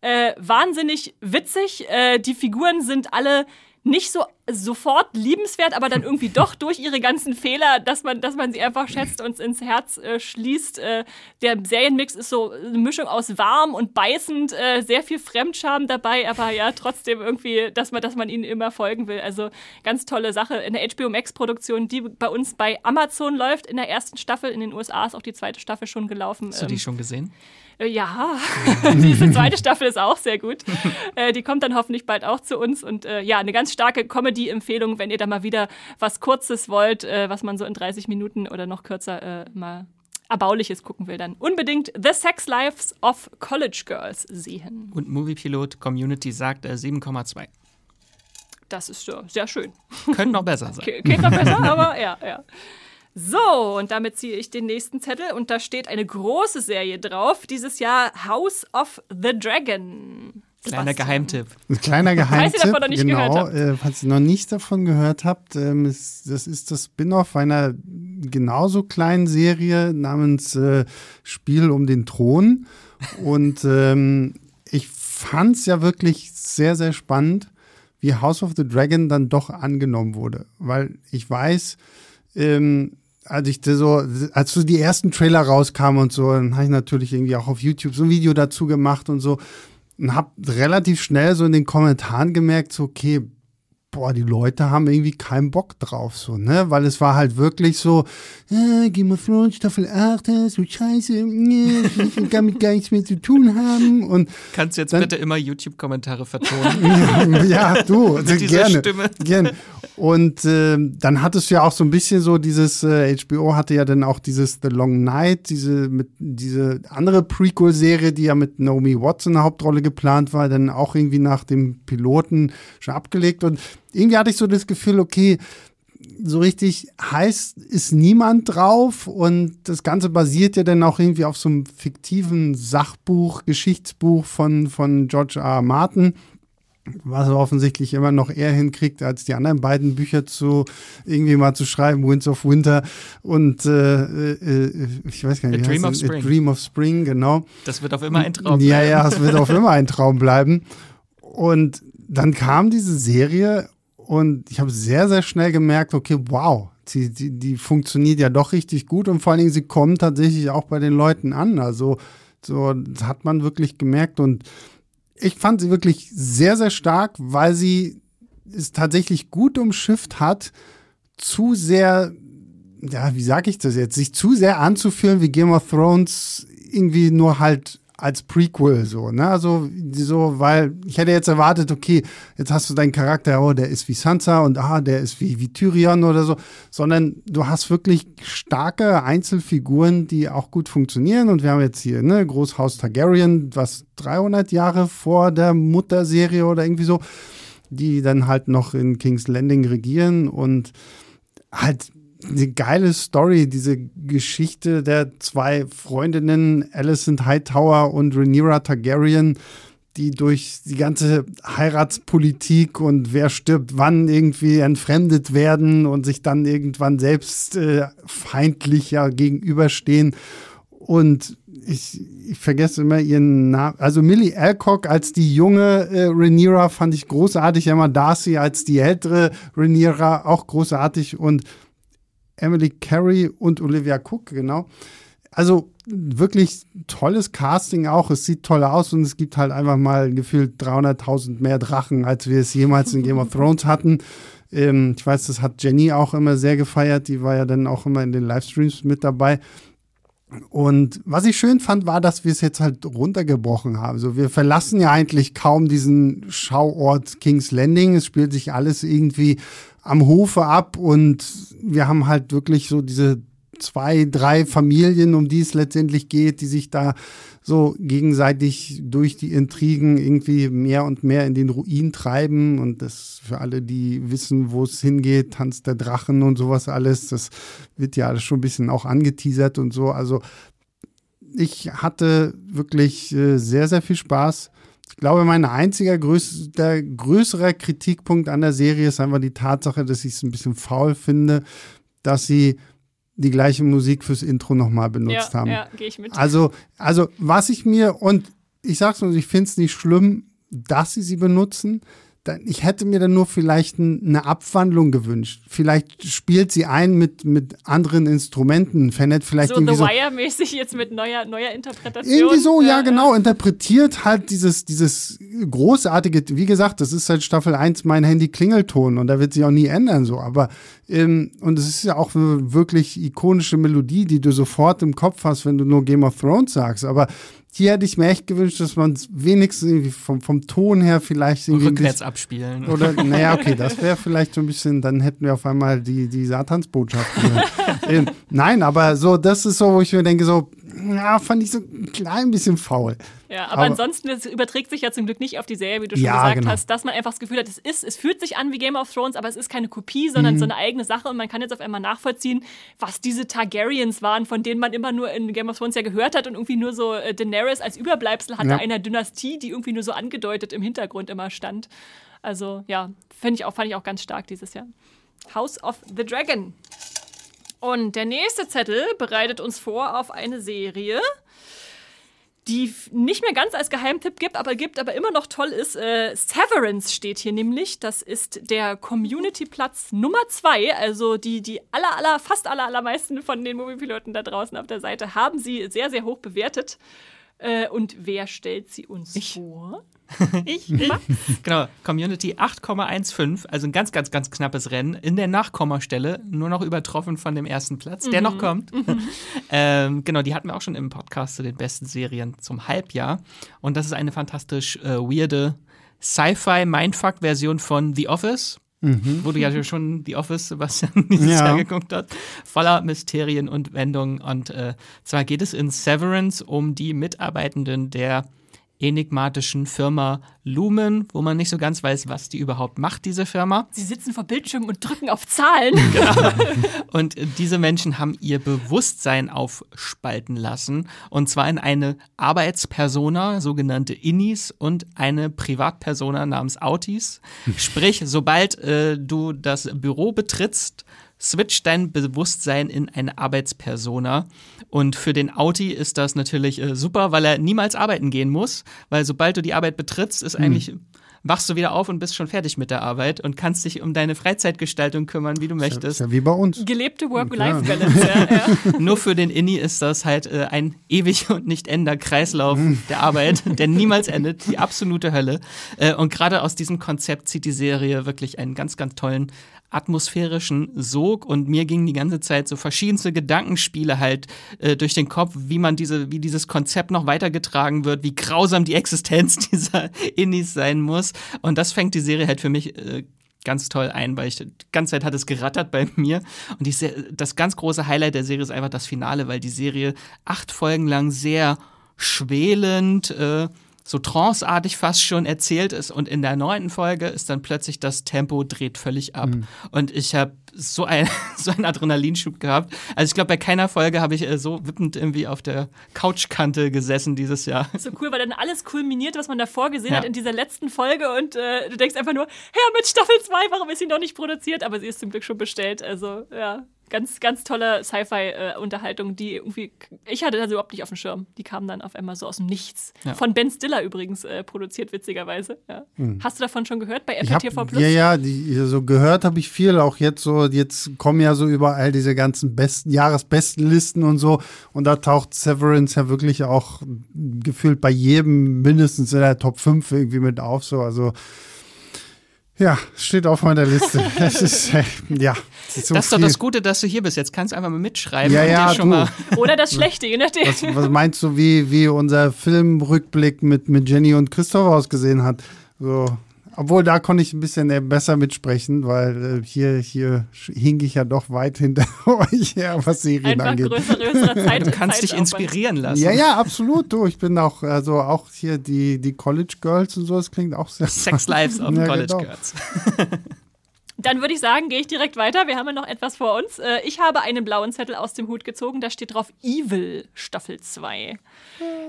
[SPEAKER 1] Wahnsinnig witzig. Die Figuren sind alle nicht so sofort liebenswert, aber dann irgendwie doch durch ihre ganzen Fehler, dass man, dass man sie einfach schätzt und ins Herz äh, schließt. Äh, der Serienmix ist so eine Mischung aus warm und beißend, äh, sehr viel Fremdscham dabei, aber ja, trotzdem irgendwie, dass man, dass man ihnen immer folgen will. Also ganz tolle Sache. In der HBO Max-Produktion, die bei uns bei Amazon läuft in der ersten Staffel. In den USA ist auch die zweite Staffel schon gelaufen.
[SPEAKER 2] Hast du die schon gesehen?
[SPEAKER 1] Äh, Ja, diese zweite Staffel ist auch sehr gut. Äh, die kommt dann hoffentlich bald auch zu uns. Und äh, ja, eine ganz starke Comedy-Empfehlung, wenn ihr da mal wieder was Kurzes wollt, äh, was man so in 30 Minuten oder noch kürzer äh, mal Erbauliches gucken will, dann unbedingt The Sex Lives of College Girls sehen.
[SPEAKER 2] Und Moviepilot Community sagt äh, 7,2.
[SPEAKER 1] Das ist sehr schön.
[SPEAKER 2] Könnte noch besser sein.
[SPEAKER 1] Geht noch besser, aber ja, ja. So, und damit ziehe ich den nächsten Zettel und da steht eine große Serie drauf. Dieses Jahr House of the Dragon.
[SPEAKER 2] Kleiner
[SPEAKER 1] Sebastian.
[SPEAKER 2] Geheimtipp.
[SPEAKER 3] Ein kleiner
[SPEAKER 1] Falls ihr
[SPEAKER 3] Geheimtipp.
[SPEAKER 1] davon noch nicht
[SPEAKER 3] genau,
[SPEAKER 1] gehört
[SPEAKER 3] Äh, falls ihr noch nicht davon gehört habt, ähm, ist, das ist das Spin-off einer genauso kleinen Serie namens äh, Spiel um den Thron. Und ähm, ich fand es ja wirklich sehr, sehr spannend, wie House of the Dragon dann doch angenommen wurde. Weil ich weiß, ähm, als ich so, als so die ersten Trailer rauskamen und so, dann habe ich natürlich irgendwie auch auf YouTube so ein Video dazu gemacht und so und habe relativ schnell so in den Kommentaren gemerkt, so okay, boah, die Leute haben irgendwie keinen Bock drauf, so, ne? Weil es war halt wirklich so, äh, Game of Thrones Staffel 8, das ist so scheiße, äh, ich will damit gar nichts mehr zu tun haben. Und
[SPEAKER 2] Kannst du jetzt dann, bitte immer YouTube-Kommentare vertonen?
[SPEAKER 3] ja, du, also gerne, Stimme. gerne. Und äh, dann hattest du ja auch so ein bisschen so dieses, äh, HBO hatte ja dann auch dieses The Long Night, diese, mit, diese andere Prequel-Serie, die ja mit Naomi Watts in der Hauptrolle geplant war, dann auch irgendwie nach dem Piloten schon abgelegt. Und irgendwie hatte ich so das Gefühl, okay, so richtig heiß ist niemand drauf und das Ganze basiert ja dann auch irgendwie auf so einem fiktiven Sachbuch, Geschichtsbuch von, von George R. R. Martin, was er offensichtlich immer noch eher hinkriegt, als die anderen beiden Bücher zu irgendwie mal zu schreiben, Winds of Winter und äh, äh, ich weiß gar nicht,
[SPEAKER 2] A Dream of Spring.
[SPEAKER 3] A Dream of Spring, genau.
[SPEAKER 2] Das wird auf immer ein Traum
[SPEAKER 3] bleiben. Ja, ja, es wird auf immer ein Traum bleiben. Und dann kam diese Serie und ich habe sehr, sehr schnell gemerkt, okay, wow, die, die, die funktioniert ja doch richtig gut und vor allen Dingen, sie kommt tatsächlich auch bei den Leuten an. Also, so, das hat man wirklich gemerkt und ich fand sie wirklich sehr, sehr stark, weil sie es tatsächlich gut umschifft hat, zu sehr, ja, wie sage ich das jetzt, sich zu sehr anzufühlen wie Game of Thrones irgendwie nur halt als Prequel so, ne? Also so, weil ich hätte jetzt erwartet, okay, jetzt hast du deinen Charakter, oh, der ist wie Sansa und ah, der ist wie, wie Tyrion oder so, sondern du hast wirklich starke Einzelfiguren, die auch gut funktionieren und wir haben jetzt hier, ne, Großhaus Targaryen, was 300 Jahre vor der Mutterserie oder irgendwie so, die dann halt noch in King's Landing regieren und halt eine geile Story, diese Geschichte der zwei Freundinnen, Alicent Hightower und Rhaenyra Targaryen, die durch die ganze Heiratspolitik und wer stirbt wann irgendwie entfremdet werden und sich dann irgendwann selbst äh, feindlich ja gegenüberstehen. Und ich, ich vergesse immer ihren Namen. Also Millie Alcock als die junge äh, Rhaenyra fand ich großartig. Emma Darcy als die ältere Rhaenyra auch großartig. Und Emily Carey und Olivia Cook, genau. Also wirklich tolles Casting auch. Es sieht toll aus und es gibt halt einfach mal gefühlt 300.000 mehr Drachen, als wir es jemals in Game of Thrones hatten. Ähm, ich weiß, das hat Jenny auch immer sehr gefeiert. Die war ja dann auch immer in den Livestreams mit dabei. Und was ich schön fand, war, dass wir es jetzt halt runtergebrochen haben. Also wir verlassen ja eigentlich kaum diesen Schauort King's Landing. Es spielt sich alles irgendwie am Hofe ab und wir haben halt wirklich so diese zwei, drei Familien, um die es letztendlich geht, die sich da so gegenseitig durch die Intrigen irgendwie mehr und mehr in den Ruin treiben. Und das für alle, die wissen, wo es hingeht, Tanz der Drachen und sowas alles, das wird ja alles schon ein bisschen auch angeteasert und so. Also ich hatte wirklich äh, sehr, sehr viel Spaß. Ich glaube, mein einziger größter, größerer Kritikpunkt an der Serie ist einfach die Tatsache, dass ich es ein bisschen faul finde, dass sie die gleiche Musik fürs Intro nochmal benutzt
[SPEAKER 1] ja,
[SPEAKER 3] haben.
[SPEAKER 1] Ja, gehe ich mit.
[SPEAKER 3] Also, also, was ich mir, und ich sag's nur, ich finde es nicht schlimm, dass sie sie benutzen ich hätte mir dann nur vielleicht eine Abwandlung gewünscht. Vielleicht spielt sie ein mit, mit anderen Instrumenten. Fernett vielleicht
[SPEAKER 1] so
[SPEAKER 3] irgendwie
[SPEAKER 1] The Wire-mäßig jetzt mit neuer, neuer Interpretation.
[SPEAKER 3] Irgendwie so, ja, ja, genau. Interpretiert halt dieses, dieses großartige, wie gesagt, das ist seit Staffel 1 mein Handy-Klingelton und da wird sich auch nie ändern, so. Aber, ähm, und es ist ja auch eine wirklich ikonische Melodie, die du sofort im Kopf hast, wenn du nur Game of Thrones sagst. Aber hier hätte ich mir echt gewünscht, dass man es wenigstens irgendwie vom, vom Ton her vielleicht irgendwie.
[SPEAKER 2] Rückwärts abspielen.
[SPEAKER 3] Oder, naja, okay, das wäre vielleicht so ein bisschen, dann hätten wir auf einmal die, die Satansbotschaft. ähm, nein, aber so, das ist so, wo ich mir denke, so, ja, fand ich so ein klein bisschen faul.
[SPEAKER 1] Ja, aber, aber ansonsten, überträgt sich ja zum Glück nicht auf die Serie, wie du schon ja, gesagt genau. hast, dass man einfach das Gefühl hat, es ist, es fühlt sich an wie Game of Thrones, aber es ist keine Kopie, sondern mhm. so eine eigene Sache und man kann jetzt auf einmal nachvollziehen, was diese Targaryens waren, von denen man immer nur in Game of Thrones ja gehört hat und irgendwie nur so äh, Daenerys als Überbleibsel hatte ja. einer Dynastie, die irgendwie nur so angedeutet im Hintergrund immer stand. Also ja, finde ich auch, fand ich auch ganz stark dieses Jahr. House of the Dragon. Und der nächste Zettel bereitet uns vor auf eine Serie, die nicht mehr ganz als Geheimtipp gibt, aber gibt, aber immer noch toll ist. Äh, Severance steht hier nämlich. Das ist der Community-Platz Nummer zwei. Also die, die aller, aller, fast aller, allermeisten von den Moviepiloten da draußen auf der Seite haben sie sehr, sehr hoch bewertet. Äh, und wer stellt sie uns
[SPEAKER 2] Ich.
[SPEAKER 1] vor?
[SPEAKER 2] ich, ich. Genau, Community 8,15, also ein ganz, ganz, ganz knappes Rennen. In der Nachkommastelle, nur noch übertroffen von dem ersten Platz, der noch kommt. ähm, genau, die hatten wir auch schon im Podcast zu den besten Serien zum Halbjahr. Und das ist eine fantastisch äh, weirde Sci-Fi-Mindfuck-Version von The Office. Wo du ja schon The Office, Sebastian, dieses
[SPEAKER 3] Ja.
[SPEAKER 2] Jahr geguckt hast, voller Mysterien und Wendungen. Und äh, zwar geht es in Severance um die Mitarbeitenden der enigmatischen Firma Lumen, wo man nicht so ganz weiß, was die überhaupt macht, diese Firma.
[SPEAKER 1] Sie sitzen vor Bildschirmen und drücken auf Zahlen.
[SPEAKER 2] Und äh, diese Menschen haben ihr Bewusstsein aufspalten lassen. Und zwar in eine Arbeitspersona, sogenannte Innis, und eine Privatpersona namens Autis. Sprich, sobald äh, du das Büro betrittst, switcht dein Bewusstsein in eine Arbeitspersona. Und für den Auti ist das natürlich äh, super, weil er niemals arbeiten gehen muss. Weil sobald du die Arbeit betrittst, ist eigentlich. Wachst du wieder auf und bist schon fertig mit der Arbeit und kannst dich um deine Freizeitgestaltung kümmern, wie du
[SPEAKER 3] Ist
[SPEAKER 2] möchtest.
[SPEAKER 3] ja wie bei uns.
[SPEAKER 1] Gelebte Work-Life-Balance. Ja, ja.
[SPEAKER 2] Nur für den Inni ist das halt äh, ein ewig und nicht ender Kreislauf der Arbeit, der niemals endet, die absolute Hölle. Äh, und gerade aus diesem Konzept zieht die Serie wirklich einen ganz, ganz tollen atmosphärischen Sog und mir gingen die ganze Zeit so verschiedenste Gedankenspiele halt äh, durch den Kopf, wie man diese, wie dieses Konzept noch weitergetragen wird, wie grausam die Existenz dieser Innis sein muss. Und das fängt die Serie halt für mich äh, ganz toll ein, weil ich die ganze Zeit hat es gerattert bei mir. Und die, das ganz große Highlight der Serie ist einfach das Finale, weil die Serie acht Folgen lang sehr schwelend, äh, so tranceartig fast schon erzählt ist. Und in der neunten Folge ist dann plötzlich das Tempo dreht völlig ab. Und ich habe so, ein, so einen Adrenalinschub gehabt. Also ich glaube, bei keiner Folge habe ich äh, so wippend irgendwie auf der Couchkante gesessen dieses Jahr.
[SPEAKER 1] So cool, weil dann alles kulminiert, was man davor gesehen
[SPEAKER 2] Ja.
[SPEAKER 1] hat in dieser letzten Folge und äh, du denkst einfach nur, Herr, mit Staffel 2, warum ist sie noch nicht produziert? Aber sie ist zum Glück schon bestellt. Also, ja, ganz, ganz tolle Sci-Fi-Unterhaltung, die irgendwie, ich hatte das überhaupt nicht auf dem Schirm. Die kam dann auf einmal so aus dem Nichts.
[SPEAKER 2] Ja.
[SPEAKER 1] Von Ben Stiller übrigens äh, produziert, witzigerweise. Ja. Hast du davon schon gehört bei Apple
[SPEAKER 3] hab,
[SPEAKER 1] TV Plus?
[SPEAKER 3] ja, ja, die, so gehört habe ich viel, auch jetzt so, jetzt kommen ja so überall diese ganzen besten, Jahresbestenlisten und so. Und da taucht Severance ja wirklich auch gefühlt bei jedem mindestens in der Top 5 irgendwie mit auf. So, also ja, steht auf meiner Liste. Das ist, äh, ja, das ist so
[SPEAKER 2] das ist doch das Gute, dass du hier bist. Jetzt kannst du einfach mal mitschreiben
[SPEAKER 3] Ja, ja,
[SPEAKER 2] schon
[SPEAKER 3] du.
[SPEAKER 2] mal
[SPEAKER 1] Oder das Schlechte, je nachdem.
[SPEAKER 3] Was, was meinst du, wie, wie unser Filmrückblick mit, mit Jenny und Christoph ausgesehen hat? So, obwohl da konnte ich ein bisschen äh, besser mitsprechen, weil äh, hier, hier hing ich ja doch weit hinter euch her, was Serien
[SPEAKER 1] Einfach
[SPEAKER 3] angeht.
[SPEAKER 1] größere, Zeit.
[SPEAKER 2] Du kannst dich
[SPEAKER 1] Zeitaufwand.
[SPEAKER 2] inspirieren lassen.
[SPEAKER 3] Ja, ja, absolut. Du, ich bin auch, also auch hier die, die College Girls und so, das klingt auch sehr.
[SPEAKER 2] Sex Lives of
[SPEAKER 3] Ja,
[SPEAKER 2] College
[SPEAKER 3] genau.
[SPEAKER 2] Girls.
[SPEAKER 1] Dann würde ich sagen, gehe ich direkt weiter. Wir haben ja noch etwas vor uns. Äh, Ich habe einen blauen Zettel aus dem Hut gezogen. Da steht drauf Evil Staffel 2.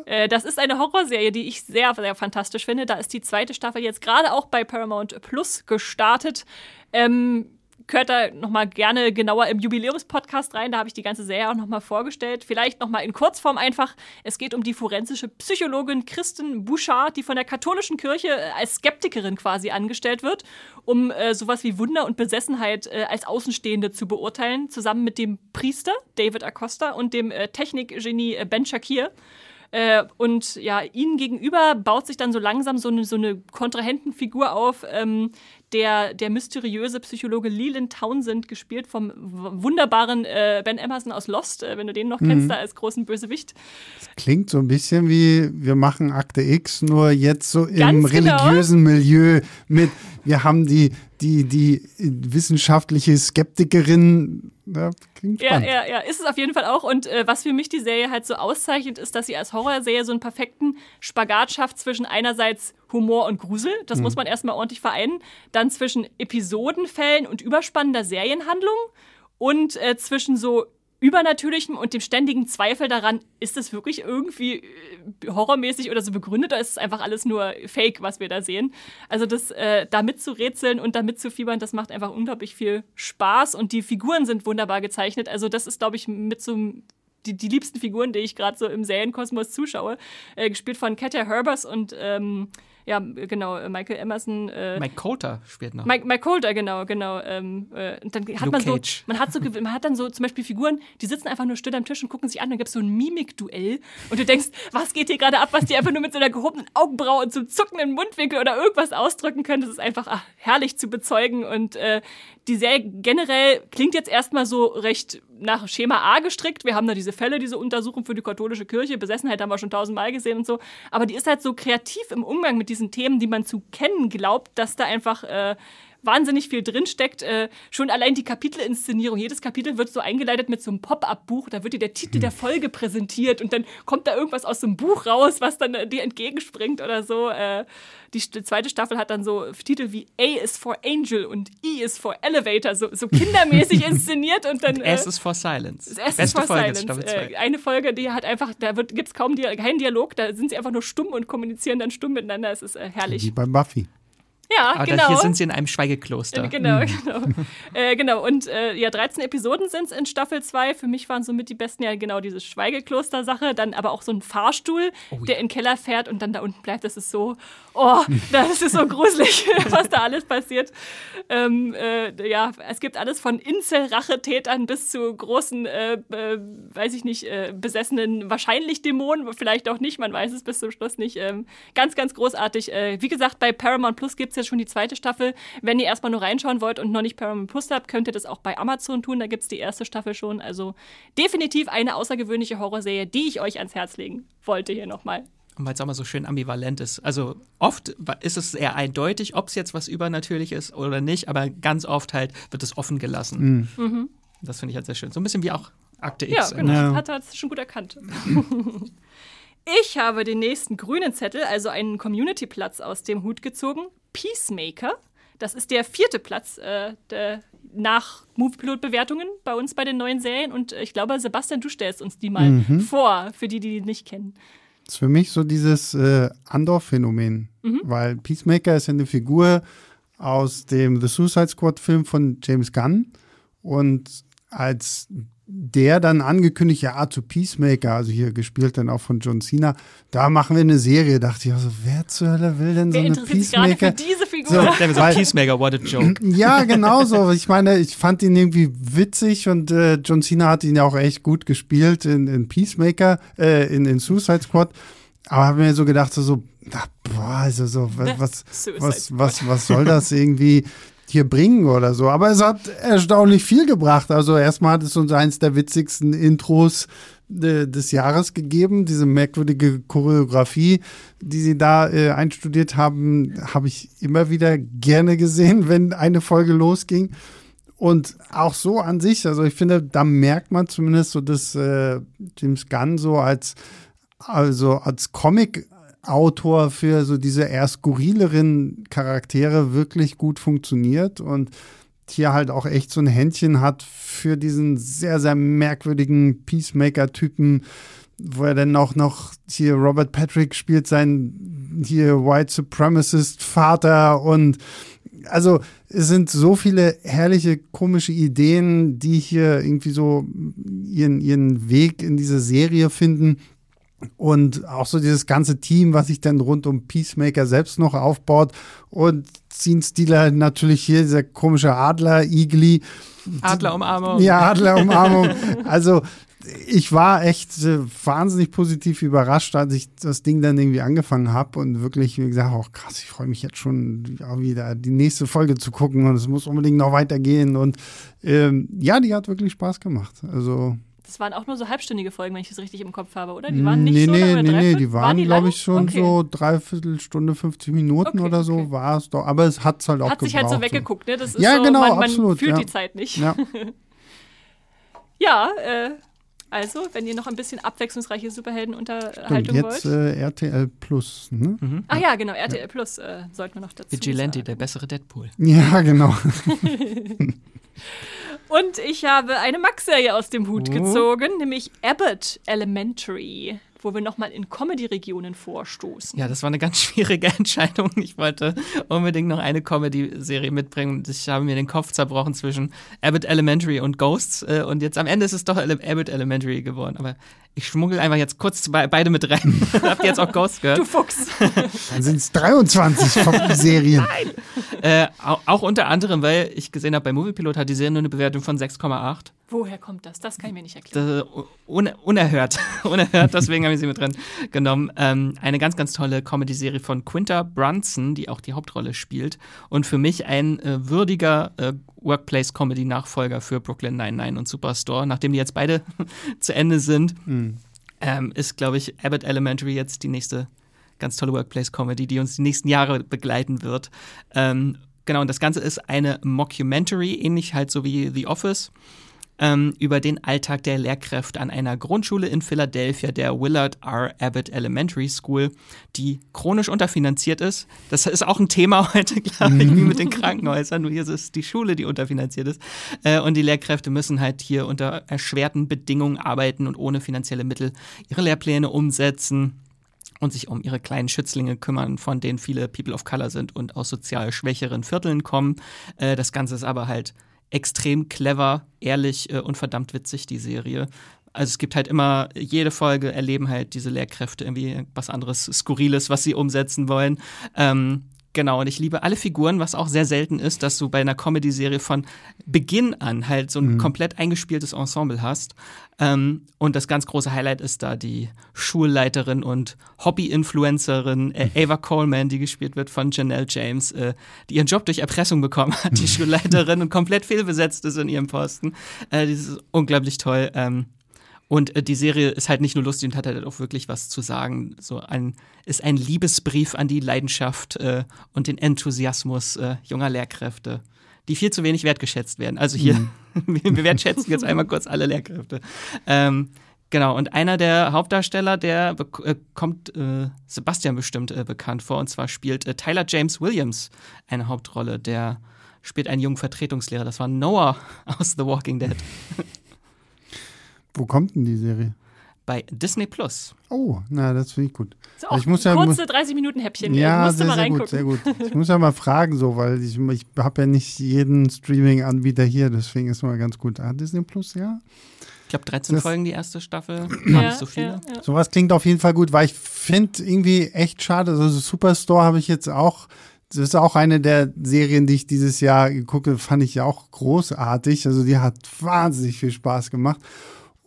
[SPEAKER 1] Äh, Das ist eine Horrorserie, die ich sehr, sehr fantastisch finde. Da ist die zweite Staffel jetzt gerade auch bei Paramount Plus gestartet. Ähm, Hört da nochmal gerne genauer im Jubiläumspodcast rein. Da habe ich die ganze Serie auch nochmal vorgestellt. Vielleicht nochmal in Kurzform einfach. Es geht um die forensische Psychologin Kristen Bouchard, die von der katholischen Kirche äh, als Skeptikerin quasi angestellt wird, um äh, sowas wie Wunder und Besessenheit äh, als Außenstehende zu beurteilen, zusammen mit dem Priester David Acosta und dem äh, Technikgenie äh, Ben Shakir. Äh, und ja, ihnen gegenüber baut sich dann so langsam so eine, so eine Kontrahentenfigur auf, ähm, der, der mysteriöse Psychologe Leland Townsend, gespielt vom wunderbaren äh, Ben Emerson aus Lost, äh, wenn du den noch kennst, da als großen Bösewicht.
[SPEAKER 3] Klingt so ein bisschen wie, wir machen Akte X, nur jetzt so im
[SPEAKER 1] Ganz genau.
[SPEAKER 3] religiösen Milieu mit, wir haben die, die, die wissenschaftliche Skeptikerin. Ja, klingt
[SPEAKER 1] Ja,
[SPEAKER 3] spannend.
[SPEAKER 1] ja, ja, ist es auf jeden Fall auch. Und äh, was für mich die Serie halt so auszeichnet, ist, dass sie als Horrorserie so einen perfekten Spagat schafft zwischen einerseits Humor und Grusel, das muss man erstmal ordentlich vereinen, dann zwischen Episodenfällen und überspannender Serienhandlung und äh, zwischen so Übernatürlichem und dem ständigen Zweifel daran, ist es wirklich irgendwie äh, horrormäßig oder so begründet oder ist es einfach alles nur Fake, was wir da sehen? Also das äh, da mitzurätseln und da mitzufiebern, das macht einfach unglaublich viel Spaß und die Figuren sind wunderbar gezeichnet. Also das ist, glaube ich, mit so die, die liebsten Figuren, die ich gerade so im Serienkosmos zuschaue, äh, gespielt von Katja Herbers und ähm, ja, genau, äh, Michael Emerson. Äh,
[SPEAKER 2] Mike Coulter spielt noch.
[SPEAKER 1] Mike, Mike Coulter, genau, genau. Ähm, äh, und dann hat
[SPEAKER 2] Luke
[SPEAKER 1] man so,
[SPEAKER 2] Cage.
[SPEAKER 1] man hat so, man hat dann so zum Beispiel Figuren, die sitzen einfach nur still am Tisch und gucken sich an. Dann gibt es so ein Mimikduell und du denkst, was geht hier gerade ab, was die einfach nur mit so einer gehobenen Augenbraue und so einem zuckenden Mundwinkel oder irgendwas ausdrücken können. Das ist einfach ach, herrlich zu bezeugen und äh, die Serie generell klingt jetzt erstmal so recht nach Schema A gestrickt. Wir haben da diese Fälle, diese Untersuchung für die katholische Kirche. Besessenheit haben wir schon tausendmal gesehen und so. Aber die ist halt so kreativ im Umgang mit diesen Themen, die man zu kennen glaubt, dass da einfach äh, wahnsinnig viel drinsteckt. Äh, schon allein die Kapitelinszenierung. Jedes Kapitel wird so eingeleitet mit so einem Pop-up-Buch. Da wird dir der Titel der Folge präsentiert und dann kommt da irgendwas aus dem Buch raus, was dann äh, dir entgegenspringt oder so. Äh, die, zweite Staffel hat dann so Titel wie A is for Angel und E is for Elevator, so, so kindermäßig inszeniert und dann.
[SPEAKER 2] S is for Silence.
[SPEAKER 1] Das erste
[SPEAKER 2] Beste
[SPEAKER 1] for
[SPEAKER 2] Folge
[SPEAKER 1] Silence. Äh,
[SPEAKER 2] 2.
[SPEAKER 1] eine Folge, die hat einfach, da gibt es kaum Dia keinen Dialog, da sind sie einfach nur stumm und kommunizieren dann stumm miteinander. Es ist äh,
[SPEAKER 3] Wie
[SPEAKER 1] herrlich.
[SPEAKER 3] bei Buffy.
[SPEAKER 1] Ja,
[SPEAKER 2] Aber
[SPEAKER 1] genau.
[SPEAKER 2] da, hier sind sie in einem Schweigekloster.
[SPEAKER 1] Äh, Genau, genau. äh, genau. Und äh, ja, 13 Episoden sind es in Staffel 2. Für mich waren somit die besten ja genau diese Schweigekloster-Sache. Dann aber auch so ein Fahrstuhl, der in den Keller fährt und dann da unten bleibt. Das ist so, oh, das ist so gruselig, was da alles passiert. Ähm, äh, ja, es gibt alles von Insel-Rachetätern bis zu großen, äh, äh, weiß ich nicht, äh, besessenen, wahrscheinlich Dämonen, vielleicht auch nicht, man weiß es bis zum Schluss nicht. Ähm, ganz, ganz großartig. Äh, wie gesagt, bei Paramount Plus gibt es jetzt schon die zweite Staffel. Wenn ihr erstmal nur reinschauen wollt und noch nicht Paramount Plus habt, könnt ihr das auch bei Amazon tun. Da gibt es die erste Staffel schon. Also definitiv eine außergewöhnliche Horrorserie, die ich euch ans Herz legen wollte hier nochmal.
[SPEAKER 2] Und weil es auch mal so schön ambivalent ist. Also oft ist es sehr eindeutig, ob es jetzt was Übernatürliches ist oder nicht, aber ganz oft halt wird es offen gelassen. Das finde ich halt sehr schön. So ein bisschen wie auch Akte
[SPEAKER 1] Ja,
[SPEAKER 2] X.
[SPEAKER 1] genau.
[SPEAKER 3] Ja.
[SPEAKER 1] Hat er schon gut erkannt. ich habe den nächsten grünen Zettel, also einen Community-Platz aus dem Hut gezogen. Peacemaker. Das ist der vierte Platz äh, der, nach Moviepilot-Bewertungen bei uns bei den neuen Serien. Und äh, ich glaube, Sebastian, du stellst uns die mal
[SPEAKER 3] Mhm.
[SPEAKER 1] vor, für die, die die nicht kennen.
[SPEAKER 3] Das ist für mich so dieses äh, Andor-Phänomen, weil Peacemaker ist ja eine Figur aus dem The Suicide Squad-Film von James Gunn. Und als der dann angekündigt, ja, zu Peacemaker, also hier gespielt dann auch von John Cena, da machen wir eine Serie, dachte ich, also wer zur Hölle will denn so
[SPEAKER 1] Wer
[SPEAKER 3] eine
[SPEAKER 1] interessiert sich gerade für
[SPEAKER 3] Peacemaker?
[SPEAKER 1] diese Figur?
[SPEAKER 3] So.
[SPEAKER 2] Der so
[SPEAKER 3] Weil-
[SPEAKER 2] Peacemaker, what a joke.
[SPEAKER 3] Ja, genau so. Ich meine, ich fand ihn irgendwie witzig und äh, John Cena hat ihn ja auch echt gut gespielt in, in Peacemaker, äh, in, in Suicide Squad. Aber habe mir so gedacht, so, so na, boah, also so, was, was, was, was soll das irgendwie hier bringen oder so? Aber es hat erstaunlich viel gebracht. Also erstmal hat es uns eins der witzigsten Intros äh, des Jahres gegeben. Diese merkwürdige Choreografie, die sie da äh, einstudiert haben, habe ich immer wieder gerne gesehen, wenn eine Folge losging. Und auch so an sich, also ich finde, da merkt man zumindest so, dass äh, James Gunn so als, also als Comic-Autor für so diese eher skurrileren Charaktere wirklich gut funktioniert und hier halt auch echt so ein Händchen hat für diesen sehr, sehr merkwürdigen Peacemaker-Typen, wo er dann auch noch hier Robert Patrick spielt, sein hier White Supremacist Vater und also es sind so viele herrliche, komische Ideen, die hier irgendwie so ihren, ihren Weg in diese Serie finden. Und auch so dieses ganze Team, was sich dann rund um Peacemaker selbst noch aufbaut. Und Scene Stealer natürlich hier, dieser komische Adler, Igli.
[SPEAKER 2] Adlerumarmung.
[SPEAKER 3] Ja, Adlerumarmung. also ich war echt äh, wahnsinnig positiv überrascht, als ich das Ding dann irgendwie angefangen habe und wirklich wie gesagt, auch krass, ich freue mich jetzt schon ja, wieder die nächste Folge zu gucken und es muss unbedingt noch weitergehen und ähm, ja, die hat wirklich Spaß gemacht. Also
[SPEAKER 1] Das waren auch nur so halbstündige Folgen, wenn ich das richtig im Kopf habe, oder? Die waren nicht
[SPEAKER 3] nee,
[SPEAKER 1] so
[SPEAKER 3] nee, nee, nee, die waren,
[SPEAKER 1] die
[SPEAKER 3] glaube ich, schon
[SPEAKER 1] Okay.
[SPEAKER 3] so dreiviertel Stunde, 50 Minuten
[SPEAKER 1] Okay,
[SPEAKER 3] oder so
[SPEAKER 1] okay.
[SPEAKER 3] war es doch. Aber es hat es halt auch
[SPEAKER 1] Hat sich halt so weggeguckt, ne? Das ist
[SPEAKER 3] Ja,
[SPEAKER 1] so,
[SPEAKER 3] genau,
[SPEAKER 1] man, man
[SPEAKER 3] absolut,
[SPEAKER 1] fühlt
[SPEAKER 3] ja.
[SPEAKER 1] die Zeit nicht.
[SPEAKER 3] Ja.
[SPEAKER 1] Ja, äh, also, wenn ihr noch ein bisschen abwechslungsreiche
[SPEAKER 3] Stimmt,
[SPEAKER 1] Superheldenunterhaltung
[SPEAKER 3] jetzt
[SPEAKER 1] wollt.
[SPEAKER 3] äh, RTL Plus. Ne?
[SPEAKER 1] Ach ja, genau, RTL Plus äh, sollten wir noch dazu
[SPEAKER 2] Vigilante,
[SPEAKER 1] sagen.
[SPEAKER 2] der bessere Deadpool.
[SPEAKER 3] Ja, genau.
[SPEAKER 1] Und ich habe eine Max-Serie aus dem Hut
[SPEAKER 3] Oh.
[SPEAKER 1] gezogen, nämlich Abbott Elementary wo wir nochmal in Comedy-Regionen vorstoßen.
[SPEAKER 2] Ja, das war eine ganz schwierige Entscheidung. Ich wollte unbedingt noch eine Comedy-Serie mitbringen. Ich habe mir den Kopf zerbrochen zwischen Abbott Elementary und Ghosts. Äh, und jetzt am Ende ist es doch Abbott Elementary geworden. Aber ich schmuggel einfach jetzt kurz beide mit rein. Habt ihr jetzt auch Ghosts gehört?
[SPEAKER 1] Du Fuchs.
[SPEAKER 3] Dann sind es 23 Serien.
[SPEAKER 2] Nein. Äh, auch, auch, unter anderem, weil ich gesehen habe, bei Moviepilot hat die Serie nur eine Bewertung von 6,8.
[SPEAKER 1] Woher kommt das? Das kann ich mir nicht erklären.
[SPEAKER 2] Das, un unerhört. unerhört, deswegen habe ich sie mit drin genommen. Ähm, eine ganz, ganz tolle Comedy-Serie von Quinta Brunson, die auch die Hauptrolle spielt. Und für mich ein äh, würdiger äh, Workplace-Comedy-Nachfolger für Brooklyn 99 und Superstore, nachdem die jetzt beide zu Ende sind. Mhm. Ähm, ist, glaube ich, Abbott Elementary jetzt die nächste ganz tolle Workplace-Comedy, die uns die nächsten Jahre begleiten wird. Ähm, genau, und das Ganze ist eine Mockumentary, ähnlich halt so wie The Office ähm, über den Alltag der Lehrkräfte an einer Grundschule in Philadelphia, der Willard R. Abbott Elementary School, die chronisch unterfinanziert ist. Das ist auch ein Thema heute, glaube ich, wie mit den Krankenhäusern. Nur hier ist es die Schule, die unterfinanziert ist. Äh, und die Lehrkräfte müssen halt hier unter erschwerten Bedingungen arbeiten und ohne finanzielle Mittel ihre Lehrpläne umsetzen und sich um ihre kleinen Schützlinge kümmern, von denen viele People of Color sind und aus sozial schwächeren Vierteln kommen. Äh, das Ganze ist aber halt extrem clever, ehrlich äh, und verdammt witzig, die Serie. Also es gibt halt immer, jede Folge erleben halt diese Lehrkräfte irgendwie was anderes Skurriles, was sie umsetzen wollen. Ähm, Genau, und ich liebe alle Figuren, was auch sehr selten ist, dass du bei einer Comedy-Serie von Beginn an halt so ein mhm. komplett eingespieltes Ensemble hast. Ähm, und das ganz große Highlight ist da die Schulleiterin und Hobby-Influencerin äh, Ava Coleman, die gespielt wird von Janelle James, äh, die ihren Job durch Erpressung bekommen hat, die Schulleiterin und komplett fehlbesetzt ist in ihrem Posten. Äh, das ist unglaublich toll. Ähm, und äh, die Serie ist halt nicht nur lustig und hat halt auch wirklich was zu sagen. So ein, ist ein Liebesbrief an die Leidenschaft äh, und den Enthusiasmus äh, junger Lehrkräfte, die viel zu wenig wertgeschätzt werden. Also hier, mhm. wir wertschätzen jetzt einmal kurz alle Lehrkräfte. Ähm, Genau, und einer der Hauptdarsteller, der äh, kommt äh, Sebastian bestimmt äh, bekannt vor, und zwar spielt äh, Tyler James Williams eine Hauptrolle. Der spielt einen jungen Vertretungslehrer. Das war Noah aus The Walking Dead.
[SPEAKER 3] Wo kommt denn die Serie?
[SPEAKER 2] Bei Disney Plus.
[SPEAKER 3] Oh, na, das finde ich gut.
[SPEAKER 1] So, auch ich muss ja, kurze 30 Minuten Häppchen.
[SPEAKER 3] Ja, sehr, mal sehr gut, sehr gut. Ich muss ja mal fragen, so, weil ich, ich habe ja nicht jeden Streaming-Anbieter hier, deswegen ist mal ganz gut. Ah, Disney Plus, ja.
[SPEAKER 2] Ich glaube, 13 das, Folgen die erste Staffel, ja, nicht so viele.
[SPEAKER 3] Ja, ja. Sowas klingt auf jeden Fall gut, weil ich finde irgendwie echt schade. Also Superstore habe ich jetzt auch das ist auch eine der Serien, die ich dieses Jahr gucke, fand ich ja auch großartig. Also die hat wahnsinnig viel Spaß gemacht.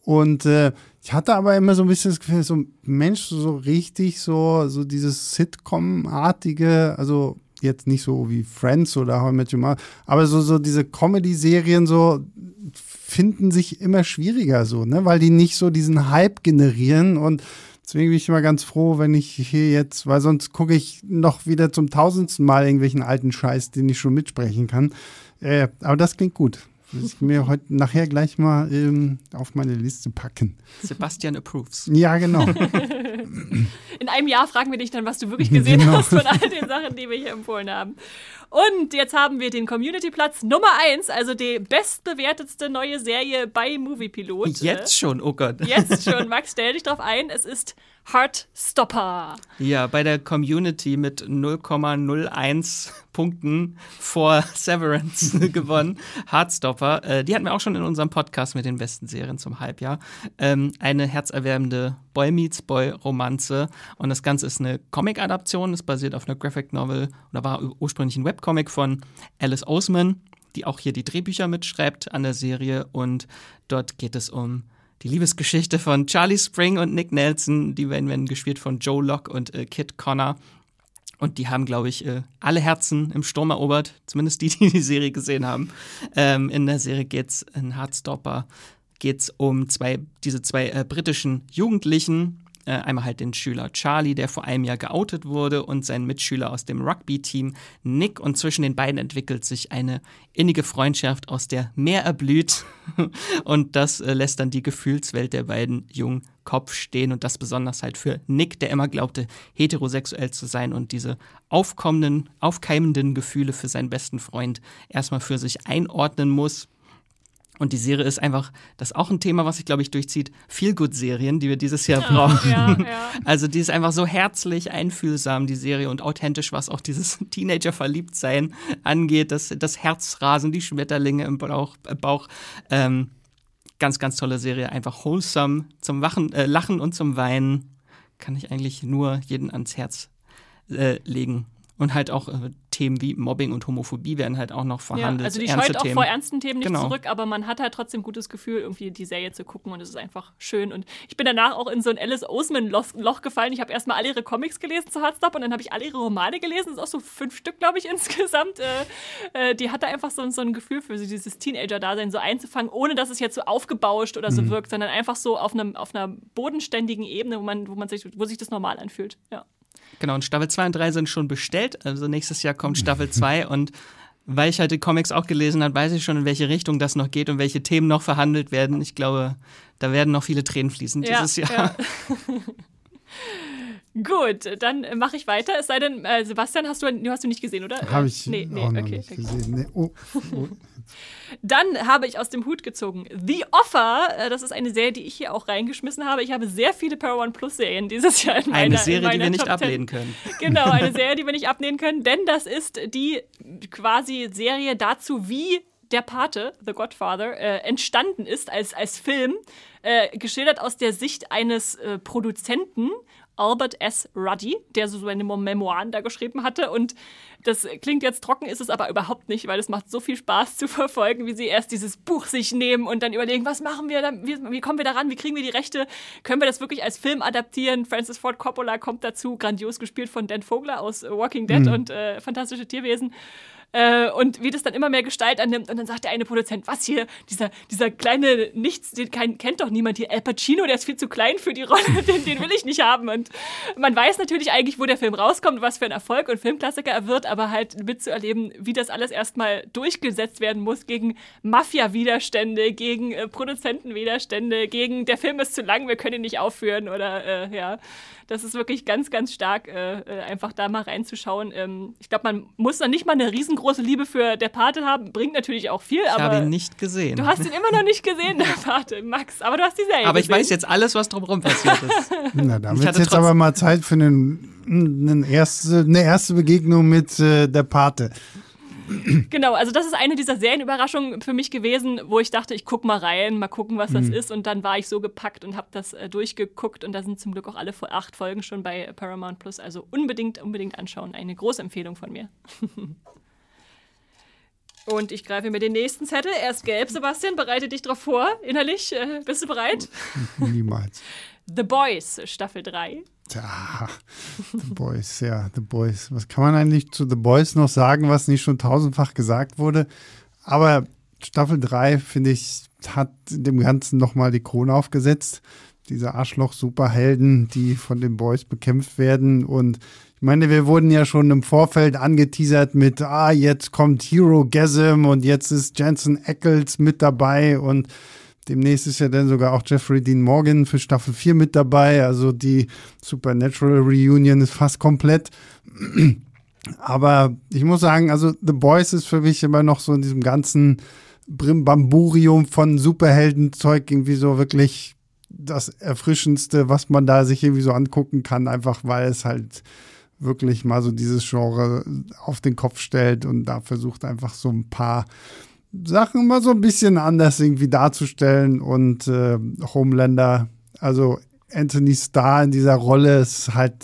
[SPEAKER 3] Und äh, ich hatte aber immer so ein bisschen das Gefühl, so Mensch, so richtig so, so dieses Sitcom-artige, also jetzt nicht so wie Friends oder How I Met Your Mother, aber so, so diese Comedy-Serien so finden sich immer schwieriger so, ne, weil die nicht so diesen Hype generieren und Deswegen bin ich immer ganz froh, wenn ich hier jetzt, weil sonst gucke ich noch wieder zum tausendsten Mal irgendwelchen alten Scheiß, den ich schon mitsprechen kann. Äh, aber das klingt gut. Das ich mir heute nachher gleich mal ähm, auf meine Liste packen.
[SPEAKER 2] Sebastian approves.
[SPEAKER 3] Ja, genau.
[SPEAKER 1] In einem Jahr fragen wir dich dann, was du wirklich gesehen genau. hast von all den Sachen, die wir hier empfohlen haben. Und jetzt haben wir den Community-Platz Nummer 1, also die bestbewertetste neue Serie bei Moviepilot.
[SPEAKER 2] Jetzt schon, oh Gott.
[SPEAKER 1] Jetzt schon. Max, stell dich drauf ein. Es ist Heartstopper.
[SPEAKER 2] Ja, bei der Community mit 0,01 Punkten vor Severance gewonnen. Heartstopper. Äh, die hatten wir auch schon in unserem Podcast mit den besten Serien zum Halbjahr. Ähm, eine herzerwärmende Boy Meets Boy Romanze. Und das Ganze ist eine Comic-Adaption. Es basiert auf einer Graphic Novel oder war ursprünglich ein Webcomic von Alice Oseman, die auch hier die Drehbücher mitschreibt an der Serie. Und dort geht es um die Liebesgeschichte von Charlie Spring und Nick Nelson. Die werden, gespielt von Joe Locke und äh, Kit Connor. Und die haben, glaube ich, äh, alle Herzen im Sturm erobert. Zumindest die, die die Serie gesehen haben. Ähm, in der Serie geht es in Heartstopper geht's um zwei, diese zwei äh, britischen Jugendlichen, äh, einmal halt den Schüler Charlie, der vor einem Jahr geoutet wurde, und seinen Mitschüler aus dem Rugby-Team Nick. Und zwischen den beiden entwickelt sich eine innige Freundschaft, aus der mehr erblüht. und das äh, lässt dann die Gefühlswelt der beiden jungen Kopf stehen. Und das besonders halt für Nick, der immer glaubte, heterosexuell zu sein und diese aufkommenden, aufkeimenden Gefühle für seinen besten Freund erstmal für sich einordnen muss Und die Serie ist einfach, das ist auch ein Thema, was sich, glaube ich, durchzieht. Feel-Good-Serien, die wir dieses Jahr brauchen. Ja, ja. Also, die ist einfach so herzlich, einfühlsam, die Serie, und authentisch, was auch dieses Teenager-Verliebtsein angeht. Das, das Herzrasen, die Schmetterlinge im Bauch. Äh, Bauch ähm, ganz, ganz tolle Serie. Einfach wholesome zum Wachen, äh, Lachen und zum Weinen. Kann ich eigentlich nur jeden ans Herz äh, legen. Und halt auch äh, Themen wie Mobbing und Homophobie werden halt auch noch verhandelt. Ja,
[SPEAKER 1] also die scheut auch Themen. vor ernsten Themen nicht genau. zurück, aber man hat halt trotzdem gutes Gefühl, irgendwie die Serie zu gucken und es ist einfach schön. Und ich bin danach auch in so ein Alice Oseman-Loch gefallen. Ich habe erstmal alle ihre Comics gelesen zu Hardstop und dann habe ich alle ihre Romane gelesen. Das ist auch so fünf Stück, glaube ich, insgesamt. Äh, äh, die hatte einfach so, so ein Gefühl für sie, dieses Teenager-Dasein so einzufangen, ohne dass es jetzt so aufgebauscht oder so mhm. wirkt, sondern einfach so auf, einem, auf einer bodenständigen Ebene, wo man, wo man sich, wo sich das normal anfühlt. Ja.
[SPEAKER 2] Genau, und Staffel 2 und 3 sind schon bestellt. Also nächstes Jahr kommt Staffel 2 und weil ich halt die Comics auch gelesen habe, weiß ich schon, in welche Richtung das noch geht und welche Themen noch verhandelt werden. Ich glaube, da werden noch viele Tränen fließen ja, dieses Jahr. Ja.
[SPEAKER 1] Gut, dann mache ich weiter. Es sei denn, äh, Sebastian, hast du, hast du nicht gesehen, oder?
[SPEAKER 3] Habe ich nee, nee, auch okay, nicht okay. gesehen. Nee. Oh,
[SPEAKER 1] oh. Dann habe ich aus dem Hut gezogen The Offer. Äh, das ist eine Serie, die ich hier auch reingeschmissen habe. Ich habe sehr viele Power One Plus Serien dieses Jahr in meiner
[SPEAKER 2] Eine Serie, die wir nicht ablehnen können.
[SPEAKER 1] Genau, eine Serie, die wir nicht ablehnen können, denn das ist die quasi Serie dazu, wie der Pate, The Godfather, äh, entstanden ist als, als Film, äh, geschildert aus der Sicht eines äh, Produzenten Albert S. Ruddy, der so seine Memoiren da geschrieben hatte. Und das klingt jetzt trocken, ist es aber überhaupt nicht, weil es macht so viel Spaß zu verfolgen, wie sie erst dieses Buch sich nehmen und dann überlegen, was machen wir, dann, wie, wie kommen wir daran, wie kriegen wir die Rechte, können wir das wirklich als Film adaptieren? Francis Ford Coppola kommt dazu, grandios gespielt von Dan Vogler aus Walking Dead mhm. und äh, Fantastische Tierwesen. Äh, und wie das dann immer mehr Gestalt annimmt. Und dann sagt der eine Produzent, was hier, dieser, dieser kleine Nichts, den kein, kennt doch niemand hier. Al Pacino, der ist viel zu klein für die Rolle, den, den will ich nicht haben. Und man weiß natürlich eigentlich, wo der Film rauskommt, was für ein Erfolg und Filmklassiker er wird, aber halt mitzuerleben, wie das alles erstmal durchgesetzt werden muss gegen Mafia-Widerstände, gegen äh, Produzentenwiderstände, gegen der Film ist zu lang, wir können ihn nicht aufführen oder äh, ja das ist wirklich ganz, ganz stark, äh, äh, einfach da mal reinzuschauen. Ähm, ich glaube, man muss dann nicht mal eine riesengroße Liebe für der Pate haben, bringt natürlich auch viel.
[SPEAKER 2] Ich
[SPEAKER 1] habe
[SPEAKER 2] ihn nicht gesehen.
[SPEAKER 1] Du hast ihn immer noch nicht gesehen, der Pate, Max, aber du hast die Serie
[SPEAKER 2] Aber ich weiß jetzt alles, was drumherum passiert ist.
[SPEAKER 3] Na, dann wird jetzt aber mal Zeit für einen, eine, erste, eine erste Begegnung mit äh, der Pate.
[SPEAKER 1] genau, also das ist eine dieser Serienüberraschungen für mich gewesen, wo ich dachte, ich gucke mal rein, mal gucken, was das mhm. ist. Und dann war ich so gepackt und habe das äh, durchgeguckt. Und da sind zum Glück auch alle acht Folgen schon bei Paramount Plus. Also unbedingt, unbedingt anschauen. Eine große Empfehlung von mir. Und ich greife mir den nächsten Zettel. Er ist gelb, Sebastian. Bereite dich darauf vor, innerlich. Äh, bist du bereit?
[SPEAKER 3] Niemals.
[SPEAKER 1] The Boys, Staffel 3.
[SPEAKER 3] Ja, The Boys, ja, The Boys. Was kann man eigentlich zu The Boys noch sagen, was nicht schon tausendfach gesagt wurde? Aber Staffel 3, finde ich, hat dem Ganzen nochmal die Krone aufgesetzt. Diese Arschloch-Superhelden, die von den Boys bekämpft werden. Und ich meine, wir wurden ja schon im Vorfeld angeteasert mit, ah, jetzt kommt Hero Gasm und jetzt ist Jensen Eccles mit dabei und Demnächst ist ja dann sogar auch Jeffrey Dean Morgan für Staffel 4 mit dabei. Also die Supernatural Reunion ist fast komplett. Aber ich muss sagen, also The Boys ist für mich immer noch so in diesem ganzen Brimbamburium von Superheldenzeug irgendwie so wirklich das Erfrischendste, was man da sich irgendwie so angucken kann, einfach weil es halt wirklich mal so dieses Genre auf den Kopf stellt und da versucht einfach so ein paar Sachen mal so ein bisschen anders irgendwie darzustellen und äh, Homelander, also Anthony Starr in dieser Rolle ist halt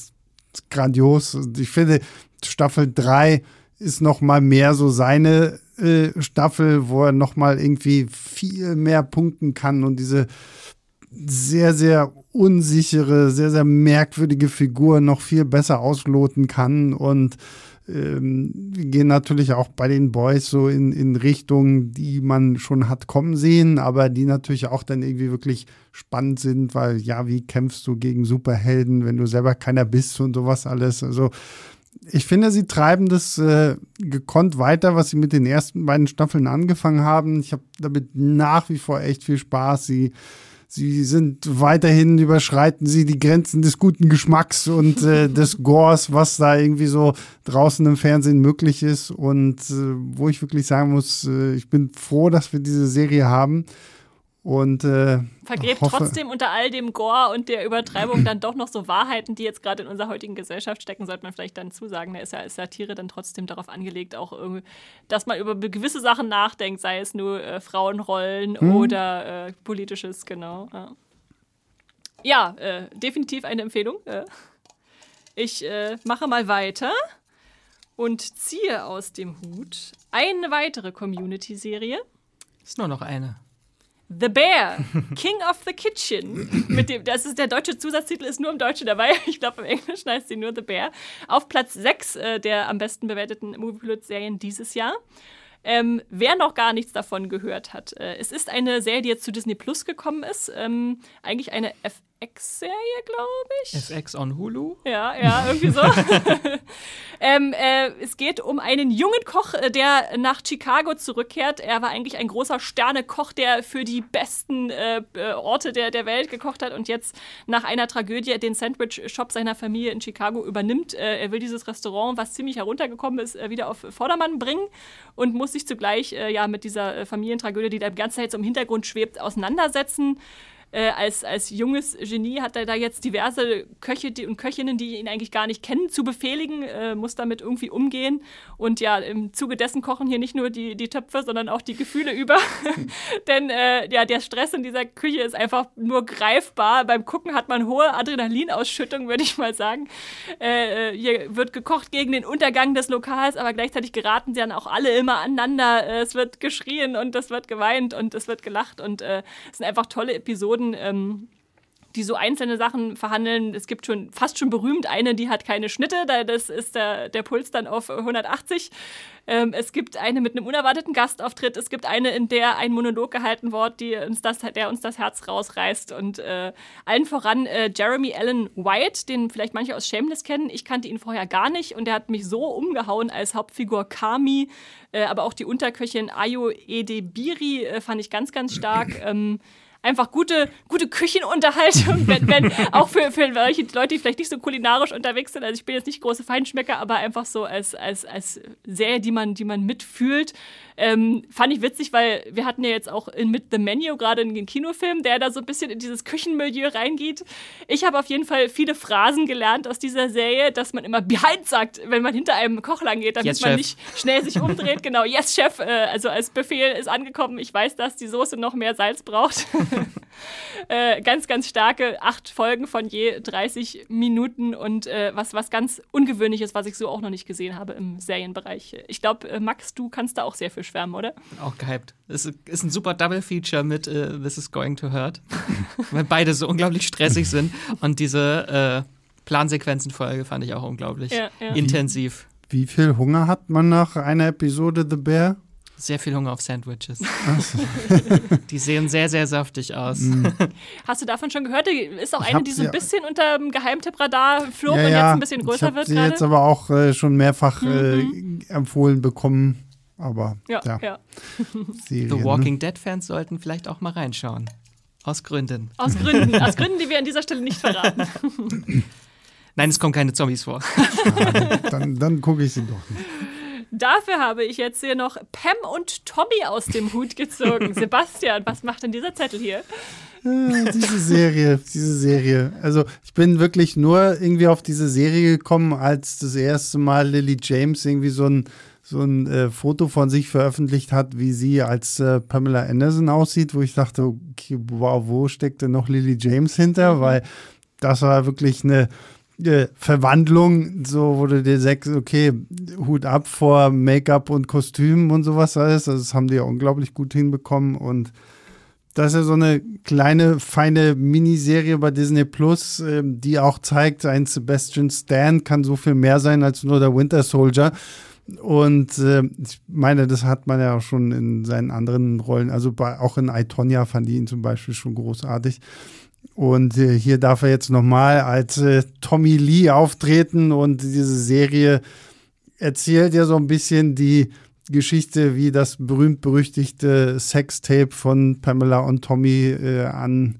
[SPEAKER 3] grandios. Und ich finde, Staffel 3 ist noch mal mehr so seine äh, Staffel, wo er noch mal irgendwie viel mehr punkten kann und diese sehr, sehr unsichere, sehr, sehr merkwürdige Figur noch viel besser ausloten kann und ähm, gehen natürlich auch bei den Boys so in, in Richtungen, die man schon hat kommen sehen, aber die natürlich auch dann irgendwie wirklich spannend sind, weil ja, wie kämpfst du gegen Superhelden, wenn du selber keiner bist und sowas alles. Also ich finde, sie treiben das äh, gekonnt weiter, was sie mit den ersten beiden Staffeln angefangen haben. Ich habe damit nach wie vor echt viel Spaß. Sie sie sind weiterhin überschreiten sie die Grenzen des guten Geschmacks und äh, des Gores, was da irgendwie so draußen im Fernsehen möglich ist. Und äh, wo ich wirklich sagen muss, äh, ich bin froh, dass wir diese Serie haben und äh,
[SPEAKER 1] vergräbt trotzdem unter all dem Gore und der Übertreibung dann doch noch so Wahrheiten, die jetzt gerade in unserer heutigen Gesellschaft stecken, sollte man vielleicht dann zusagen. Da ist ja als Satire dann trotzdem darauf angelegt, auch irgendwie, dass man über gewisse Sachen nachdenkt, sei es nur äh, Frauenrollen hm. oder äh, politisches, genau. Ja, ja äh, definitiv eine Empfehlung. Äh. ich äh, mache mal weiter und ziehe aus dem Hut eine weitere Community-Serie.
[SPEAKER 2] Ist nur noch eine.
[SPEAKER 1] The Bear, King of the Kitchen. Mit dem, das ist der deutsche Zusatztitel, ist nur im Deutschen dabei. Ich glaube, im Englischen heißt sie nur The Bear. Auf Platz 6 äh, der am besten bewerteten Movie-Pilot-Serien dieses Jahr. Ähm, wer noch gar nichts davon gehört hat, äh, es ist eine Serie, die jetzt zu Disney Plus gekommen ist. Ähm, eigentlich eine F FX-Serie, glaube ich.
[SPEAKER 2] FX on Hulu?
[SPEAKER 1] Ja, ja, irgendwie so. ähm, äh, es geht um einen jungen Koch, äh, der nach Chicago zurückkehrt. Er war eigentlich ein großer Sternekoch, der für die besten äh, äh, Orte der, der Welt gekocht hat und jetzt nach einer Tragödie den Sandwich-Shop seiner Familie in Chicago übernimmt. Äh, er will dieses Restaurant, was ziemlich heruntergekommen ist, äh, wieder auf Vordermann bringen und muss sich zugleich ja mit dieser Familientragödie, die da die ganze Zeit so im Hintergrund schwebt, auseinandersetzen äh, als, als junges Genie hat er da jetzt diverse Köche die, und Köchinnen, die ihn eigentlich gar nicht kennen, zu befehligen, äh, muss damit irgendwie umgehen. Und ja, im Zuge dessen kochen hier nicht nur die, die Töpfe, sondern auch die Gefühle über. Denn äh, ja, der Stress in dieser Küche ist einfach nur greifbar. Beim Gucken hat man hohe Adrenalinausschüttung, würde ich mal sagen. Äh, äh, hier wird gekocht gegen den Untergang des Lokals, aber gleichzeitig geraten sie dann auch alle immer aneinander. Äh, es wird geschrien und es wird geweint und es wird gelacht und es sind einfach tolle Episoden Episoden, ähm, die so einzelne Sachen verhandeln. Es gibt schon fast schon berühmt eine, die hat keine Schnitte, da das ist der, der Puls dann auf 180. Ähm, es gibt eine mit einem unerwarteten Gastauftritt. Es gibt eine, in der ein Monolog gehalten wird, die uns das, der uns das Herz rausreißt. Und äh, allen voran äh, Jeremy Allen White, den vielleicht manche aus Shameless kennen. Ich kannte ihn vorher gar nicht und der hat mich so umgehauen als Hauptfigur Kami. Äh, aber auch die Unterköchin Ayo Edebiri äh, fand ich ganz, ganz stark. Ähm, einfach gute, gute Küchenunterhaltung, wenn, wenn auch für, für welche Leute, die vielleicht nicht so kulinarisch unterwegs sind. Also ich bin jetzt nicht große Feinschmecker, aber einfach so als, als, als Serie, die man, die man mitfühlt. Ähm, fand ich witzig, weil wir hatten ja jetzt auch in Mit The Menu gerade einen Kinofilm, der da so ein bisschen in dieses Küchenmilieu reingeht. Ich habe auf jeden Fall viele Phrasen gelernt aus dieser Serie, dass man immer behind sagt, wenn man hinter einem Koch lang geht, damit yes, man Chef. nicht schnell sich umdreht. genau, yes, Chef, äh, also als Befehl ist angekommen. Ich weiß, dass die Soße noch mehr Salz braucht. äh, ganz, ganz starke acht Folgen von je 30 Minuten und äh, was, was ganz Ungewöhnliches, was ich so auch noch nicht gesehen habe im Serienbereich. Ich glaube, äh, Max, du kannst da auch sehr viel schwärmen, oder?
[SPEAKER 2] Auch gehypt. Es ist ein super Double-Feature mit uh, This is Going to Hurt, weil beide so unglaublich stressig sind und diese äh, Plansequenzenfolge fand ich auch unglaublich ja, ja. intensiv.
[SPEAKER 3] Wie, wie viel Hunger hat man nach einer Episode The Bear?
[SPEAKER 2] Sehr viel Hunger auf Sandwiches. die sehen sehr, sehr saftig aus. Mm.
[SPEAKER 1] Hast du davon schon gehört? Die ist auch ich eine, die so ein bisschen unter dem Geheimtippradar flog ja, und jetzt ein bisschen größer ich wird.
[SPEAKER 3] Sie jetzt aber auch äh, schon mehrfach äh, mhm. äh, empfohlen bekommen. Aber ja, ja. ja.
[SPEAKER 2] Serien, The Walking ne? Dead-Fans sollten vielleicht auch mal reinschauen. Aus Gründen.
[SPEAKER 1] Aus Gründen, aus Gründen, die wir an dieser Stelle nicht verraten.
[SPEAKER 2] Nein, es kommen keine Zombies vor.
[SPEAKER 3] Ja, dann dann gucke ich sie doch nicht.
[SPEAKER 1] Dafür habe ich jetzt hier noch Pam und Tommy aus dem Hut gezogen. Sebastian, was macht denn dieser Zettel hier?
[SPEAKER 3] Diese Serie, diese Serie. Also ich bin wirklich nur irgendwie auf diese Serie gekommen, als das erste Mal Lily James irgendwie so ein so ein äh, Foto von sich veröffentlicht hat, wie sie als äh, Pamela Anderson aussieht, wo ich dachte, okay, wow, wo steckt denn noch Lily James hinter? Mhm. Weil das war wirklich eine äh, Verwandlung, so wurde dir sagst, okay, Hut ab vor Make-up und Kostümen und sowas alles. Also das haben die ja unglaublich gut hinbekommen und das ist ja so eine kleine, feine Miniserie bei Disney Plus, äh, die auch zeigt, ein Sebastian Stan kann so viel mehr sein als nur der Winter Soldier. Und äh, ich meine, das hat man ja auch schon in seinen anderen Rollen, also bei, auch in Itonia fand ich ihn zum Beispiel schon großartig. Und äh, hier darf er jetzt nochmal als äh, Tommy Lee auftreten und diese Serie erzählt ja so ein bisschen die, Geschichte wie das berühmt-berüchtigte Sextape von Pamela und Tommy äh, an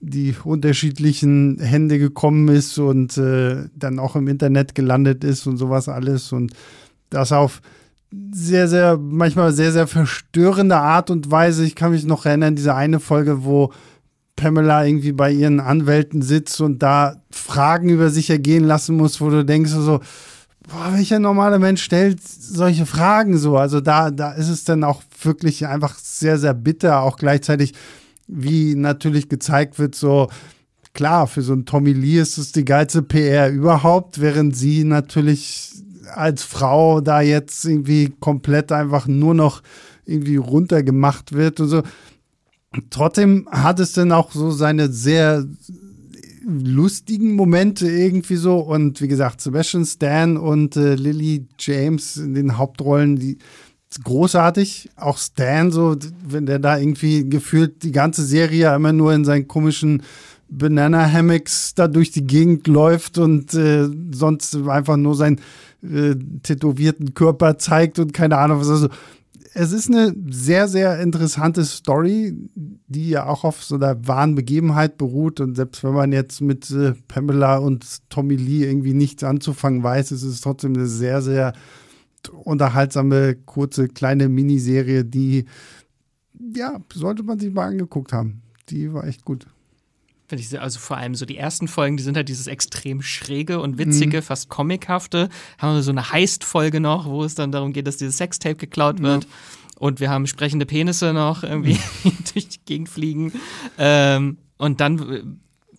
[SPEAKER 3] die unterschiedlichen Hände gekommen ist und äh, dann auch im Internet gelandet ist und sowas alles und das auf sehr, sehr, manchmal sehr, sehr verstörende Art und Weise. Ich kann mich noch erinnern, diese eine Folge, wo Pamela irgendwie bei ihren Anwälten sitzt und da Fragen über sich ergehen lassen muss, wo du denkst so, boah, welcher normale Mensch stellt solche Fragen so? Also da, da ist es dann auch wirklich einfach sehr, sehr bitter, auch gleichzeitig, wie natürlich gezeigt wird, so, klar, für so einen Tommy Lee ist es die geilste PR überhaupt, während sie natürlich als Frau da jetzt irgendwie komplett einfach nur noch irgendwie runtergemacht wird und so. Trotzdem hat es dann auch so seine sehr lustigen Momente irgendwie so. Und wie gesagt, Sebastian Stan und äh, Lily James in den Hauptrollen, die großartig. Auch Stan, so, wenn der da irgendwie gefühlt die ganze Serie immer nur in seinen komischen Banana Hammocks da durch die Gegend läuft und äh, sonst einfach nur seinen äh, tätowierten Körper zeigt und keine Ahnung was. Also, es ist eine sehr, sehr interessante Story, die ja auch auf so einer wahren Begebenheit beruht. Und selbst wenn man jetzt mit äh, Pamela und Tommy Lee irgendwie nichts anzufangen weiß, ist es trotzdem eine sehr, sehr unterhaltsame, kurze, kleine Miniserie, die, ja, sollte man sich mal angeguckt haben. Die war echt gut.
[SPEAKER 2] Finde ich, also vor allem so die ersten Folgen, die sind halt dieses extrem schräge und witzige, mhm. fast comichafte. Haben wir so eine Heist-Folge noch, wo es dann darum geht, dass dieses Sextape geklaut wird. Ja. Und wir haben sprechende Penisse noch irgendwie mhm. durch die Gegend fliegen. Ähm, und dann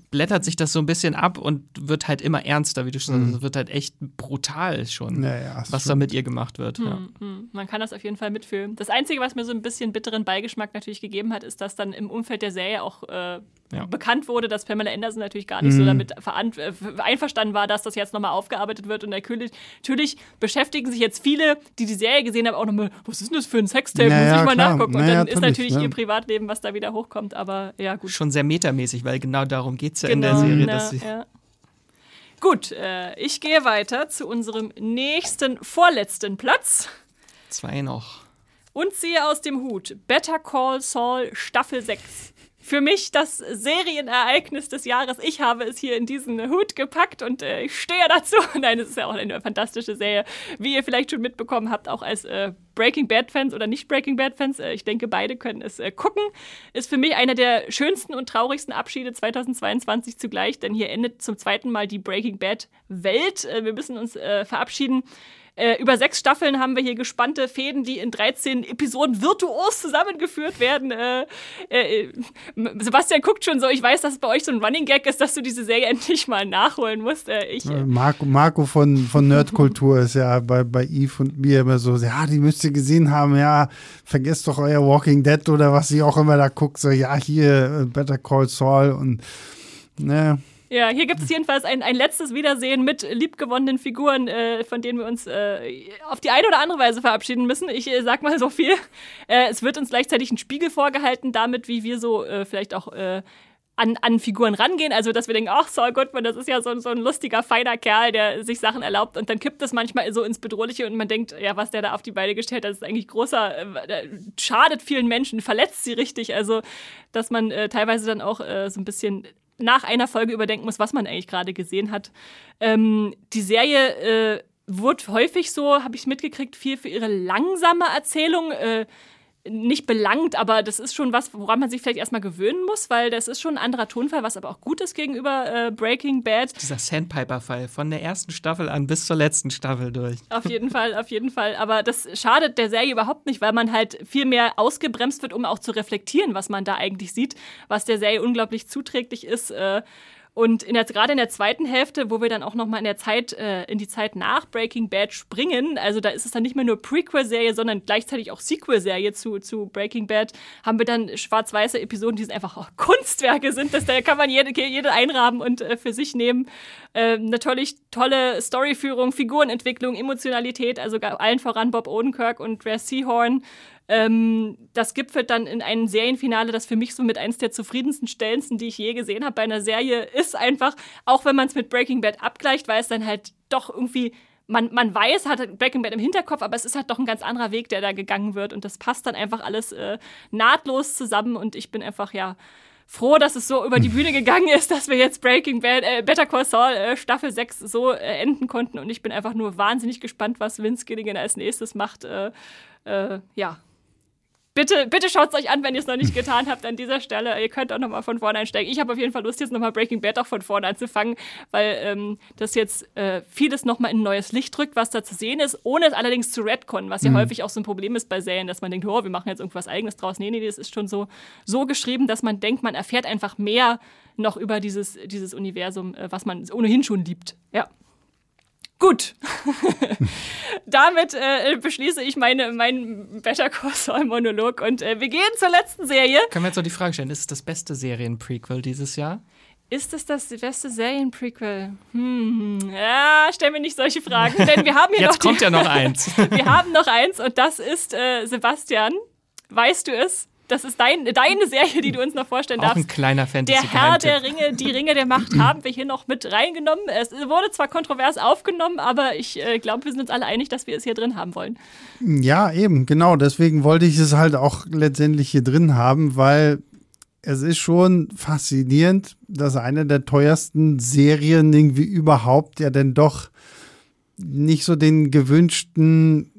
[SPEAKER 2] blättert sich das so ein bisschen ab und wird halt immer ernster, wie du schon sagst. Mhm. wird halt echt brutal schon, ja, ja, was da mit ihr gemacht wird.
[SPEAKER 1] Mhm, ja. Mhm. Man kann das auf jeden Fall mitfühlen. Das Einzige, was mir so ein bisschen bitteren Beigeschmack natürlich gegeben hat, ist, dass dann im Umfeld der Serie auch äh, ja. bekannt wurde, dass Pamela Anderson natürlich gar nicht mhm. so damit äh, einverstanden war, dass das jetzt nochmal aufgearbeitet wird. Und natürlich, natürlich, beschäftigen sich jetzt viele, die die Serie gesehen haben, auch nochmal, was ist denn das für ein Sextape? Naja, Muss ich mal klar. nachgucken. Und naja, dann ist natürlich ja. ihr Privatleben, was da wieder hochkommt. Aber ja, gut.
[SPEAKER 2] Schon sehr metamäßig, weil genau darum geht es ja genau, in der genau. Serie. Na, dass sie ja.
[SPEAKER 1] Gut, äh, ich gehe weiter zu unserem nächsten, vorletzten Platz.
[SPEAKER 2] Zwei noch.
[SPEAKER 1] Und ziehe aus dem Hut Better Call Saul Staffel 6 für mich das Serienereignis des Jahres. Ich habe es hier in diesen Hut gepackt und äh, ich stehe dazu. Nein, es ist ja auch eine fantastische Serie, wie ihr vielleicht schon mitbekommen habt, auch als äh, Breaking Bad-Fans oder nicht Breaking Bad-Fans. Äh, ich denke, beide können es äh, gucken. Ist für mich einer der schönsten und traurigsten Abschiede 2022 zugleich, denn hier endet zum zweiten Mal die Breaking Bad-Welt. Äh, wir müssen uns äh, verabschieden. Äh, über sechs Staffeln haben wir hier gespannte Fäden, die in 13 Episoden virtuos zusammengeführt werden. Äh, äh, Sebastian guckt schon so, ich weiß, dass es bei euch so ein Running Gag ist, dass du diese Serie endlich mal nachholen musst. Äh, ich, äh,
[SPEAKER 3] Marco, Marco von, von Nerdkultur ist ja bei, bei Eve und mir immer so, ja, die müsst ihr gesehen haben, ja, vergesst doch euer Walking Dead oder was ich auch immer da gucke, so, ja, hier, äh, Better Call Saul und, ne.
[SPEAKER 1] Ja, hier gibt es jedenfalls ein, ein letztes Wiedersehen mit liebgewonnenen Figuren, äh, von denen wir uns äh, auf die eine oder andere Weise verabschieden müssen. Ich äh, sag mal so viel. Äh, es wird uns gleichzeitig ein Spiegel vorgehalten, damit, wie wir so äh, vielleicht auch äh, an, an Figuren rangehen. Also, dass wir denken, ach, Saul Goodman, das ist ja so, so ein lustiger, feiner Kerl, der sich Sachen erlaubt. Und dann kippt es manchmal so ins Bedrohliche und man denkt, ja, was der da auf die Beine gestellt hat, ist eigentlich großer, äh, schadet vielen Menschen, verletzt sie richtig. Also, dass man äh, teilweise dann auch äh, so ein bisschen nach einer Folge überdenken muss, was man eigentlich gerade gesehen hat. Ähm, die Serie äh, wurde häufig so, habe ich mitgekriegt, viel für ihre langsame Erzählung. Äh, nicht belangt, aber das ist schon was, woran man sich vielleicht erstmal gewöhnen muss, weil das ist schon ein anderer Tonfall, was aber auch gut ist gegenüber äh, Breaking Bad.
[SPEAKER 2] Dieser Sandpiper-Fall von der ersten Staffel an bis zur letzten Staffel durch.
[SPEAKER 1] Auf jeden Fall, auf jeden Fall. Aber das schadet der Serie überhaupt nicht, weil man halt viel mehr ausgebremst wird, um auch zu reflektieren, was man da eigentlich sieht, was der Serie unglaublich zuträglich ist. Äh, und in der, gerade in der zweiten Hälfte, wo wir dann auch noch mal in der Zeit, äh, in die Zeit nach Breaking Bad springen, also da ist es dann nicht mehr nur Prequel-Serie, sondern gleichzeitig auch Sequel-Serie zu, zu Breaking Bad, haben wir dann schwarz-weiße Episoden, die sind einfach auch Kunstwerke sind. Das, da kann man jede, jede einrahmen und äh, für sich nehmen. Äh, natürlich tolle Storyführung, Figurenentwicklung, Emotionalität, also allen voran Bob Odenkirk und Dre Seahorn. Ähm, das gipfelt dann in einem Serienfinale, das für mich so mit eins der zufriedensten Stellensten, die ich je gesehen habe bei einer Serie, ist einfach, auch wenn man es mit Breaking Bad abgleicht, weil es dann halt doch irgendwie man, man weiß, hat Breaking Bad im Hinterkopf, aber es ist halt doch ein ganz anderer Weg, der da gegangen wird. Und das passt dann einfach alles äh, nahtlos zusammen. Und ich bin einfach, ja, froh, dass es so über die Bühne gegangen ist, dass wir jetzt Breaking Bad, äh, Better Call Saul äh, Staffel 6 so äh, enden konnten. Und ich bin einfach nur wahnsinnig gespannt, was Vince Gilligan als nächstes macht. Äh, äh, ja, bitte, bitte schaut es euch an, wenn ihr es noch nicht getan habt an dieser Stelle. Ihr könnt auch noch mal von vorne einsteigen. Ich habe auf jeden Fall Lust, jetzt noch mal Breaking Bad auch von vorne anzufangen, weil ähm, das jetzt äh, vieles noch mal in ein neues Licht drückt, was da zu sehen ist, ohne es allerdings zu retconnen, was ja mhm. häufig auch so ein Problem ist bei Serien, dass man denkt, oh, wir machen jetzt irgendwas Eigenes draus. Nee, nee, das ist schon so, so geschrieben, dass man denkt, man erfährt einfach mehr noch über dieses, dieses Universum, äh, was man ohnehin schon liebt. Ja. Gut. Damit äh, beschließe ich meine, meinen Better Call Saul Monolog und äh, wir gehen zur letzten Serie.
[SPEAKER 2] Können wir jetzt noch die Frage stellen, ist es das beste Serienprequel dieses Jahr?
[SPEAKER 1] Ist es das beste Serienprequel? Hm, ja, stell mir nicht solche Fragen, denn wir haben hier
[SPEAKER 2] jetzt
[SPEAKER 1] noch.
[SPEAKER 2] Jetzt kommt ja noch eins.
[SPEAKER 1] wir haben noch eins und das ist äh, Sebastian. Weißt du es? Das ist dein, deine Serie, die du uns noch vorstellen
[SPEAKER 2] Auch
[SPEAKER 1] darfst.
[SPEAKER 2] ein kleiner Fantasy
[SPEAKER 1] Der Herr der Ringe, die Ringe der Macht haben wir hier noch mit reingenommen. Es wurde zwar kontrovers aufgenommen, aber ich äh, glaube, wir sind uns alle einig, dass wir es hier drin haben wollen.
[SPEAKER 3] Ja, eben, genau. Deswegen wollte ich es halt auch letztendlich hier drin haben, weil es ist schon faszinierend, dass eine der teuersten Serien irgendwie überhaupt ja denn doch nicht so den gewünschten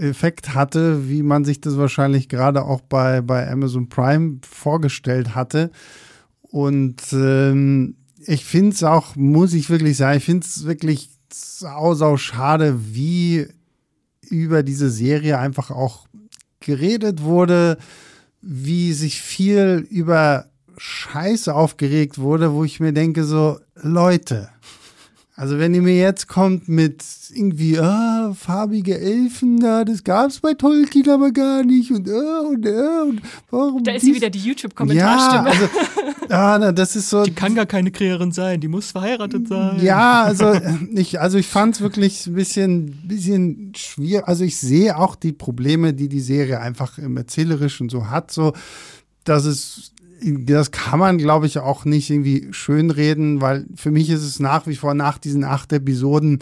[SPEAKER 3] Effekt hatte, wie man sich das wahrscheinlich gerade auch bei, bei Amazon Prime vorgestellt hatte. Und ähm, ich finde es auch, muss ich wirklich sagen, ich finde es wirklich sau, sau schade, wie über diese Serie einfach auch geredet wurde, wie sich viel über Scheiße aufgeregt wurde, wo ich mir denke, so, Leute, also wenn ihr mir jetzt kommt mit irgendwie, ah, farbige Elfen, da, das gab's bei Tolkien aber gar nicht und, ah, und, ah, und warum.
[SPEAKER 1] Da ist sie wieder die YouTube-Kommentarstimme.
[SPEAKER 3] Ja, also, ah, na, das ist so.
[SPEAKER 2] Die kann gar keine Kräherin sein, die muss verheiratet sein.
[SPEAKER 3] Ja, also ich, also ich fand es wirklich ein bisschen, bisschen schwierig. Also ich sehe auch die Probleme, die die Serie einfach im Erzählerischen so hat, so, dass es das kann man, glaube ich, auch nicht irgendwie schönreden, weil für mich ist es nach wie vor nach diesen acht Episoden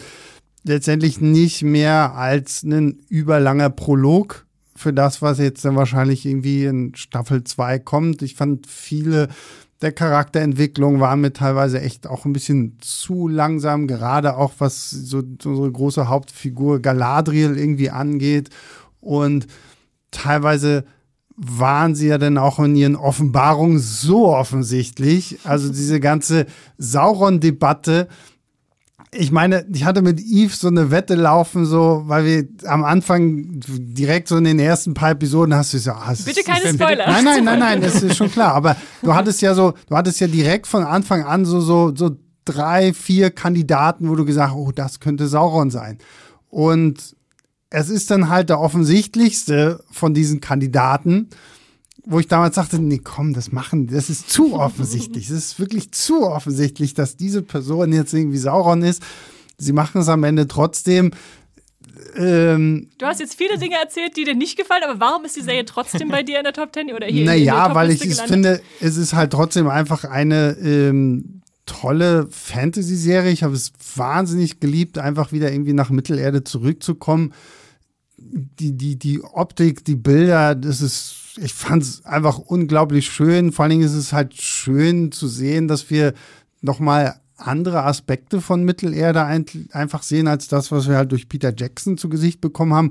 [SPEAKER 3] letztendlich nicht mehr als ein überlanger Prolog für das, was jetzt dann wahrscheinlich irgendwie in Staffel 2 kommt. Ich fand viele der Charakterentwicklung waren mir teilweise echt auch ein bisschen zu langsam, gerade auch was so, unsere große Hauptfigur Galadriel irgendwie angeht. Und teilweise waren sie ja dann auch in ihren Offenbarungen so offensichtlich. Also diese ganze Sauron-Debatte. Ich meine, ich hatte mit Yves so eine Wette laufen, so, weil wir am Anfang direkt so in den ersten paar Episoden hast du gesagt, ah,
[SPEAKER 1] bitte keine Spoiler.
[SPEAKER 3] Nein, nein, nein, nein, das ist schon klar. Aber du hattest ja so, du hattest ja direkt von Anfang an so, so, so drei, vier Kandidaten, wo du gesagt hast, oh, das könnte Sauron sein. Und es ist dann halt der offensichtlichste von diesen Kandidaten, wo ich damals sagte, nee, komm, das machen, das ist zu offensichtlich. Es ist wirklich zu offensichtlich, dass diese Person jetzt irgendwie Sauron ist. Sie machen es am Ende trotzdem.
[SPEAKER 1] Ähm, du hast jetzt viele Dinge erzählt, die dir nicht gefallen, aber warum ist die Serie trotzdem bei dir in der Top Ten oder hier?
[SPEAKER 3] Naja, weil ich es finde, es ist halt trotzdem einfach eine ähm, tolle Fantasy-Serie. Ich habe es wahnsinnig geliebt, einfach wieder irgendwie nach Mittelerde zurückzukommen. Die, die, die Optik, die Bilder, das ist, ich fand es einfach unglaublich schön. Vor allen Dingen ist es halt schön zu sehen, dass wir nochmal andere Aspekte von Mittelerde ein, einfach sehen, als das, was wir halt durch Peter Jackson zu Gesicht bekommen haben.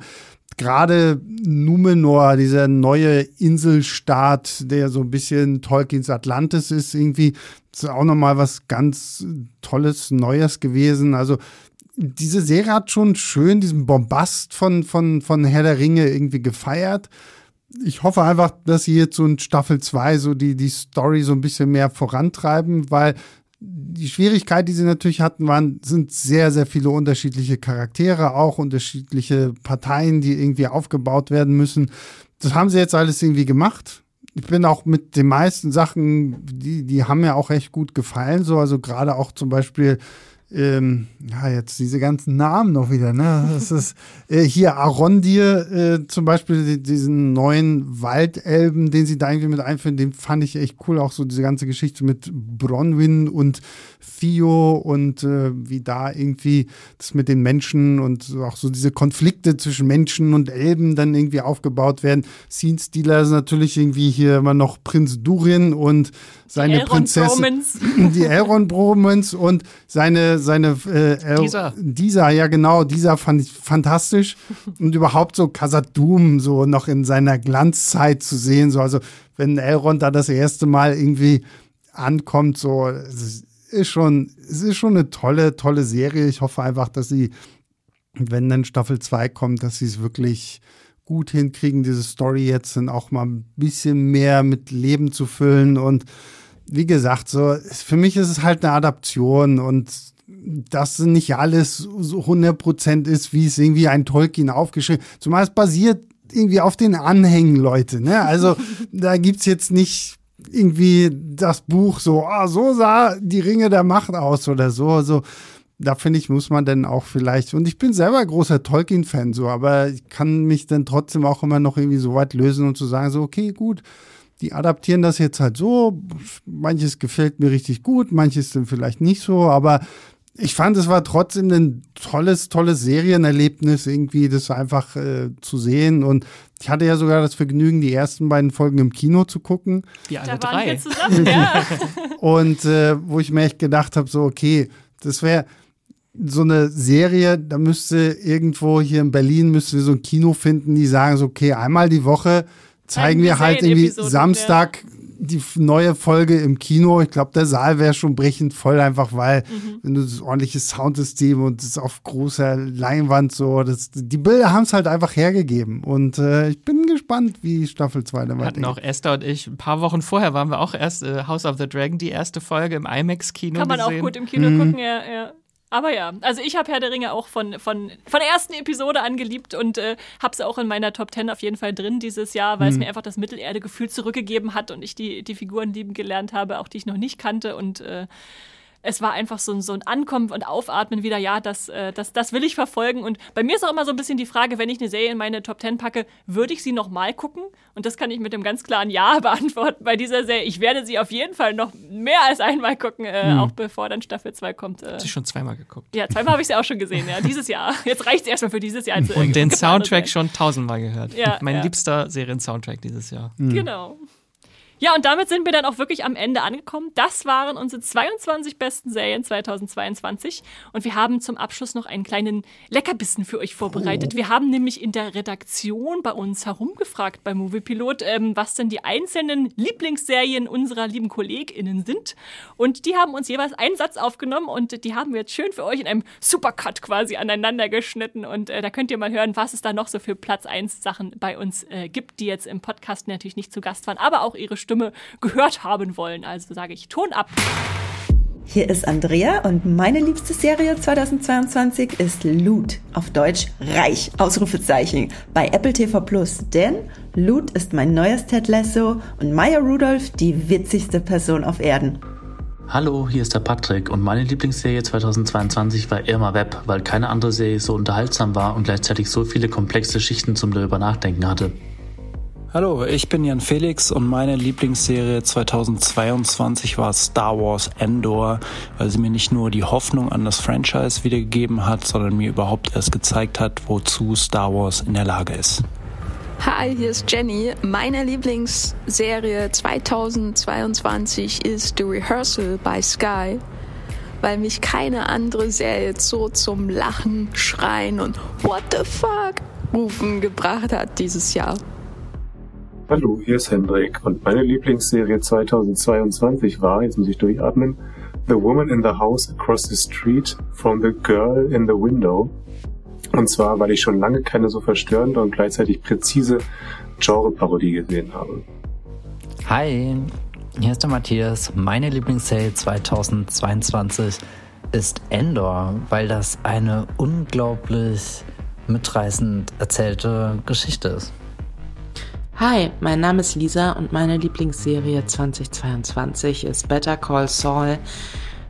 [SPEAKER 3] Gerade Numenor, dieser neue Inselstaat, der so ein bisschen Tolkiens Atlantis ist, irgendwie, ist auch nochmal was ganz Tolles, Neues gewesen. Also diese Serie hat schon schön diesen Bombast von, von, von Herr der Ringe irgendwie gefeiert. Ich hoffe einfach, dass sie jetzt so in Staffel 2 so die, die Story so ein bisschen mehr vorantreiben, weil die Schwierigkeit, die sie natürlich hatten, waren, sind sehr, sehr viele unterschiedliche Charaktere, auch unterschiedliche Parteien, die irgendwie aufgebaut werden müssen. Das haben sie jetzt alles irgendwie gemacht ich bin auch mit den meisten Sachen, die, die haben mir auch echt gut gefallen. So, also gerade auch zum Beispiel ähm, ja, jetzt diese ganzen Namen noch wieder, ne? Das ist äh, hier Arondir, äh, zum Beispiel diesen neuen Waldelben, den sie da irgendwie mit einführen, den fand ich echt cool. Auch so diese ganze Geschichte mit Bronwyn und Theo und äh, wie da irgendwie das mit den Menschen und auch so diese Konflikte zwischen Menschen und Elben dann irgendwie aufgebaut werden. Scene Stealer ist natürlich irgendwie hier immer noch Prinz Durin und seine
[SPEAKER 1] die
[SPEAKER 3] Prinzessin. Die Elrond Bromans und seine, seine äh,
[SPEAKER 2] dieser.
[SPEAKER 3] dieser, ja genau, dieser fand ich fantastisch. und überhaupt so Khazad-dûm so noch in seiner Glanzzeit zu sehen. So, also wenn Elrond da das erste Mal irgendwie ankommt, so, es ist schon, es ist schon eine tolle, tolle Serie. Ich hoffe einfach, dass sie, wenn dann Staffel 2 kommt, dass sie es wirklich gut hinkriegen, diese Story jetzt dann auch mal ein bisschen mehr mit Leben zu füllen. Und wie gesagt, so, für mich ist es halt eine Adaption und dass nicht alles so 100% ist, wie es irgendwie ein Tolkien aufgeschrieben Zumal es basiert irgendwie auf den Anhängen, Leute. Ne? Also da gibt es jetzt nicht irgendwie das Buch so, ah, so sah die Ringe der Macht aus oder so. Also da finde ich, muss man dann auch vielleicht, und ich bin selber großer Tolkien-Fan, so, aber ich kann mich dann trotzdem auch immer noch irgendwie so weit lösen und zu sagen, so, okay, gut, die adaptieren das jetzt halt so. Manches gefällt mir richtig gut, manches dann vielleicht nicht so, aber ich fand, es war trotzdem ein tolles, tolles Serienerlebnis, irgendwie das einfach äh, zu sehen. Und ich hatte ja sogar das Vergnügen, die ersten beiden Folgen im Kino zu gucken.
[SPEAKER 2] Die alle
[SPEAKER 1] Da waren
[SPEAKER 2] drei.
[SPEAKER 1] wir zusammen, ja.
[SPEAKER 3] Und äh, wo ich mir echt gedacht habe, so, okay, das wäre so eine Serie, da müsste irgendwo hier in Berlin müsste wir so ein Kino finden, die sagen so, okay, einmal die Woche zeigen wir halt irgendwie Samstag die f- neue Folge im Kino. Ich glaube, der Saal wäre schon brechend voll, einfach weil,
[SPEAKER 1] Mhm.
[SPEAKER 3] wenn du das ordentliche Soundsystem und das auf großer Leinwand so, das, die Bilder haben es halt einfach hergegeben. Und äh, ich bin gespannt, wie Staffel 2 dann
[SPEAKER 2] Hatten auch
[SPEAKER 3] weitergeht.
[SPEAKER 2] Esther und ich, ein paar Wochen vorher waren wir auch erst äh, House of the Dragon, die erste Folge im IMAX-Kino
[SPEAKER 1] Kann man
[SPEAKER 2] gesehen.
[SPEAKER 1] auch gut im Kino gucken, ja, ja. Aber ja, also ich habe Herr der Ringe auch von, von, von der ersten Episode angeliebt und äh, habe es auch in meiner Top 10 auf jeden Fall drin dieses Jahr, weil es mir einfach das Mittelerde-Gefühl zurückgegeben hat und ich die, die Figuren lieben gelernt habe, auch die ich noch nicht kannte und äh, es war einfach so ein, so ein Ankommen und Aufatmen wieder, ja, das, äh, das, das will ich verfolgen. Und bei mir ist auch immer so ein bisschen die Frage, wenn ich eine Serie in meine Top 10 packe, würde ich sie nochmal gucken? Und das kann ich mit dem ganz klaren Ja beantworten bei dieser Serie. Ich werde sie auf jeden Fall noch mehr als einmal gucken, äh, auch bevor dann Staffel 2 kommt. Äh,
[SPEAKER 2] Hast du schon zweimal geguckt.
[SPEAKER 1] ja, zweimal habe ich sie auch schon gesehen, ja, dieses Jahr. Jetzt reicht es erstmal für dieses Jahr.
[SPEAKER 2] Und den Soundtrack schon tausendmal gehört.
[SPEAKER 1] Ja,
[SPEAKER 2] mein
[SPEAKER 1] ja.
[SPEAKER 2] liebster Serien-Soundtrack dieses Jahr.
[SPEAKER 1] Genau. Ja, und damit sind wir dann auch wirklich am Ende angekommen. Das waren unsere 22 besten Serien 2022. Und wir haben zum Abschluss noch einen kleinen Leckerbissen für euch vorbereitet. Wir haben nämlich in der Redaktion bei uns herumgefragt bei Moviepilot, ähm, was denn die einzelnen Lieblingsserien unserer lieben KollegInnen sind. Und die haben uns jeweils einen Satz aufgenommen und die haben wir jetzt schön für euch in einem Supercut quasi aneinander geschnitten. Und äh, da könnt ihr mal hören, was es da noch so für Platz 1 Sachen bei uns äh, gibt, die jetzt im Podcast natürlich nicht zu Gast waren, aber auch ihre Stimme gehört haben wollen. Also sage ich Ton ab.
[SPEAKER 4] Hier ist Andrea und meine liebste Serie 2022 ist Loot, auf Deutsch Reich, Ausrufezeichen, bei Apple TV Plus. Denn Loot ist mein neues Ted Lasso und Maya Rudolph die witzigste Person auf Erden.
[SPEAKER 5] Hallo, hier ist der Patrick und meine Lieblingsserie 2022 war Irma Web, weil keine andere Serie so unterhaltsam war und gleichzeitig so viele komplexe Schichten zum darüber nachdenken hatte.
[SPEAKER 6] Hallo, ich bin Jan Felix und meine Lieblingsserie 2022 war Star Wars Endor, weil sie mir nicht nur die Hoffnung an das Franchise wiedergegeben hat, sondern mir überhaupt erst gezeigt hat, wozu Star Wars in der Lage ist.
[SPEAKER 7] Hi, hier ist Jenny. Meine Lieblingsserie 2022 ist The Rehearsal bei Sky, weil mich keine andere Serie so zum Lachen, Schreien und What the fuck rufen gebracht hat dieses Jahr.
[SPEAKER 8] Hallo, hier ist Hendrik und meine Lieblingsserie 2022 war, jetzt muss ich durchatmen, The Woman in the House Across the Street from the Girl in the Window. Und zwar, weil ich schon lange keine so verstörende und gleichzeitig präzise Genre-Parodie gesehen habe.
[SPEAKER 9] Hi, hier ist der Matthias. Meine Lieblingsserie 2022 ist Endor, weil das eine unglaublich mitreißend erzählte Geschichte ist.
[SPEAKER 10] Hi, mein Name ist Lisa und meine Lieblingsserie 2022 ist Better Call Saul,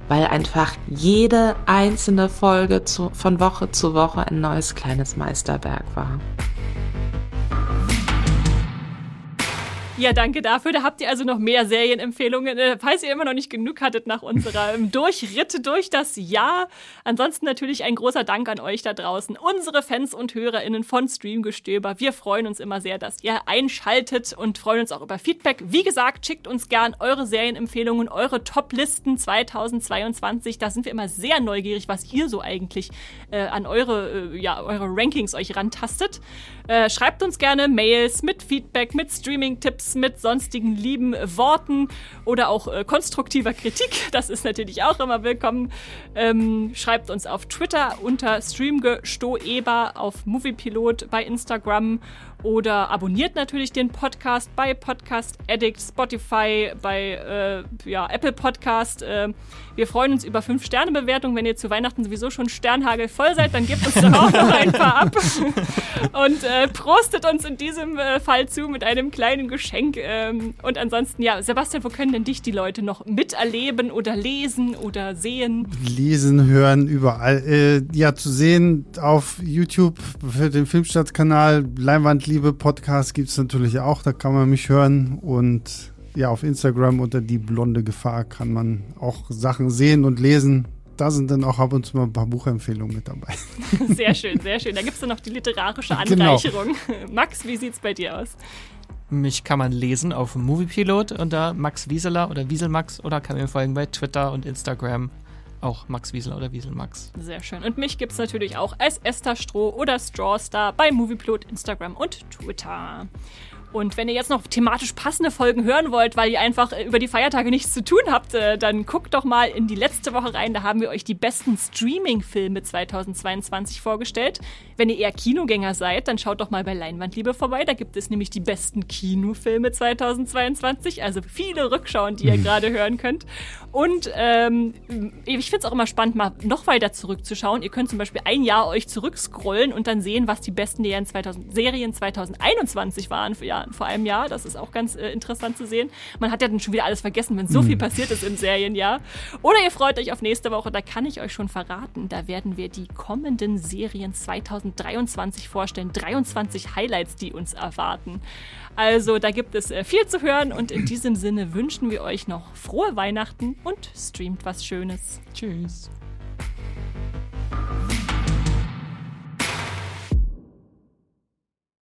[SPEAKER 10] weil einfach jede einzelne Folge zu, von Woche zu Woche ein neues kleines Meisterwerk war.
[SPEAKER 1] Ja, danke dafür. Da habt ihr also noch mehr Serienempfehlungen, äh, falls ihr immer noch nicht genug hattet nach unserem Durchritt durch das Jahr. Ansonsten natürlich ein großer Dank an euch da draußen, unsere Fans und HörerInnen von Streamgestöber. Wir freuen uns immer sehr, dass ihr einschaltet und freuen uns auch über Feedback. Wie gesagt, schickt uns gern eure Serienempfehlungen, eure Top-Listen 2022. Da sind wir immer sehr neugierig, was ihr so eigentlich äh, an eure, äh, ja, eure Rankings euch rantastet. Äh, schreibt uns gerne Mails mit Feedback, mit Streaming-Tipps Tipps, mit sonstigen lieben Worten oder auch äh, konstruktiver Kritik. Das ist natürlich auch immer willkommen. Ähm, schreibt uns auf Twitter unter Streamgestoeber, auf Moviepilot bei Instagram oder abonniert natürlich den Podcast bei Podcast Addict, Spotify, bei äh, ja, Apple Podcast. Äh, wir freuen uns über 5-Sterne-Bewertungen. Wenn ihr zu Weihnachten sowieso schon Sternhagel voll seid, dann gebt uns doch auch noch ein paar ab. Und äh, prostet uns in diesem äh, Fall zu mit einem kleinen Geschenk. Ähm, und ansonsten, ja, Sebastian, wo können denn dich die Leute noch miterleben oder lesen oder sehen?
[SPEAKER 3] Lesen, hören, überall. Äh, ja, zu sehen auf YouTube für den Filmstadtkanal Leinwandliebe Podcast gibt es natürlich auch. Da kann man mich hören und ja, auf Instagram unter die blonde Gefahr kann man auch Sachen sehen und lesen. Da sind dann auch ab und zu mal ein paar Buchempfehlungen mit dabei.
[SPEAKER 1] Sehr schön, sehr schön. Da gibt es dann noch die literarische genau. Anreicherung. Genau. Max, wie sieht es bei dir aus?
[SPEAKER 2] Mich kann man lesen auf Moviepilot unter Max Wieseler oder Wieselmax oder kann mir folgen bei Twitter und Instagram. Auch Max Wieseler oder Wieselmax.
[SPEAKER 1] Sehr schön. Und mich gibt es natürlich auch als Esther Stroh oder Strawstar bei Moviepilot, Instagram und Twitter. Und wenn ihr jetzt noch thematisch passende Folgen hören wollt, weil ihr einfach äh, über die Feiertage nichts zu tun habt, äh, dann guckt doch mal in die letzte Woche rein. Da haben wir euch die besten Streaming-Filme 2022 vorgestellt. Wenn ihr eher Kinogänger seid, dann schaut doch mal bei Leinwandliebe vorbei. Da gibt es nämlich die besten Kinofilme 2022. Also viele Rückschauen, die ihr mhm. gerade hören könnt. Und ähm, ich finde es auch immer spannend, mal noch weiter zurückzuschauen. Ihr könnt zum Beispiel ein Jahr euch zurückscrollen und dann sehen, was die besten Serien 2021 waren. Ja, vor einem Jahr. Das ist auch ganz äh, interessant zu sehen. Man hat ja dann schon wieder alles vergessen, wenn so viel hm. passiert ist im Serienjahr. Oder ihr freut euch auf nächste Woche, da kann ich euch schon verraten. Da werden wir die kommenden Serien 2023 vorstellen. 23 Highlights, die uns erwarten. Also da gibt es äh, viel zu hören und in diesem Sinne wünschen wir euch noch frohe Weihnachten und streamt was Schönes.
[SPEAKER 2] Tschüss.